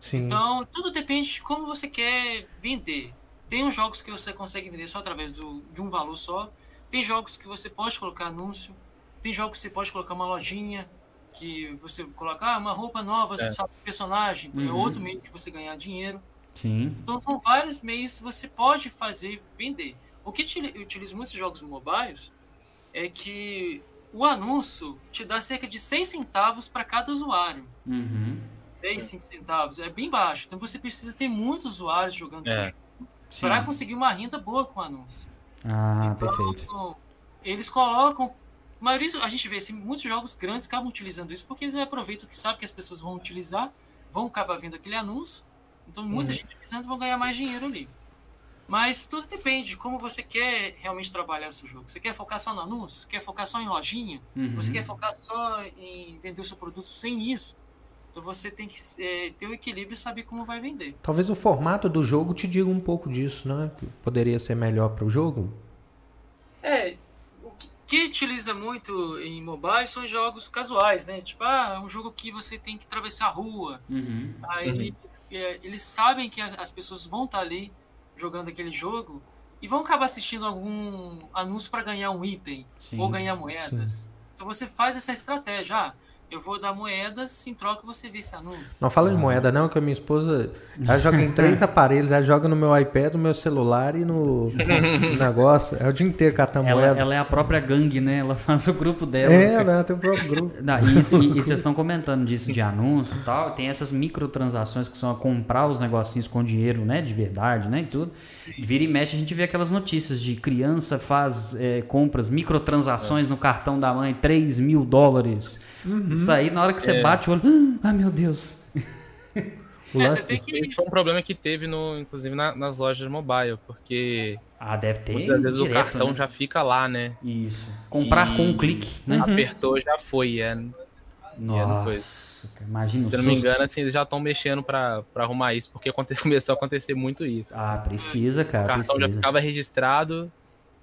Sim. Então, tudo depende de como você quer vender. Tem uns jogos que você consegue vender só através do, de um valor só. Tem jogos que você pode colocar anúncio. Tem jogos que você pode colocar uma lojinha. Que você colocar ah, uma roupa nova, você é. sabe o personagem. É uhum. É outro meio de você ganhar dinheiro. Sim. Então, são vários meios que você pode fazer vender. O que utiliza muitos jogos mobiles é que o anúncio te dá cerca de 6 centavos para cada usuário. Uhum. 10, 5 centavos. É bem baixo. Então você precisa ter muitos usuários jogando é. para conseguir uma renda boa com o anúncio. Ah, então, perfeito. Eles colocam. A, maioria, a gente vê assim, muitos jogos grandes acabam utilizando isso porque eles aproveitam que sabem que as pessoas vão utilizar, vão acabar vendo aquele anúncio. Então muita uhum. gente utilizando vão ganhar mais dinheiro ali. Mas tudo depende de como você quer realmente trabalhar o seu jogo. Você quer focar só no anúncio? Quer focar só em lojinha? Uhum. Você quer focar só em vender o seu produto sem isso? Então você tem que é, ter o equilíbrio e saber como vai vender. Talvez o formato do jogo te diga um pouco disso, né? Poderia ser melhor para o jogo? É, o que utiliza muito em mobile são jogos casuais, né? Tipo, ah, é um jogo que você tem que atravessar a rua. Uhum. Aí uhum. É, eles sabem que as pessoas vão estar ali jogando aquele jogo e vão acabar assistindo algum anúncio para ganhar um item sim, ou ganhar moedas. Sim. Então você faz essa estratégia. Ah, eu vou dar moedas, em troca você vê esse anúncio. Não fala de moeda não, que a minha esposa ela joga em três aparelhos, ela joga no meu iPad, no meu celular e no, no negócio. É o dia inteiro catando ela, moeda. Ela é a própria gangue, né? Ela faz o grupo dela. É, ela tem o próprio grupo. Não, e, isso, e, e, vocês estão comentando disso de anúncio e tal, tem essas microtransações que são a comprar os negocinhos com dinheiro, né? De verdade, né? E tudo. Vira e mexe, a gente vê aquelas notícias de criança faz é, compras, microtransações é. no cartão da mãe, 3 mil dólares. Uhum. Isso aí, na hora que você é. bate o olho, ah, meu Deus. O é, lance... que... foi um problema que teve, no, inclusive, na, nas lojas mobile, porque. Ah, deve ter. Muitas vezes direto, o cartão né? já fica lá, né? Isso. Comprar e... com um clique, né? Apertou, já foi. É... Nossa, imagina. Se eu não me engano, assim, eles já estão mexendo pra, pra arrumar isso, porque começou a acontecer muito isso. Ah, assim. precisa, cara. O cartão precisa. já ficava registrado,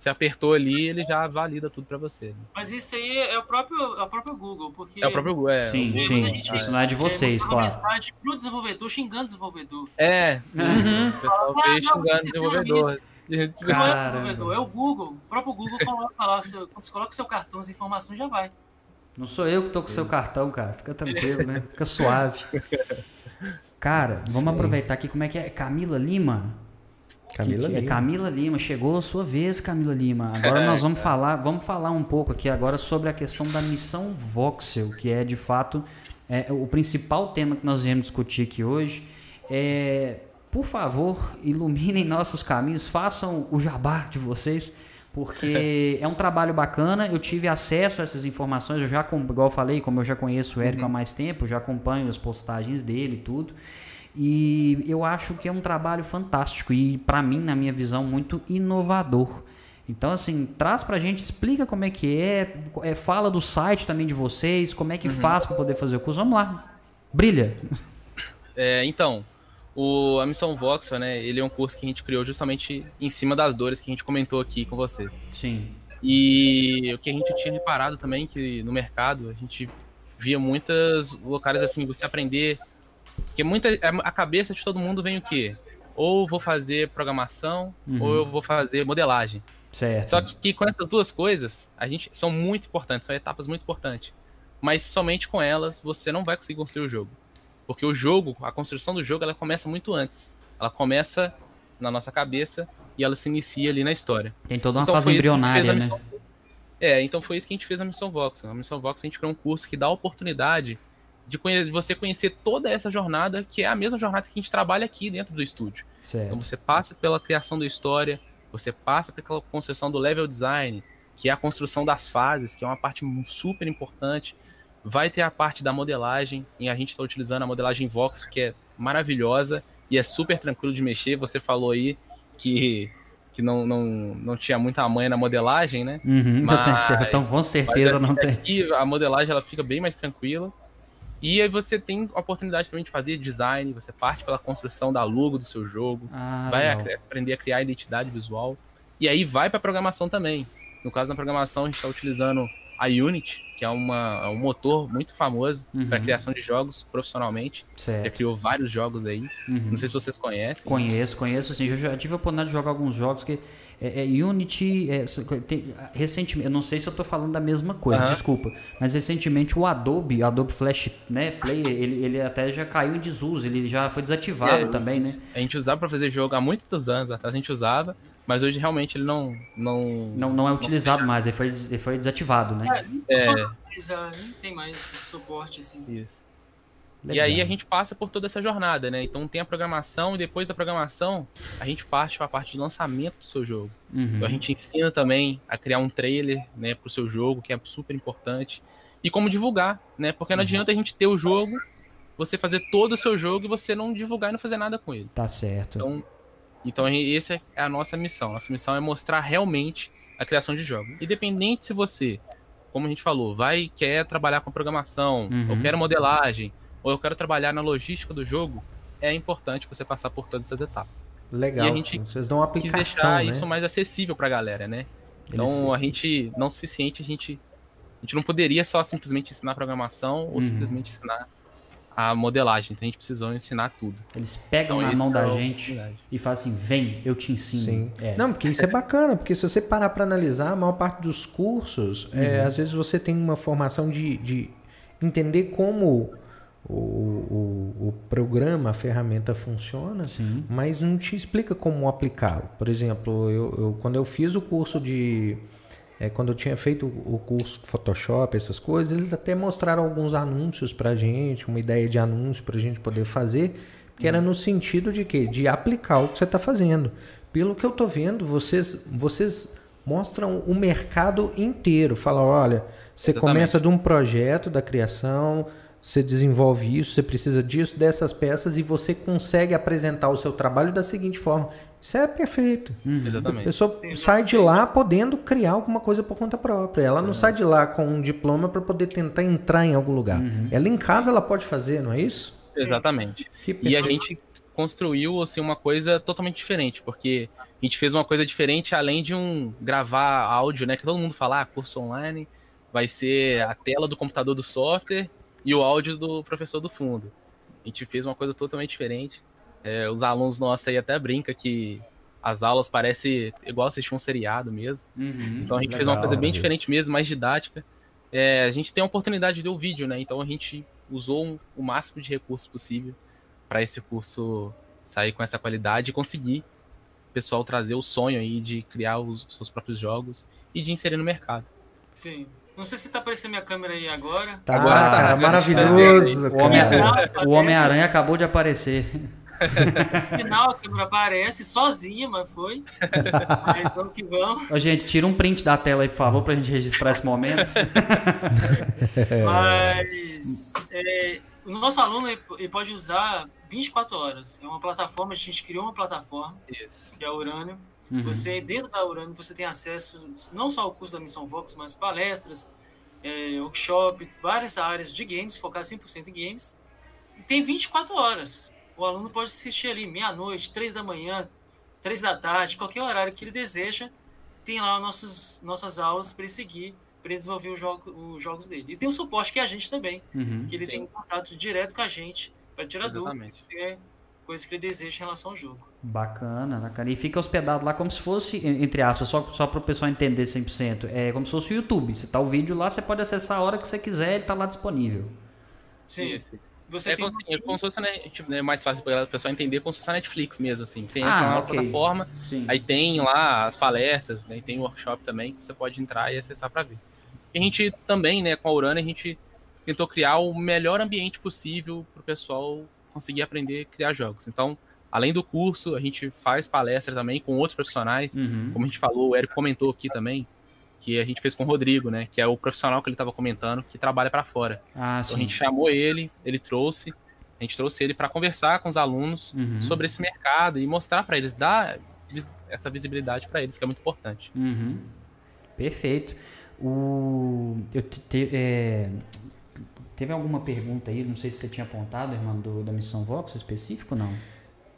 você apertou ali, ele já valida tudo para você. Né? Mas isso aí é o próprio, é o próprio Google, porque... É o próprio Google, é. Sim, Google, sim, gente, isso não é de vocês, é, claro. mensagem pro desenvolvedor, xingando o desenvolvedor. É, uhum. o pessoal veio xingando o desenvolvedor. Não é o desenvolvedor, é o Google. O próprio Google coloca lá, seu, quando você coloca o seu cartão, as informações já vai. Não sou eu que tô com o seu cartão, cara. Fica tranquilo, né? Fica suave. Cara, vamos Sim. aproveitar aqui como é que é. Camila Lima? Camila que, Lima. Camila Lima, chegou a sua vez, Camila Lima. Agora nós vamos falar, vamos falar um pouco aqui agora sobre a questão da missão Voxel, que é de fato é, o principal tema que nós viemos discutir aqui hoje. É, por favor, iluminem nossos caminhos, façam o jabá de vocês porque é um trabalho bacana. Eu tive acesso a essas informações, eu já, igual eu falei, como eu já conheço o Érico uhum. há mais tempo, já acompanho as postagens dele e tudo. E eu acho que é um trabalho fantástico e, para mim, na minha visão, muito inovador. Então, assim, traz pra gente, explica como é que é, é fala do site também de vocês, como é que uhum. faz para poder fazer o curso. Vamos lá, brilha. É, então, o, a Missão Voxel, né, ele é um curso que a gente criou justamente em cima das dores que a gente comentou aqui com você. Sim. E o que a gente tinha reparado também, que no mercado a gente via muitas locais assim, você aprender... Porque muita, a cabeça de todo mundo vem o quê? Ou vou fazer programação, uhum. ou eu vou fazer modelagem. Certo. Só que, que com essas duas coisas, a gente são muito importantes, são etapas muito importantes. Mas somente com elas você não vai conseguir construir o jogo. Porque o jogo, a construção do jogo, ela começa muito antes. Ela começa na nossa cabeça e ela se inicia ali na história. Tem toda uma então, fase embrionária, né? É, então foi isso que a gente fez na Missão Vox. Na Missão Vox a gente criou um curso que dá a oportunidade de, de, você conhecer toda essa jornada, que é a mesma jornada que a gente trabalha aqui dentro do estúdio. Certo. Então você passa pela criação da história, você passa pela construção do level design, que é a construção das fases, que é uma parte super importante. Vai ter a parte da modelagem, e a gente está utilizando a modelagem Vox, que é maravilhosa e é super tranquilo de mexer. Você falou aí que, que não, não, não tinha muita manha na modelagem, né? Uhum, mas, então, com certeza não tem. Aqui, a modelagem ela fica bem mais tranquila. E aí você tem a oportunidade também de fazer design, você parte pela construção da logo do seu jogo, ah, vai a, aprender a criar identidade visual. E aí vai para programação também. No caso da programação, a gente está utilizando a Unity, que é, uma, é um motor muito famoso uhum. para criação de jogos profissionalmente. Certo. Já criou vários jogos aí. Uhum. Não sei se vocês conhecem. Conheço, conheço. Sim, eu já tive a oportunidade de jogar alguns jogos que é, é Unity, é, tem, recentemente, eu não sei se eu estou falando da mesma coisa, uhum. desculpa, mas recentemente o Adobe, Adobe Flash né, Player, ele, ele até já caiu em desuso, ele já foi desativado é, também, né? A gente usava para fazer jogo há muitos anos atrás, a gente usava, mas hoje realmente ele não. Não, não, não é utilizado não mais, ele foi, ele foi desativado, né? É. é. Não tem mais suporte assim. Isso. Legal. E aí a gente passa por toda essa jornada, né? Então tem a programação e depois da programação a gente parte para a parte de lançamento do seu jogo. Uhum. Então a gente ensina também a criar um trailer, né, para o seu jogo, que é super importante. E como divulgar, né? Porque não uhum. adianta a gente ter o jogo, você fazer todo o seu jogo e você não divulgar e não fazer nada com ele. Tá certo. Então então, essa é a nossa missão. Nossa missão é mostrar realmente a criação de jogos. Independente se você, como a gente falou, vai quer trabalhar com programação, uhum. ou quer modelagem, ou eu quero trabalhar na logística do jogo, é importante você passar por todas essas etapas. Legal. E a gente Vocês dão uma quis aplicação, deixar né? isso mais acessível pra galera, né? Então Eles- a gente, não o suficiente, a gente, a gente não poderia só simplesmente ensinar programação ou Uhum. simplesmente ensinar a modelagem. Então a gente precisou ensinar tudo. Eles pegam Então, na mão é da o- gente e falam assim: vem, eu te ensino. Sim. É. Não, porque isso é bacana, porque se você parar para analisar, a maior parte dos cursos, é, Uhum. às vezes você tem uma formação de, de entender como o, o, o programa, a ferramenta funciona, Sim. mas não te explica como aplicá-lo. Por exemplo, eu, eu- quando eu fiz o curso de. é, quando eu tinha feito o curso Photoshop, essas coisas, eles até mostraram alguns anúncios pra gente, uma ideia de anúncio pra gente poder fazer, que era no sentido de quê? De aplicar o que você está fazendo. Pelo que eu tô vendo, vocês, vocês mostram o mercado inteiro. Fala, olha, você Exatamente. começa de um projeto da criação, você desenvolve isso, você precisa disso, dessas peças, e você consegue apresentar o seu trabalho da seguinte forma. Isso é perfeito. A Exatamente. pessoa sai de lá podendo criar alguma coisa por conta própria. Ela não sai de lá com um diploma para poder tentar entrar em algum lugar. Ela em casa ela pode fazer, não é isso? Exatamente. Que E a gente construiu assim uma coisa totalmente diferente, porque a gente fez uma coisa diferente além de um gravar áudio, né, que todo mundo fala, ah, curso online vai ser a tela do computador do software e o áudio do professor do fundo. A gente fez uma coisa totalmente diferente. É, os alunos nossos aí até brinca que as aulas parecem igual assistir um seriado mesmo. Uhum. Então a gente fez uma Legal, coisa bem né? diferente mesmo, mais didática. É, a gente tem a oportunidade de ver o vídeo, né? Então a gente usou um- o máximo de recursos possível para esse curso sair com essa qualidade e conseguir o pessoal trazer o sonho aí de criar os seus próprios jogos e de inserir no mercado. Sim. Não sei se tá aparecendo minha câmera aí agora. Tá, Agora tá, tá, tá maravilhoso, O Homem- cara. Não, O Homem-Aranha acabou de aparecer. No final a câmera aparece sozinha, mas foi. Mas vamos que vamos. Ô, gente, tira um print da tela aí, por favor, pra gente registrar esse momento. Mas é, o nosso aluno ele ele pode usar 24 horas. É uma plataforma, a gente criou uma plataforma, Isso. que é a Urânio. Uhum. Você, dentro da Urânio, você tem acesso não só ao curso da Missão Vox, mas palestras, é, workshop, várias áreas de games, focar 100% em games. E tem 24 horas. O aluno pode assistir ali meia-noite, três da manhã, três da tarde, qualquer horário que ele deseja. Tem lá nossos, nossas aulas para ele seguir, para ele desenvolver o jogo, os jogos dele. E tem o suporte que é a gente também, Uhum. que ele Sim. tem um contato direto com a gente para tirar dúvida, Exatamente. é coisa que ele deseja em relação ao jogo. Bacana, bacana. E fica hospedado lá como se fosse, entre aspas, só, só para o pessoal entender 100%. É como se fosse o YouTube. Você tá o vídeo lá, você pode acessar a hora que você quiser, ele tá lá disponível. Sim, Isso. você É tem como, é como se fosse né, tipo, é mais fácil para o pessoal entender como se fosse a Netflix mesmo, assim. Você entra Ah, na ok. plataforma, Sim. Aí tem lá as palestras, né? Tem o workshop também, que você pode entrar e acessar para ver. E a gente também, né, com a Urana, a gente tentou criar o melhor ambiente possível para o pessoal conseguir aprender a criar jogos. Então, além do curso, a gente faz palestra também com outros profissionais. Uhum. Como a gente falou, o Eric comentou aqui também, que a gente fez com o Rodrigo, né? Que é o profissional que ele estava comentando, que trabalha para fora. Ah, Então a gente chamou ele, ele trouxe, a gente trouxe ele para conversar com os alunos Uhum. sobre esse mercado e mostrar para eles, dar essa visibilidade para eles, que é muito importante. Uhum. Perfeito. O... Eu te- te- é, Teve alguma pergunta aí? Não sei se você tinha apontado, irmão, do, da missão Vox específico não?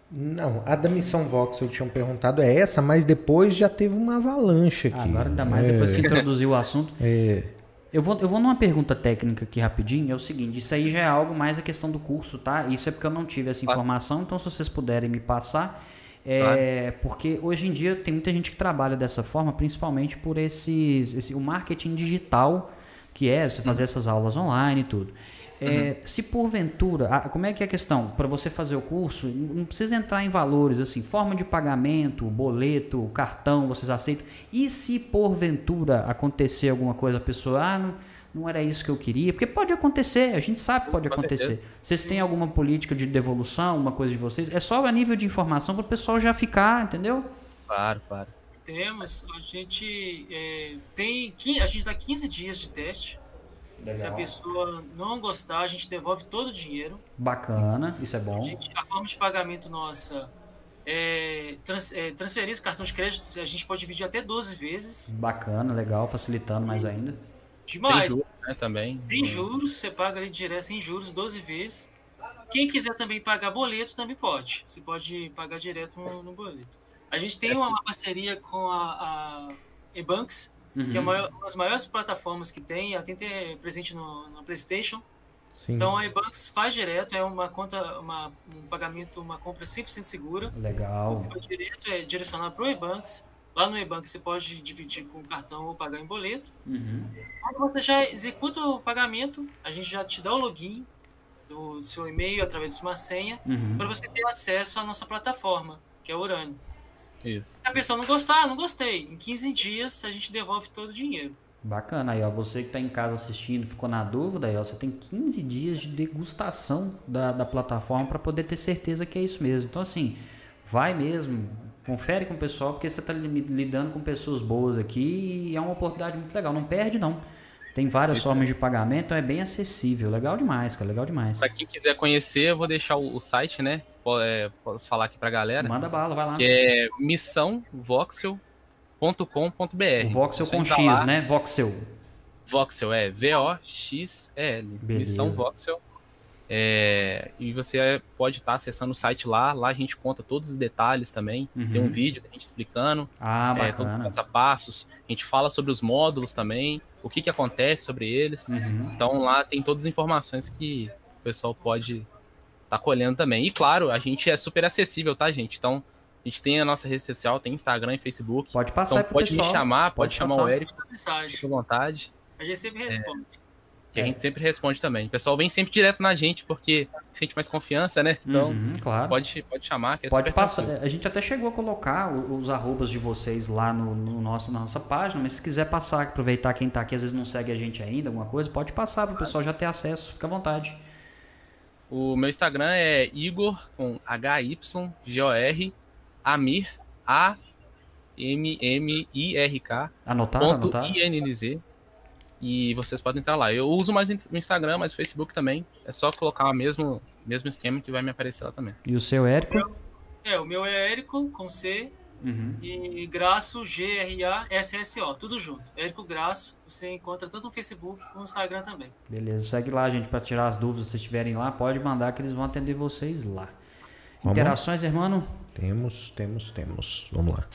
Não, a da Missão Vox eu tinha perguntado é essa, mas depois já teve uma avalanche aqui. Agora ainda mais É, depois que introduziu o assunto. é, Eu vou, eu vou numa pergunta técnica aqui rapidinho. É o seguinte: isso aí já é algo mais a questão do curso, tá? Isso é porque eu não tive essa informação, então se vocês puderem me passar. É, Porque hoje em dia tem muita gente que trabalha dessa forma, principalmente por esses, esse, o marketing digital, que é você fazer essas aulas online e tudo. É, Se porventura, ah, como é que é a questão? Para você fazer o curso, não precisa entrar em valores assim, forma de pagamento, boleto, cartão, vocês aceitam. E se porventura acontecer alguma coisa, a pessoa, ah, não, não era isso que eu queria, porque pode acontecer, a gente sabe que pode acontecer. Vocês têm alguma política de devolução, uma coisa de vocês? É só a nível de informação para o pessoal já ficar, entendeu? Claro, claro. Temos, a gente é, tem, a gente dá 15 dias de teste. Se a pessoa não gostar, a gente devolve todo o dinheiro. Bacana, isso é A, bom. gente- a forma de pagamento nossa é, trans, é transferência, cartão de crédito, a gente pode dividir até 12 vezes. Bacana, legal, facilitando mais ainda. Sem Demais. juros, né, também. Sem juros, você paga ali direto sem juros 12 vezes. quem quiser também pagar boleto, também pode. Você pode pagar direto no, no boleto. A gente tem uma parceria com a, a Ebanks, uhum. que é uma, uma, das maiores plataformas que tem, ela tem que ter presente no, no PlayStation. Sim. Então a Ebanks faz direto, é uma conta, uma, um pagamento, uma compra 100% segura. Legal. Você pode direto é direcionar para o Ebanks. Lá no Ebanks você pode dividir com cartão ou pagar em boleto. Uhum. Quando você já executa o pagamento, a gente já te dá o login do seu e-mail através de uma senha uhum. para você ter acesso à nossa plataforma, que é o Urânio. Isso. Se a pessoa não gostar, não gostei. Em 15 dias a gente devolve todo o dinheiro. Bacana, aí ó, você que está em casa assistindo, ficou na dúvida, aí ó, você tem 15 dias de degustação da, da plataforma para poder ter certeza que é isso mesmo. Então assim, vai mesmo, confere com o pessoal, porque você está lidando com pessoas boas aqui e é uma oportunidade muito legal. Não perde não. Tem várias Isso. formas de pagamento, então é bem acessível. Legal demais, cara, legal demais. Para quem quiser conhecer, eu vou deixar o, o site, né? É, falar aqui pra galera. Manda bala, vai lá. Que é missãovoxel.com.br. Voxel com X, lá. né? Voxel. Voxel, é V-O-X-E-L. Missão Voxel. É, e você pode estar tá acessando o site lá. Lá a gente conta todos os detalhes também. Uhum. Tem um vídeo da gente explicando ah, é, todos os passo a passos. A gente fala sobre os módulos também, o que, que acontece sobre eles. Uhum. Então lá tem todas as informações que o pessoal pode tá colhendo também. E claro, a gente é super acessível, tá, gente? Então a gente tem a nossa rede social, tem Instagram e Facebook. Pode passar então, pode pessoal. me chamar, pode, pode chamar passar. o Érico. Fique à vontade. A gente sempre responde. É que a gente sempre responde também. O pessoal vem sempre direto na gente, porque sente mais confiança, né? Então, uhum, claro. pode, pode chamar. É pode passar. A gente até chegou a colocar os arrobas de vocês lá no, no, nosso, na nossa página, mas se quiser passar, aproveitar quem está aqui, às vezes não segue a gente ainda, alguma coisa, pode passar para o pessoal já ter acesso, fica à vontade. O meu Instagram é Igor com H-Y-G-O-R Amir A M M I R K. Anotar, ponto anotar. I N N Z. E vocês podem entrar lá. Eu uso mais o Instagram, mas o Facebook também. É só colocar o mesmo, mesmo esquema que vai me aparecer lá também. E o seu Érico? É, o meu é Érico com C uhum. e Graço, G-R-A-S-S-O, tudo junto. Érico Graço, você encontra tanto no Facebook como no Instagram também. Beleza, segue lá, gente, para tirar as dúvidas se estiverem lá, pode mandar que eles vão atender vocês lá. Vamos Interações, irmão? Temos, temos, temos. Vamos lá.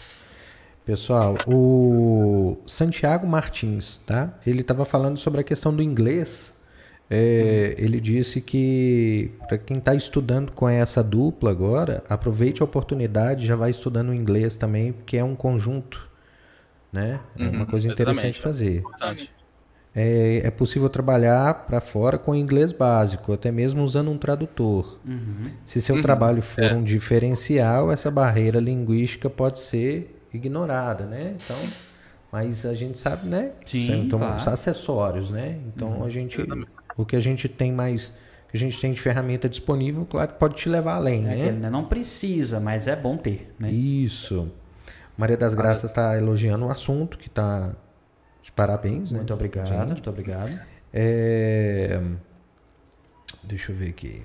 Pessoal, o Santiago Martins, tá? Ele estava falando sobre a questão do inglês. É, ele disse que para quem está estudando com essa dupla agora, aproveite a oportunidade, já vai estudando inglês também, porque é um conjunto, né? É uma uhum, coisa interessante fazer. É, é, possível trabalhar para fora com inglês básico, até mesmo usando um tradutor. Uhum. Se seu uhum. trabalho for é. um diferencial, essa barreira linguística pode ser ignorada, né? Então, mas a gente sabe, né? Sim, então, claro. são acessórios, né? Então uhum. a gente, o que a gente tem mais, que a gente tem de ferramenta disponível, claro, pode te levar além, é né? Não precisa, mas é bom ter, né? Isso. Maria das Graças está elogiando o assunto, que está de parabéns, né? Muito obrigado, gente. muito obrigado. É... Deixa eu ver aqui.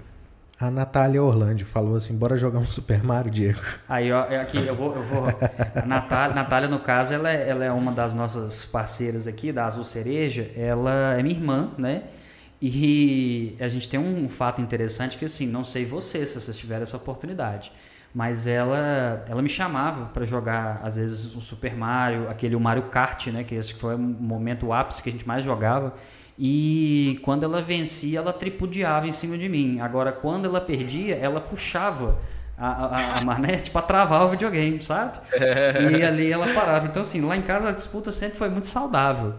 A Natália Orlando falou assim: bora jogar um Super Mario, Diego. Aí, ó, é aqui, eu vou. Eu vou a Natália, Natália, no caso, ela é, ela é uma das nossas parceiras aqui, da Azul Cereja. Ela é minha irmã, né? E a gente tem um fato interessante que, assim, não sei você se vocês tiveram essa oportunidade, mas ela, ela me chamava para jogar, às vezes, o Super Mario, aquele o Mario Kart, né? Que esse foi o momento o ápice que a gente mais jogava. E quando ela vencia, ela tripudiava em cima de mim. Agora, quando ela perdia, ela puxava a, a, a manete para travar o videogame, sabe? E ali ela parava. Então, assim, lá em casa a disputa sempre foi muito saudável.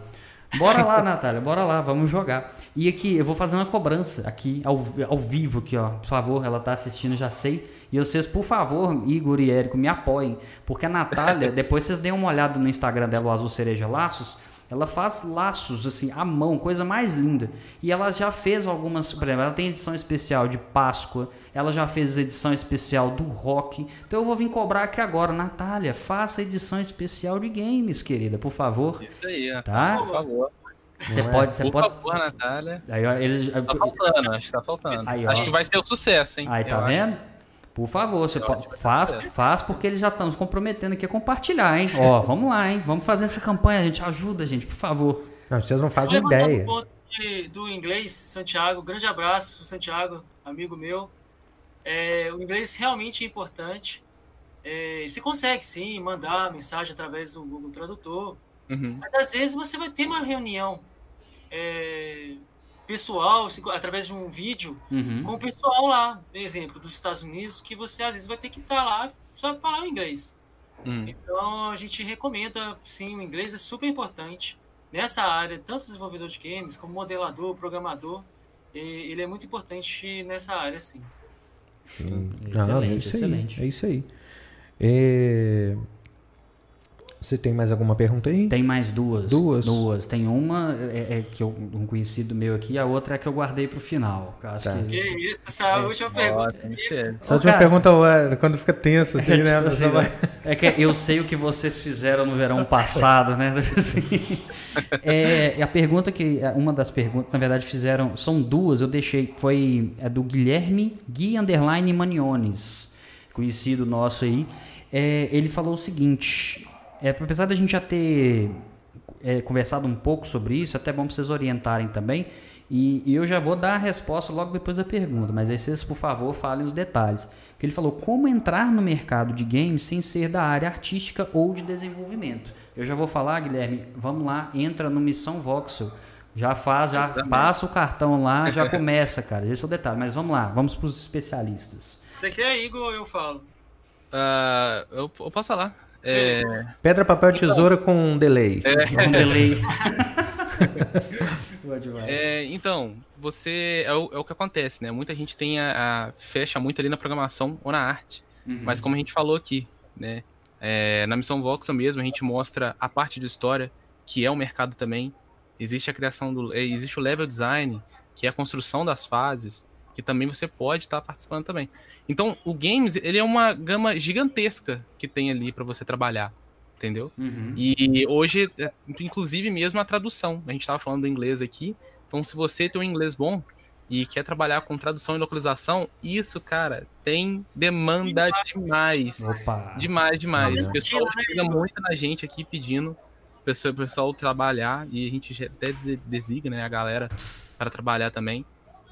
Bora lá, Natália, bora lá, vamos jogar. E aqui, eu vou fazer uma cobrança aqui ao, ao vivo aqui, ó. Por favor, ela tá assistindo, já sei. E vocês, por favor, Igor e Érico, me apoiem. Porque a Natália, depois vocês deem uma olhada no Instagram dela, o Azul Cereja Laços. Ela faz laços assim à mão, coisa mais linda. E ela já fez algumas, por exemplo, ela tem edição especial de Páscoa, ela já fez edição especial do rock. Então eu vou vir cobrar aqui agora, Natália, faça edição especial de games, querida, por favor. Isso aí, tá? Por favor. Você Não pode, é? você por pode. favor, Natália. Aí, ó, ele... Tá faltando, acho que tá faltando. Aí, acho que vai ser o um sucesso, hein? Aí, tá vendo? Por favor, você pode, faz, faz porque eles já estão se comprometendo aqui a compartilhar, hein? Ó, vamos lá, hein? Vamos fazer essa campanha, gente. Ajuda, gente, por favor. Não, vocês não fazem ideia. Do inglês, Santiago, grande abraço, Santiago, amigo meu. É, o inglês realmente é importante. É, você consegue sim mandar mensagem através do Google Tradutor, Uhum. mas às vezes você vai ter uma reunião é, pessoal, através de um vídeo, Uhum. com o pessoal lá, por exemplo, dos Estados Unidos, que você às vezes vai ter que estar lá só para falar o inglês. Uhum. Então a gente recomenda, sim, o inglês é super importante nessa área, tanto desenvolvedor de games como modelador, programador, e ele é muito importante nessa área, sim. Sim. Excelente, é isso excelente. aí. É isso aí. É, Você tem mais alguma pergunta aí? Tem mais duas. Duas? Duas. Tem uma é, é que eu, um conhecido meu aqui, a outra é que eu guardei pro final. que eu acho Tá. que- Que isso, essa é a última pergunta. Essa última cara. pergunta ué, quando fica tenso, assim, né? A Tipo assim, vai- É que eu sei o que vocês fizeram no verão passado, né? Assim, é, a pergunta que. Uma das perguntas, na verdade, fizeram. São duas, eu deixei. Foi é do Guilherme Gui Underline Maniones, conhecido nosso aí. É, ele falou o seguinte: é, apesar da gente já ter é, conversado um pouco sobre isso, é até bom para vocês orientarem também. E, e eu já vou dar a resposta logo depois da pergunta, mas aí vocês, por favor, falem os detalhes. Que ele falou como entrar no mercado de games sem ser da área artística ou de desenvolvimento. Eu já vou falar, Guilherme, vamos lá, entra no Missão Voxel. Já faz, já passa o cartão lá, já começa, cara. Esse é o detalhe. Mas vamos lá, vamos para os especialistas. Você quer, Igor, ou eu falo? Ah, eu, eu posso falar. É, Pedra, papel, tesoura com um delay. Com delay. Boa demais. é, então, você. É o, é o que acontece, né? Muita gente tem a, a- fecha muito ali na programação ou na arte. Uhum. Mas como a gente falou aqui, né? é, na missão Voxel mesmo, a gente mostra a parte de história, que é o mercado também. Existe a criação do. é, Existe o level design, que é a construção das fases, que também você pode estar participando também. Então, o games, ele é uma gama gigantesca que tem ali para você trabalhar. Entendeu? Uhum. E hoje, é, inclusive mesmo a tradução. A gente estava falando do inglês aqui. Então, se você tem um inglês bom e quer trabalhar com tradução e localização, isso, cara, tem demanda demais. Opa. Demais, demais. O pessoal né, chega muito na gente aqui pedindo o pessoal, o pessoal trabalhar e a gente já até desi- designa né, a galera para trabalhar também.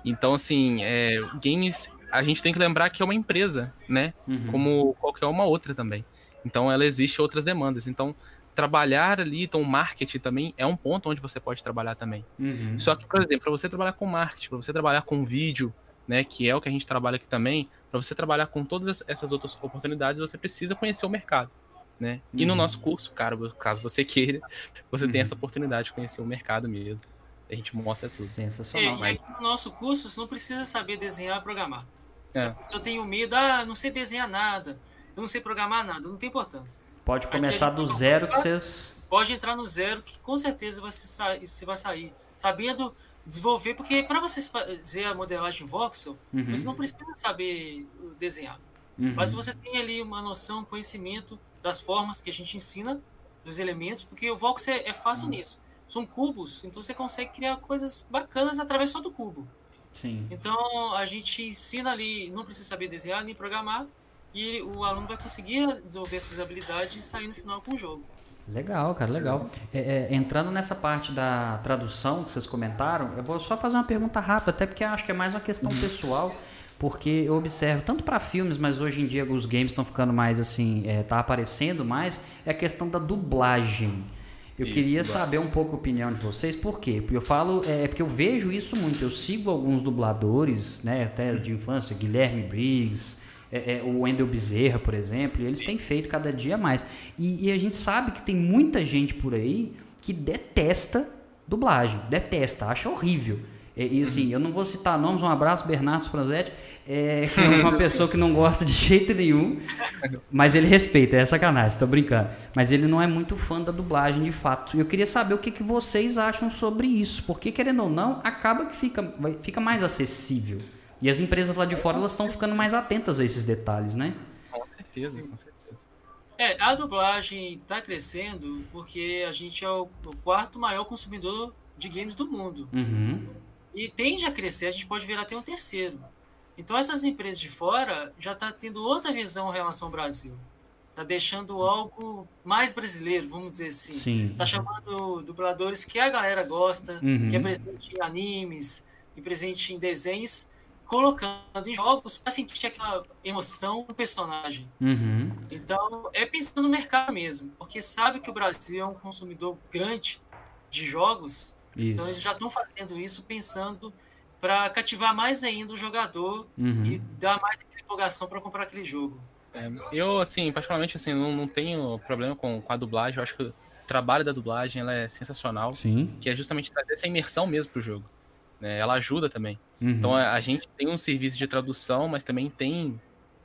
Então, assim, é, games, a gente tem que lembrar que é uma empresa, né? Uhum. como qualquer uma outra também. Então ela existe outras demandas. Então trabalhar ali, então marketing também é um ponto onde você pode trabalhar também. Uhum. Só que, por exemplo, para você trabalhar com marketing, para você trabalhar com vídeo, né, que é o que a gente trabalha aqui também, para você trabalhar com todas essas outras oportunidades, você precisa conhecer o mercado, né? E no Uhum. nosso curso, cara, caso você queira, você tem Uhum. essa oportunidade de conhecer o mercado mesmo. A gente mostra tudo. É, Sensacional. e aqui no nosso curso, você não precisa saber desenhar e programar. É. Se eu tenho medo, ah, não sei desenhar nada, eu não sei programar nada, não tem importância. Pode começar do zero que vocês. Pode entrar no zero, que com certeza você, sa você vai sair sabendo desenvolver, porque para você fazer a modelagem voxel, Uhum. você não precisa saber desenhar. Uhum. Mas você tem ali uma noção, conhecimento das formas que a gente ensina, dos elementos, porque o voxel é, é fácil nisso. São cubos, então você consegue criar coisas bacanas através só do cubo. Sim. Então a gente ensina ali, não precisa saber desenhar nem programar, e o aluno vai conseguir desenvolver essas habilidades e sair no final com o jogo. Legal, cara, legal. É, é, entrando nessa parte da tradução que vocês comentaram, eu vou só fazer uma pergunta rápida, até porque acho que é mais uma questão pessoal, porque eu observo tanto para filmes, mas hoje em dia os games estão ficando mais assim, é, tá aparecendo mais, é a questão da dublagem. Eu Isso, queria saber um pouco a opinião de vocês, por quê? Porque eu falo, é porque eu vejo isso muito, eu sigo alguns dubladores, né, até de infância, Guilherme Briggs, é, é, o Wendel Bezerra, por exemplo, e eles têm feito cada dia mais. E, e a gente sabe que tem muita gente por aí que detesta dublagem, detesta, acha horrível. E, e, assim, eu não vou citar nomes, um abraço, Bernardo Spranzetti, é, que é uma pessoa que não gosta de jeito nenhum, mas ele respeita, é sacanagem, tô brincando. Mas ele não é muito fã da dublagem de fato. E eu queria saber o que, que vocês acham sobre isso, porque querendo ou não, acaba que fica, fica mais acessível. E as empresas lá de fora elas estão ficando mais atentas a esses detalhes, né? Com certeza, com certeza. É, a dublagem está crescendo porque a gente é o, o quarto maior consumidor de games do mundo. Uhum. E tende a crescer, a gente pode virar até um terceiro. Então essas empresas de fora já tá tendo outra visão em relação ao Brasil. Tá deixando algo mais brasileiro, vamos dizer assim. Sim. Tá chamando dubladores que a galera gosta, Uhum. que é presente em animes e presente em desenhos colocando em jogos para sentir aquela emoção do personagem. Uhum. Então, é pensando no mercado mesmo, porque sabe que o Brasil é um consumidor grande de jogos, Isso. então eles já estão fazendo isso pensando para cativar mais ainda o jogador Uhum. e dar mais empolgação para comprar aquele jogo. É, eu, assim, particularmente, assim, não, não tenho problema com, com a dublagem. Eu acho que o trabalho da dublagem ela é sensacional, Sim. que é justamente trazer essa imersão mesmo pro jogo. né? Ela ajuda também. Uhum. Então a, a gente tem um serviço de tradução, mas também tem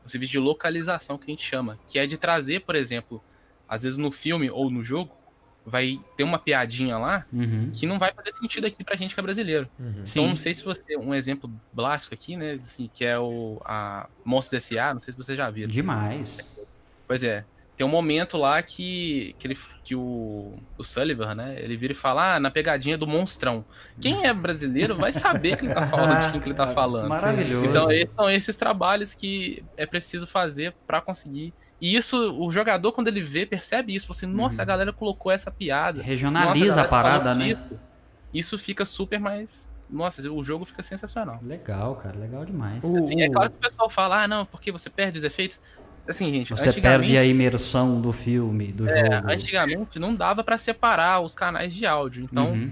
um serviço de localização que a gente chama, que é de trazer, por exemplo, às vezes no filme ou no jogo, vai ter uma piadinha lá Uhum. que não vai fazer sentido aqui pra gente que é brasileiro. Então Sim. não sei se você, um exemplo básico aqui, né, assim, que é o a Monstros S.A., não sei se você já viu. Demais. Pois é. Tem um momento lá que, que, ele, que o, o Sullivan, né? Ele vira e fala, ah, na pegadinha do monstrão. Quem é brasileiro vai saber que ele tá falando de quem que ele tá falando. Maravilhoso. Então, esses são esses trabalhos que é preciso fazer pra conseguir. E isso, o jogador, quando ele vê, percebe isso. Fala assim, nossa, a galera colocou essa piada. Nossa, Regionaliza a galera parada, né? Isso. Isso fica super mais. Nossa, o jogo fica sensacional. Legal, cara. Legal demais. O- Assim, é claro que o pessoal fala, ah, não, porque você perde os efeitos. Assim, gente, Você perde a imersão do filme, do é, jogo. antigamente não dava pra separar os canais de áudio. Então, Uhum.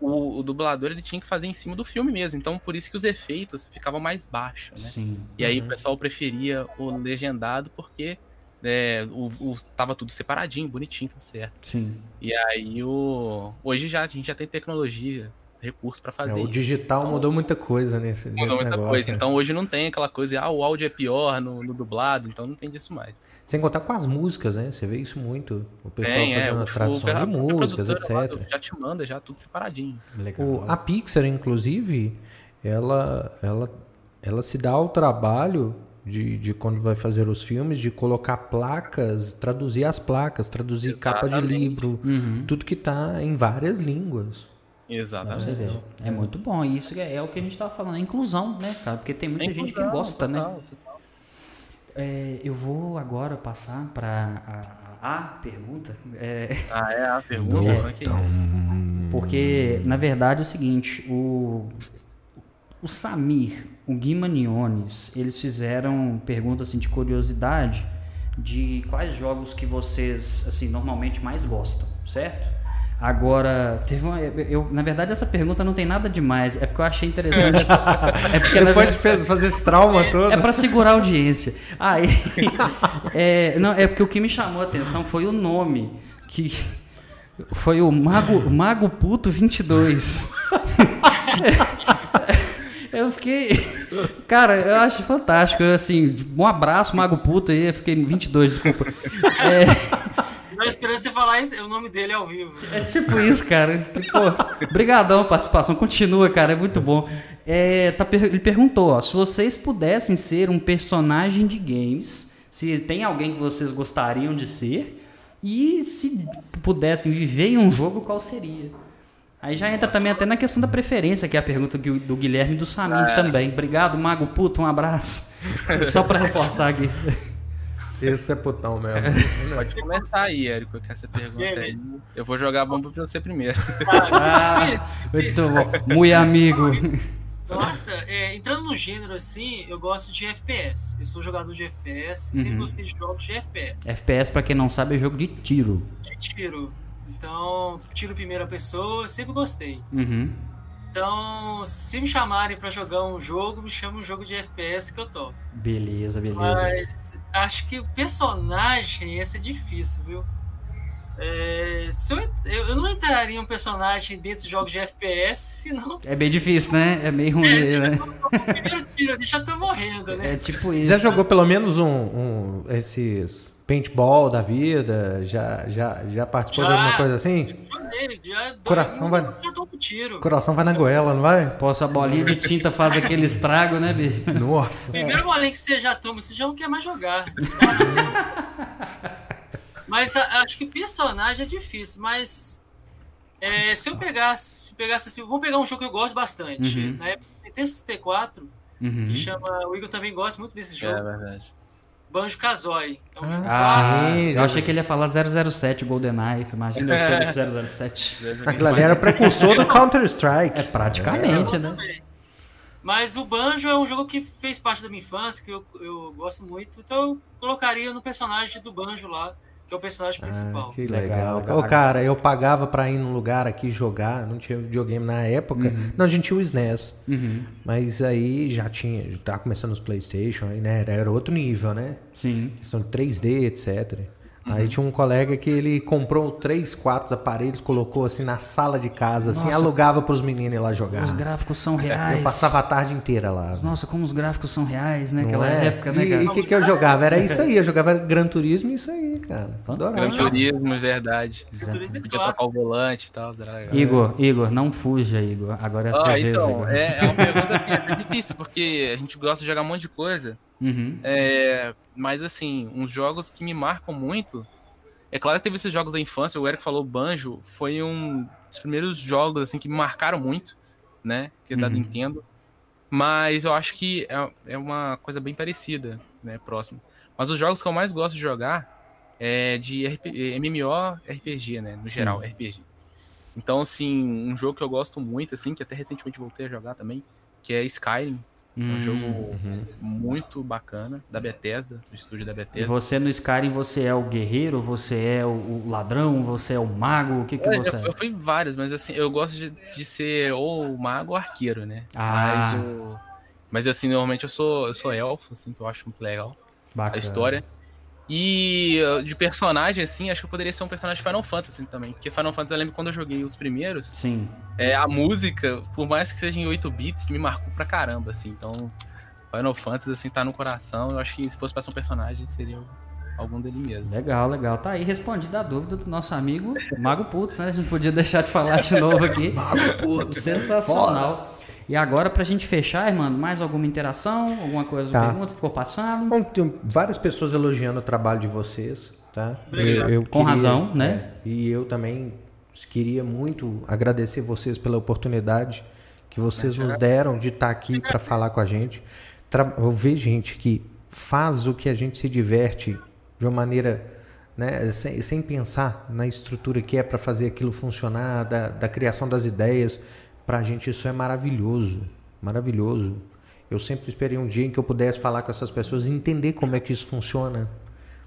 o, o dublador ele tinha que fazer em cima do filme mesmo. Então, por isso que os efeitos ficavam mais baixos, né? Sim. E aí Uhum. o pessoal preferia o legendado porque é, o, o- tava tudo separadinho, bonitinho, tudo certo. Sim. E aí o hoje já a gente já tem tecnologia, recurso pra É, fazer. o isso. digital mudou muita coisa nesse, Mudou nesse muita negócio. coisa. né? Então hoje não tem aquela coisa, ah, o áudio é pior no, no dublado, então não tem disso mais. Sem contar com as músicas, né? Você vê isso muito. O pessoal tem, é, fazendo o- a tradução o- de músicas, produtora lá etc. Já te manda já tudo separadinho. Legal. O- a Pixar, inclusive, ela, ela, ela se dá ao trabalho de, de quando vai fazer os filmes, de colocar placas, traduzir as placas, traduzir capa de Exatamente. livro, Uhum. tudo que tá em várias línguas. Exatamente. É muito bom. E isso é, é o que a gente tava falando, a inclusão, né, cara? Porque tem muita É gente que inclusão, gosta, né? total, total. É, eu vou agora passar para a, a pergunta. É, Ah, é a pergunta? Ok. Porque, na verdade, é o seguinte, o, o Samir, o Gui Maniones, eles fizeram perguntas assim, de curiosidade de quais jogos que vocês, assim, normalmente mais gostam, certo? Agora, teve uma, eu, na verdade, essa pergunta não tem nada demais, é porque eu achei interessante. é porque, Depois verdade- de fazer esse trauma todo. é pra segurar a audiência. Aí, é, não, é porque o que me chamou a atenção foi o nome, que foi o Mago, Mago Puto 22. Eu fiquei. Cara, eu acho fantástico. eu, Assim, um abraço, Mago Puto aí. Eu fiquei 22, desculpa. É, Eu esperando você falar isso, o nome dele é ao vivo. é tipo isso, cara. Pô, brigadão a participação. Continua, cara. É muito bom. É, tá ele perguntou, ó, se vocês pudessem ser um personagem de games, se tem alguém que vocês gostariam de ser, e se pudessem viver em um jogo, qual seria? Aí já entra também até na questão da preferência, que é a pergunta do Guilherme e do Samir também. Obrigado, Mago Puto, um abraço. Só pra reforçar aqui. Esse é putão mesmo. Pode começar aí, Érico, com essa pergunta aí. Beleza. Eu vou jogar a bomba pra você primeiro. Ah, difícil, Muito bom. Muito amigo. Nossa, é, entrando no gênero assim, eu gosto de FPS. Eu sou jogador de FPS, sempre Uhum. gostei de jogos de FPS. FPS, pra quem não sabe, é jogo de tiro. De tiro. Então, tiro primeira pessoa, eu sempre gostei. Uhum. Então, se me chamarem pra jogar um jogo, me chama um jogo de FPS que eu topo. Beleza, beleza. Mas acho que o personagem, esse é difícil, viu? É, se eu, eu não entraria um personagem dentro de jogos de FPS, senão É bem difícil, né? É meio ruim, né? o primeiro tiro ali já tô morrendo, né? É tipo isso. Já jogou pelo menos um, um- esses paintball da vida? Já, já, já participou de Já. alguma coisa assim? Joguei, já, Coração vai- Já tiro. Coração vai na goela, não vai? Posso a bolinha de tinta faz aquele estrago, né, bicho? Nossa. Primeiro bolinho que você já toma, você já não quer mais jogar. Mas a- acho que personagem é difícil, mas é, se eu pegasse, pegasse assim, vamos pegar um jogo que eu gosto bastante. Uhum. Na época do Nintendo 64, Uhum. que chama. O Igor também gosta muito desse É jogo. verdade. Banjo Kazooie. É um jogo Ah, Sim, eu achei que ele ia falar 007, GoldenEye. Imagina do 007. Aquilo ali era precursor do Counter-Strike. É praticamente, né? também. Mas o Banjo é um jogo que fez parte da minha infância, que eu, eu gosto muito, então eu colocaria no personagem do Banjo lá, que é o personagem principal. Ah, que legal. Legal, Ô, cara, eu pagava pra ir num lugar aqui jogar, não tinha videogame na época. Uhum. Não, a gente tinha o SNES. Uhum. Mas aí já tinha, já tava começando os Playstation, aí, né? Era, era outro nível, né? Sim. Questão de 3D, etc. Aí tinha um colega que ele comprou três, quatro aparelhos, colocou assim na sala de casa, assim, Nossa. alugava pros meninos ir lá jogar. Os gráficos são reais. Eu passava a tarde inteira lá. Nossa, como os gráficos são reais, né? Não Aquela é? época, né, E cara? o que, que eu jogava? Era isso aí, eu jogava Gran Turismo e isso aí, cara. Fantástico. Gran Adorava. Turismo, é verdade. Turismo é Podia tocar o volante e tal. Igor, Igor, não fuja, Igor. Agora é a sua Ah, vez, então, Igor. é, é uma pergunta que é difícil, porque a gente gosta de jogar um monte de coisa, Uhum. é, mas assim, uns jogos que me marcam muito. É claro que teve esses jogos da infância, o Eric falou Banjo, foi um dos primeiros jogos assim que me marcaram muito, né? Que é da Uhum. Nintendo. Mas eu acho que é, é uma coisa bem parecida, né? Próximo. Mas os jogos que eu mais gosto de jogar é de RP, MMO RPG, né? No geral, RPG. Então, assim, um jogo que eu gosto muito, assim, que até recentemente voltei a jogar também, que é Skyrim. É um Hum. jogo muito bacana, da Bethesda, do estúdio da E Bethesda. você no Skyrim, você é o guerreiro, você é o o ladrão, você é o mago, o que que É, você eu, é? eu fui vários, mas assim, eu gosto de, de ser ou mago ou arqueiro, né? Ah. Mas, o, mas assim, normalmente eu sou, eu sou elfo, assim, que eu acho muito legal Bacana. a história. E uh, de personagem, assim, acho que eu poderia ser um personagem de Final Fantasy também. Porque Final Fantasy, eu lembro quando eu joguei os primeiros, Sim. é, a música, por mais que seja em 8 bits, me marcou pra caramba, assim. Então, Final Fantasy, assim, tá no coração. Eu acho que se fosse pra ser um personagem, seria algum dele mesmo. Legal, legal. Tá aí respondida a dúvida do nosso amigo Mago Putz, né? A gente podia deixar de falar de novo aqui. Mago Putz. Sensacional. E agora, pra gente fechar, irmão, mais alguma interação? Alguma coisa, Tá. pergunta? Ficou passando? Bom, tem várias pessoas elogiando o trabalho de vocês, tá? Obrigado. Com razão, né? é, e eu também queria muito agradecer vocês pela oportunidade que vocês nos deram de estar aqui para falar com a gente. Tra- Eu vejo gente que faz o que a gente se diverte de uma maneira, né, sem, sem pensar na estrutura que é para fazer aquilo funcionar, da, da criação das ideias. Para a gente isso é maravilhoso, maravilhoso. Eu sempre esperei um dia em que eu pudesse falar com essas pessoas e entender como é que isso funciona.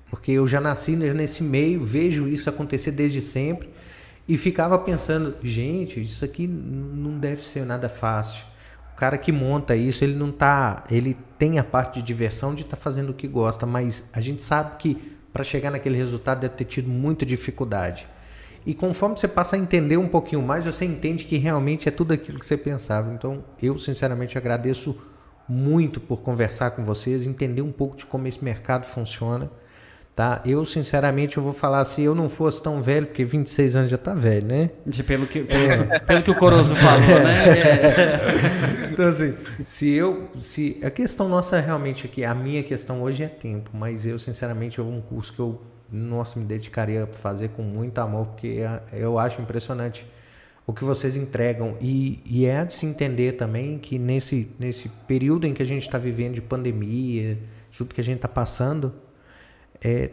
Porque eu já nasci nesse meio, vejo isso acontecer desde sempre e ficava pensando, gente, isso aqui não deve ser nada fácil. O cara que monta isso, ele não tá, ele tem a parte de diversão de estar fazendo o que gosta, mas a gente sabe que para chegar naquele resultado deve ter tido muita dificuldade. E conforme você passa a entender um pouquinho mais, você entende que realmente é tudo aquilo que você pensava. Então, eu sinceramente agradeço muito por conversar com vocês, entender um pouco de como esse mercado funciona, tá? Eu sinceramente eu vou falar se eu não fosse tão velho, porque 26 anos já tá velho, né? De- Pelo que, pelo, pelo que o Corozo falou, né? É. Então assim, se eu, se a questão nossa realmente aqui, a minha questão hoje é tempo, mas eu sinceramente é um curso que eu nossa me dedicaria a fazer com muito amor, porque é- eu acho impressionante o que vocês entregam e, e é de se entender também que nesse nesse período em que a gente está vivendo de pandemia, tudo que a gente está passando, é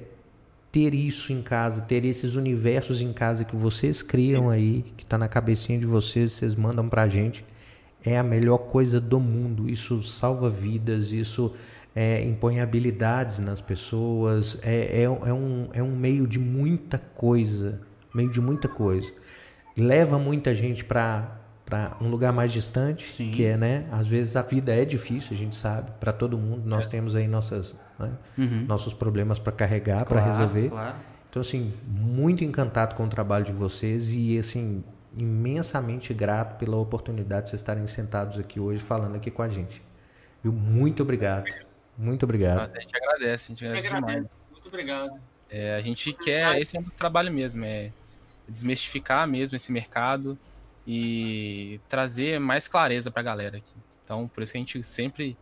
ter isso em casa, ter esses universos em casa que vocês criam aí, que está na cabecinha de vocês, vocês mandam pra gente, é a melhor coisa do mundo. Isso salva vidas, isso é, impõe habilidades nas pessoas, é, é, é um, é um meio de muita coisa, meio de muita coisa. Leva muita gente para para um lugar mais distante, Sim. que é, né? Às vezes a vida é difícil, a gente sabe, para todo mundo. Nós temos aí nossas, né, Uhum. nossos problemas para carregar, para Claro, resolver. Claro. Então, assim, muito encantado com o trabalho de vocês e, assim, imensamente grato pela oportunidade de vocês estarem sentados aqui hoje falando aqui com a gente. Viu? Muito obrigado. Muito obrigado. Nossa, a gente agradece, a gente que agradece demais. Muito obrigado. É, a gente quer, esse é o nosso trabalho mesmo, é desmistificar mesmo esse mercado e trazer mais clareza pra galera aqui. Então, por isso que a gente sempre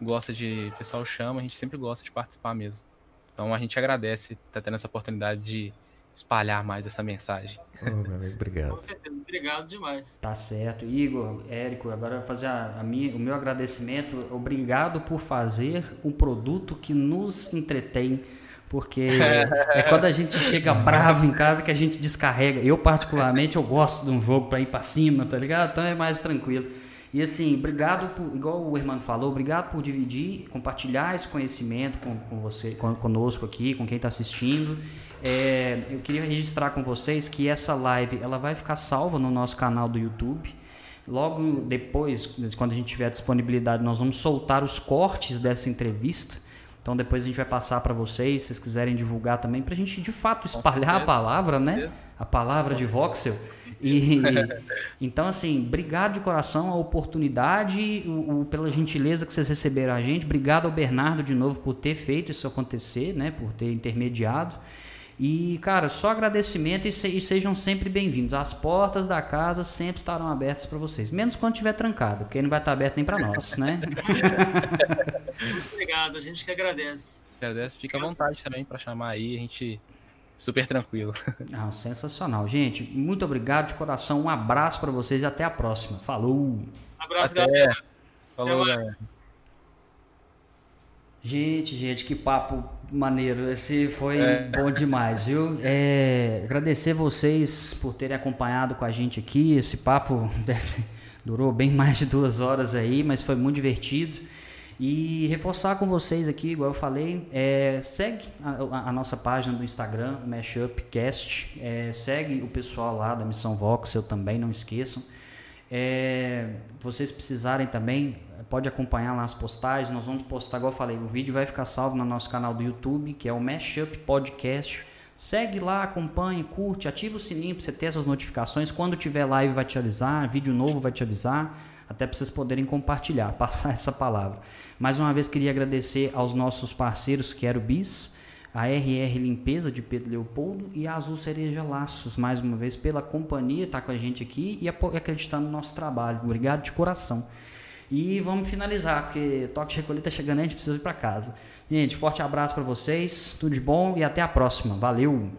gosta de, o pessoal chama, a gente sempre gosta de participar mesmo. Então, a gente agradece estar tendo essa oportunidade de espalhar mais essa mensagem. Meu amigo, obrigado. Com certeza. Obrigado demais. Tá certo. Igor, Érico, agora eu vou fazer a, a minha, o meu agradecimento. Obrigado por fazer um produto que nos entretém. Porque é quando a gente chega bravo em casa que a gente descarrega. Eu, particularmente, eu gosto de um jogo para ir para cima, tá ligado? Então é mais tranquilo. E assim, obrigado por, igual o Hermano falou, obrigado por dividir, compartilhar esse conhecimento com, com você, com, conosco aqui, com quem está assistindo. É, eu queria registrar com vocês que essa live ela vai ficar salva no nosso canal do YouTube. Logo depois, quando a gente tiver disponibilidade, nós vamos soltar os cortes dessa entrevista. Então depois a gente vai passar para vocês, se vocês quiserem divulgar também, para a gente de fato espalhar a palavra, né? A palavra de Voxel. E, então, assim, obrigado de coração a oportunidade, o, o, pela gentileza que vocês receberam a gente. Obrigado ao Bernardo de novo por ter feito isso acontecer, né? Por ter intermediado. E, cara, só agradecimento e, se, e sejam sempre bem-vindos. As portas da casa sempre estarão abertas para vocês, menos quando estiver trancado, porque não vai estar aberto nem para nós, né? Muito obrigado, a gente que agradece. Agradece, fica à vontade também para chamar aí, a gente super tranquilo. Ah, sensacional. Gente, muito obrigado de coração, um abraço para vocês e até a próxima. Falou! Abraço, até. galera. Falou, galera. Gente, gente, que papo maneiro. Esse foi é. bom demais, viu? É, agradecer vocês por terem acompanhado com a gente aqui. Esse papo durou bem mais de duas horas aí, mas foi muito divertido. E reforçar com vocês aqui, igual eu falei, é, segue a, a, nossa página do Instagram, Mashupcast. É, segue o pessoal lá da Missão Voxel também, não esqueçam. É, vocês precisarem também, pode acompanhar lá as postagens. Nós vamos postar, igual eu falei, o vídeo vai ficar salvo no nosso canal do YouTube, que é o Mashup Podcast. Segue lá, acompanhe, curte, ativa o sininho para você ter essas notificações. Quando tiver live vai te avisar, vídeo novo vai te avisar, até para vocês poderem compartilhar, passar essa palavra. Mais uma vez queria agradecer aos nossos parceiros, que era o BIS, a RR Limpeza de Pedro Leopoldo e a Azul Cereja Laços, mais uma vez, pela companhia, tá com a gente aqui e acreditando no nosso trabalho. Obrigado de coração. E vamos finalizar, porque toque de recolher tá chegando, a gente precisa ir para casa. Gente, forte abraço para vocês, tudo de bom e até a próxima. Valeu!